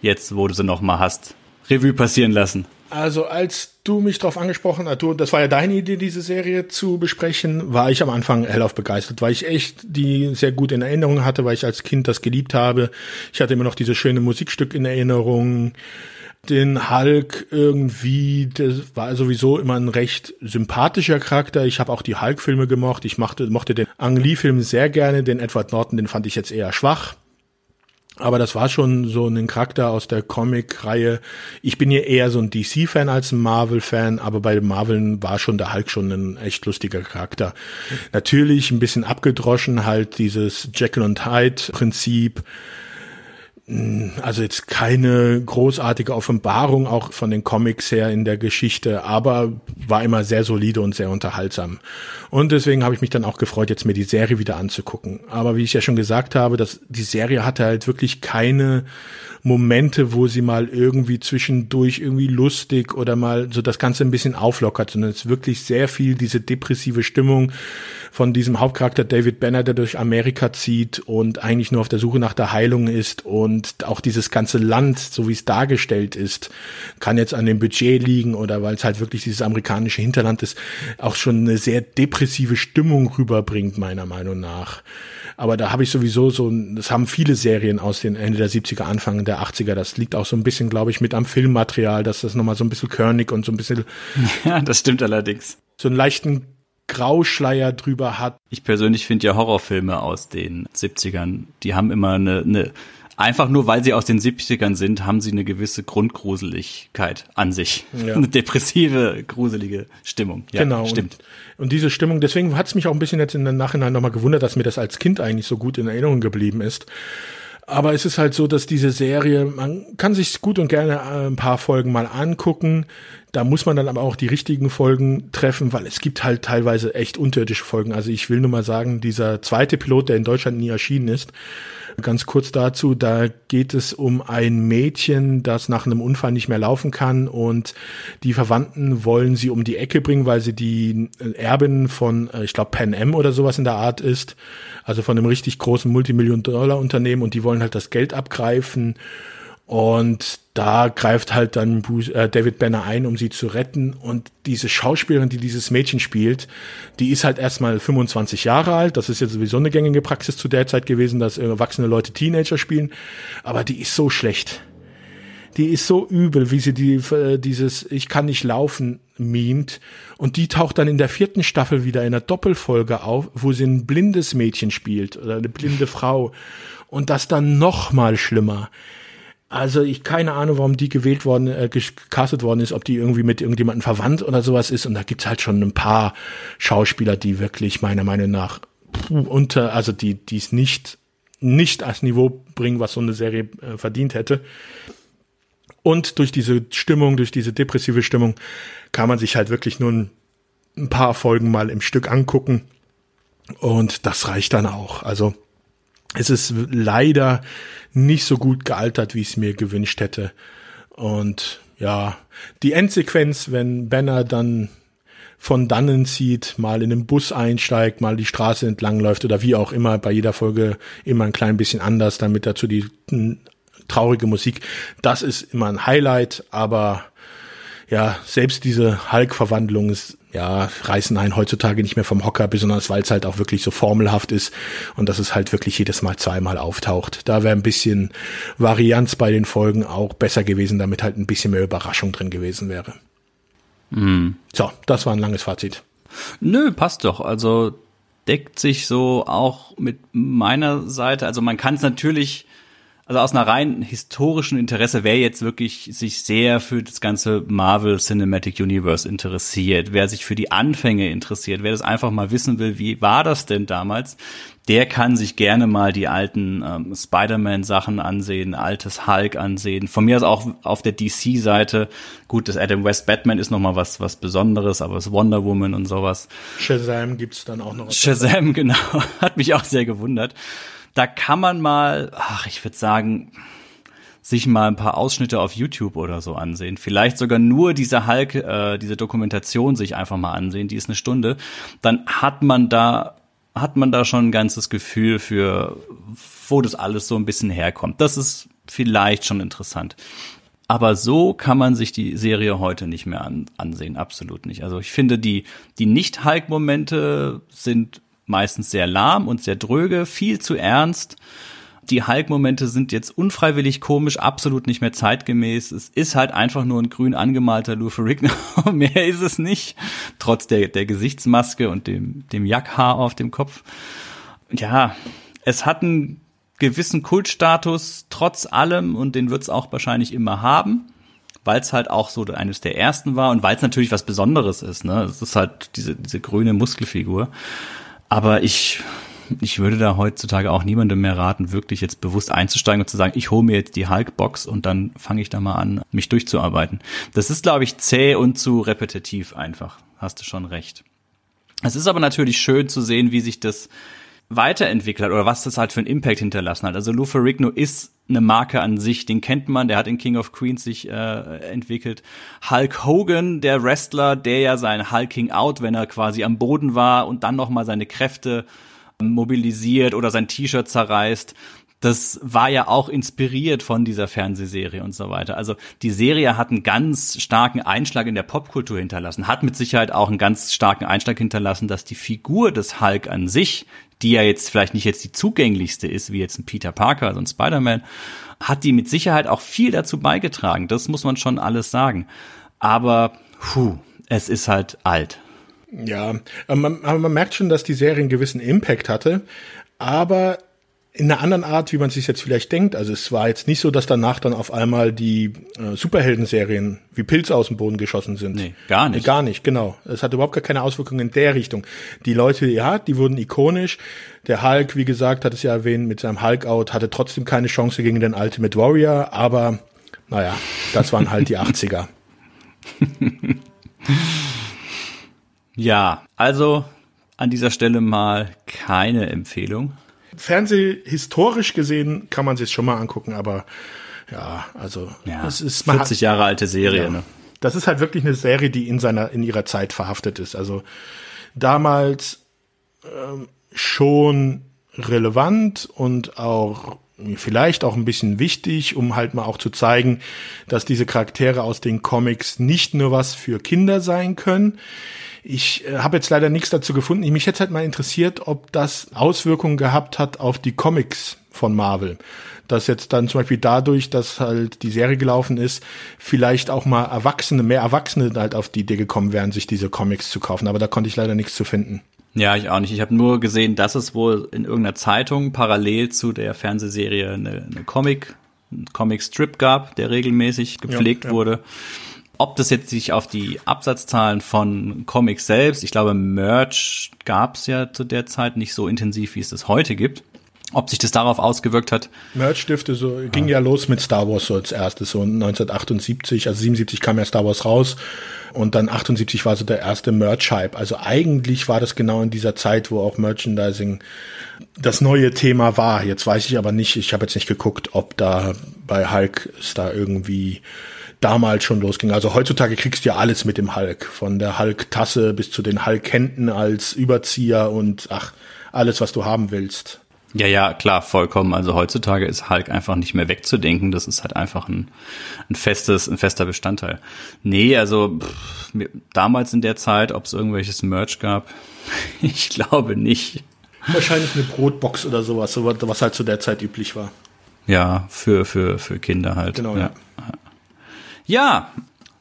Jetzt, wo du sie noch mal hast, Revue passieren lassen. Also als du mich darauf angesprochen hast, du, das war ja deine Idee, diese Serie zu besprechen, war ich am Anfang hellauf begeistert, weil ich echt die sehr gut in Erinnerung hatte, weil ich als Kind das geliebt habe. Ich hatte immer noch dieses schöne Musikstück in Erinnerung den Hulk irgendwie, der war sowieso immer ein recht sympathischer Charakter. Ich habe auch die Hulk-Filme gemocht. Ich mochte, mochte den Ang Lee-Film sehr gerne. Den Edward Norton, den fand ich jetzt eher schwach. Aber das war schon so ein Charakter aus der Comic-Reihe. Ich bin hier eher so ein DC-Fan als ein Marvel-Fan, aber bei Marvel war schon der Hulk schon ein echt lustiger Charakter. Natürlich ein bisschen abgedroschen, halt dieses Jekyll und Hyde-Prinzip also jetzt keine großartige Offenbarung auch von den Comics her in der Geschichte, aber war immer sehr solide und sehr unterhaltsam. Und deswegen habe ich mich dann auch gefreut, jetzt mir die Serie wieder anzugucken. Aber wie ich ja schon gesagt habe, dass die Serie hatte halt wirklich keine Momente, wo sie mal irgendwie zwischendurch irgendwie lustig oder mal so das Ganze ein bisschen auflockert, sondern es ist wirklich sehr viel diese depressive Stimmung von diesem Hauptcharakter David Banner, der durch Amerika zieht und eigentlich nur auf der Suche nach der Heilung ist und auch dieses ganze Land, so wie es dargestellt ist, kann jetzt an dem Budget liegen oder weil es halt wirklich dieses amerikanische Hinterland ist, auch schon eine sehr depressive Stimmung rüberbringt, meiner Meinung nach. Aber da habe ich sowieso so, das haben viele Serien aus den Ende der 70er, Anfang der 80er. Das liegt auch so ein bisschen, glaube ich, mit am Filmmaterial, dass das nochmal so ein bisschen körnig und so ein bisschen. Ja, das stimmt allerdings. So einen leichten Grauschleier drüber hat. Ich persönlich finde ja Horrorfilme aus den 70ern, die haben immer eine, eine einfach nur weil sie aus den 70ern sind, haben sie eine gewisse Grundgruseligkeit an sich. Ja. Eine depressive, gruselige Stimmung. Ja, genau. Stimmt. Und, und diese Stimmung, deswegen hat es mich auch ein bisschen jetzt in der Nachhinein nochmal gewundert, dass mir das als Kind eigentlich so gut in Erinnerung geblieben ist. Aber es ist halt so, dass diese Serie, man kann sich gut und gerne ein paar Folgen mal angucken Da muss man dann aber auch die richtigen Folgen treffen, weil es gibt halt teilweise echt unterirdische Folgen. Also ich will nur mal sagen, dieser zweite Pilot, der in Deutschland nie erschienen ist, Ganz kurz dazu, da geht es um ein Mädchen, das nach einem Unfall nicht mehr laufen kann und die Verwandten wollen sie um die Ecke bringen, weil sie die Erbin von, äh, ich glaube, Pan Am oder sowas in der Art ist, also von einem richtig großen Multimillion-Dollar-Unternehmen und die wollen halt das Geld abgreifen und da greift halt dann äh, David Banner ein, um sie zu retten. Und diese Schauspielerin, die dieses Mädchen spielt, die ist halt erstmal 25 Jahre alt. Das ist ja sowieso eine gängige Praxis zu der Zeit gewesen, dass erwachsene Leute Teenager spielen. Aber die ist so schlecht. Die ist so übel, wie sie die, äh, dieses Ich kann nicht laufen mimt. Und die taucht dann in der vierten Staffel wieder in einer Doppelfolge auf, wo sie ein blindes Mädchen spielt oder eine blinde Frau. Und das dann noch mal schlimmer also ich keine Ahnung, warum die gewählt worden, äh, gecastet worden ist, ob die irgendwie mit irgendjemandem verwandt oder sowas ist. Und da gibt's halt schon ein paar Schauspieler, die wirklich meiner Meinung nach unter, also die, die es nicht, nicht als Niveau bringen, was so eine Serie äh, verdient hätte. Und durch diese Stimmung, durch diese depressive Stimmung, kann man sich halt wirklich nur ein, ein paar Folgen mal im Stück angucken. Und das reicht dann auch. Also es ist leider nicht so gut gealtert, wie ich es mir gewünscht hätte. Und ja, die Endsequenz, wenn Banner dann von dannen zieht, mal in den Bus einsteigt, mal die Straße entlang läuft oder wie auch immer, bei jeder Folge immer ein klein bisschen anders, damit dazu die traurige Musik. Das ist immer ein Highlight, aber ja, selbst diese Hulk-Verwandlung ist ja, reißen einen heutzutage nicht mehr vom Hocker, besonders weil es halt auch wirklich so formelhaft ist und dass es halt wirklich jedes Mal zweimal auftaucht. Da wäre ein bisschen Varianz bei den Folgen auch besser gewesen, damit halt ein bisschen mehr Überraschung drin gewesen wäre. Mhm. So, das war ein langes Fazit. Nö, passt doch. Also deckt sich so auch mit meiner Seite. Also man kann es natürlich also aus einer rein historischen Interesse, wer jetzt wirklich sich sehr für das ganze Marvel Cinematic Universe interessiert, wer sich für die Anfänge interessiert, wer das einfach mal wissen will, wie war das denn damals, der kann sich gerne mal die alten ähm, Spider-Man-Sachen ansehen, altes Hulk ansehen. Von mir aus auch auf der DC-Seite. Gut, das Adam West Batman ist noch mal was was Besonderes, aber das Wonder Woman und sowas. Shazam gibt's dann auch noch. Shazam, genau, hat mich auch sehr gewundert da kann man mal, ach, ich würde sagen, sich mal ein paar Ausschnitte auf YouTube oder so ansehen. Vielleicht sogar nur diese Hulk, äh, diese Dokumentation sich einfach mal ansehen, die ist eine Stunde. Dann hat man da, hat man da schon ein ganzes Gefühl für, wo das alles so ein bisschen herkommt. Das ist vielleicht schon interessant. Aber so kann man sich die Serie heute nicht mehr an, ansehen, absolut nicht. Also ich finde, die, die Nicht-Hulk-Momente sind meistens sehr lahm und sehr dröge, viel zu ernst. Die Hulk-Momente sind jetzt unfreiwillig komisch, absolut nicht mehr zeitgemäß. Es ist halt einfach nur ein grün angemalter Lou Ferrigno. mehr ist es nicht. Trotz der, der Gesichtsmaske und dem, dem Jackhaar auf dem Kopf. Ja, es hat einen gewissen Kultstatus trotz allem und den wird es auch wahrscheinlich immer haben weil es halt auch so eines der ersten war und weil es natürlich was Besonderes ist. Ne? Es ist halt diese, diese grüne Muskelfigur. Aber ich, ich würde da heutzutage auch niemandem mehr raten, wirklich jetzt bewusst einzusteigen und zu sagen, ich hole mir jetzt die Hulk-Box und dann fange ich da mal an, mich durchzuarbeiten. Das ist, glaube ich, zäh und zu repetitiv einfach. Hast du schon recht. Es ist aber natürlich schön zu sehen, wie sich das weiterentwickelt oder was das halt für einen Impact hinterlassen hat. Also Lou Ferrigno ist eine Marke an sich, den kennt man, der hat in King of Queens sich äh, entwickelt. Hulk Hogan, der Wrestler, der ja sein Hulking Out, wenn er quasi am Boden war und dann nochmal seine Kräfte mobilisiert oder sein T-Shirt zerreißt. Das war ja auch inspiriert von dieser Fernsehserie und so weiter. Also die Serie hat einen ganz starken Einschlag in der Popkultur hinterlassen, hat mit Sicherheit auch einen ganz starken Einschlag hinterlassen, dass die Figur des Hulk an sich, die ja jetzt vielleicht nicht jetzt die zugänglichste ist, wie jetzt ein Peter Parker, also ein Spider-Man, hat die mit Sicherheit auch viel dazu beigetragen. Das muss man schon alles sagen. Aber, puh, es ist halt alt. Ja, aber man, aber man merkt schon, dass die Serie einen gewissen Impact hatte. Aber in einer anderen Art, wie man sich jetzt vielleicht denkt. Also es war jetzt nicht so, dass danach dann auf einmal die äh, Superhelden-Serien wie Pilze aus dem Boden geschossen sind. Nee, gar nicht. Nee, gar nicht, genau. Es hat überhaupt gar keine Auswirkungen in der Richtung. Die Leute, ja, die wurden ikonisch. Der Hulk, wie gesagt, hat es ja erwähnt, mit seinem Hulk-Out hatte trotzdem keine Chance gegen den Ultimate Warrior, aber naja, das waren halt die 80er. ja, also an dieser Stelle mal keine Empfehlung. Fernsehhistorisch gesehen kann man sich schon mal angucken, aber ja, also ja, es ist 40 Jahre alte Serie. Ja, ne? Das ist halt wirklich eine Serie, die in seiner in ihrer Zeit verhaftet ist. Also damals ähm, schon relevant und auch vielleicht auch ein bisschen wichtig, um halt mal auch zu zeigen, dass diese Charaktere aus den Comics nicht nur was für Kinder sein können. Ich äh, habe jetzt leider nichts dazu gefunden. Mich hätte halt mal interessiert, ob das Auswirkungen gehabt hat auf die Comics von Marvel. Dass jetzt dann zum Beispiel dadurch, dass halt die Serie gelaufen ist, vielleicht auch mal Erwachsene, mehr Erwachsene halt auf die Idee gekommen wären, sich diese Comics zu kaufen. Aber da konnte ich leider nichts zu finden. Ja, ich auch nicht. Ich habe nur gesehen, dass es wohl in irgendeiner Zeitung parallel zu der Fernsehserie eine, eine Comic, einen Comic-Strip gab, der regelmäßig gepflegt ja, ja. wurde. Ob das jetzt sich auf die Absatzzahlen von Comics selbst, ich glaube, Merch gab es ja zu der Zeit nicht so intensiv, wie es das heute gibt. Ob sich das darauf ausgewirkt hat? Merch dürfte so, ging ja los mit Star Wars so als erstes, so 1978, also 77 kam ja Star Wars raus und dann 78 war so der erste Merch-Hype. Also eigentlich war das genau in dieser Zeit, wo auch Merchandising das neue Thema war. Jetzt weiß ich aber nicht, ich habe jetzt nicht geguckt, ob da bei Hulk es da irgendwie damals schon losging. Also heutzutage kriegst du ja alles mit dem Hulk. Von der Hulk-Tasse bis zu den Hulk-Händen als Überzieher und ach, alles, was du haben willst. Ja, ja, klar, vollkommen. Also heutzutage ist Hulk einfach nicht mehr wegzudenken. Das ist halt einfach ein, ein festes, ein fester Bestandteil. Nee, also pff, damals in der Zeit, ob es irgendwelches Merch gab, ich glaube nicht. Wahrscheinlich eine Brotbox oder sowas, was halt zu der Zeit üblich war. Ja, für, für, für Kinder halt. Genau, ja. Ja, ja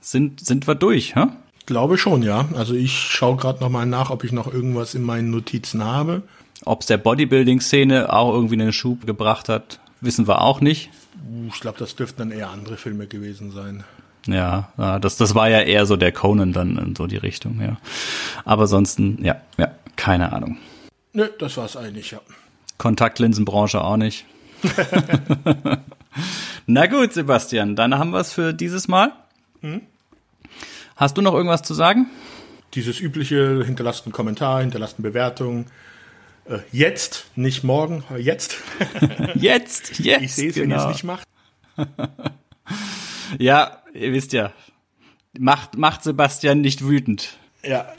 sind, sind wir durch, hä? Glaube schon, ja. Also ich schaue gerade noch mal nach, ob ich noch irgendwas in meinen Notizen habe. Ob es der Bodybuilding-Szene auch irgendwie einen Schub gebracht hat, wissen wir auch nicht. Ich glaube, das dürften dann eher andere Filme gewesen sein. Ja, das, das war ja eher so der Conan dann in so die Richtung, ja. Aber ansonsten, ja, ja, keine Ahnung. Nö, das war es eigentlich, ja. Kontaktlinsenbranche auch nicht. Na gut, Sebastian, dann haben wir es für dieses Mal. Hm? Hast du noch irgendwas zu sagen? Dieses übliche, hinterlasst einen Kommentar, hinterlasst eine Bewertung, äh, jetzt, nicht morgen, jetzt. jetzt, jetzt. Ich sehe es, genau. wenn ihr es nicht macht. ja, ihr wisst ja, macht, macht Sebastian nicht wütend. Ja,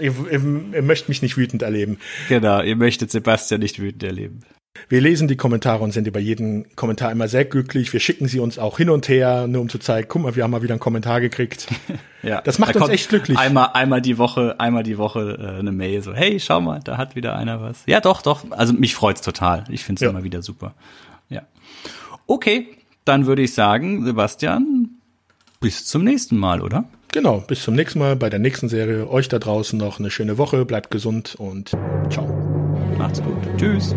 ihr, ihr, ihr möchtet mich nicht wütend erleben. Genau, ihr möchtet Sebastian nicht wütend erleben. Wir lesen die Kommentare und sind über jeden Kommentar immer sehr glücklich. Wir schicken sie uns auch hin und her, nur um zu zeigen, guck mal, wir haben mal wieder einen Kommentar gekriegt. ja, das macht da uns echt glücklich. Einmal, einmal die Woche, einmal die Woche äh, eine Mail so, hey, schau mal, da hat wieder einer was. Ja, doch, doch. Also mich freut's total. Ich find's ja. immer wieder super. Ja. Okay, dann würde ich sagen, Sebastian, bis zum nächsten Mal, oder? Genau, bis zum nächsten Mal bei der nächsten Serie. Euch da draußen noch eine schöne Woche, bleibt gesund und ciao. Macht's gut. Tschüss.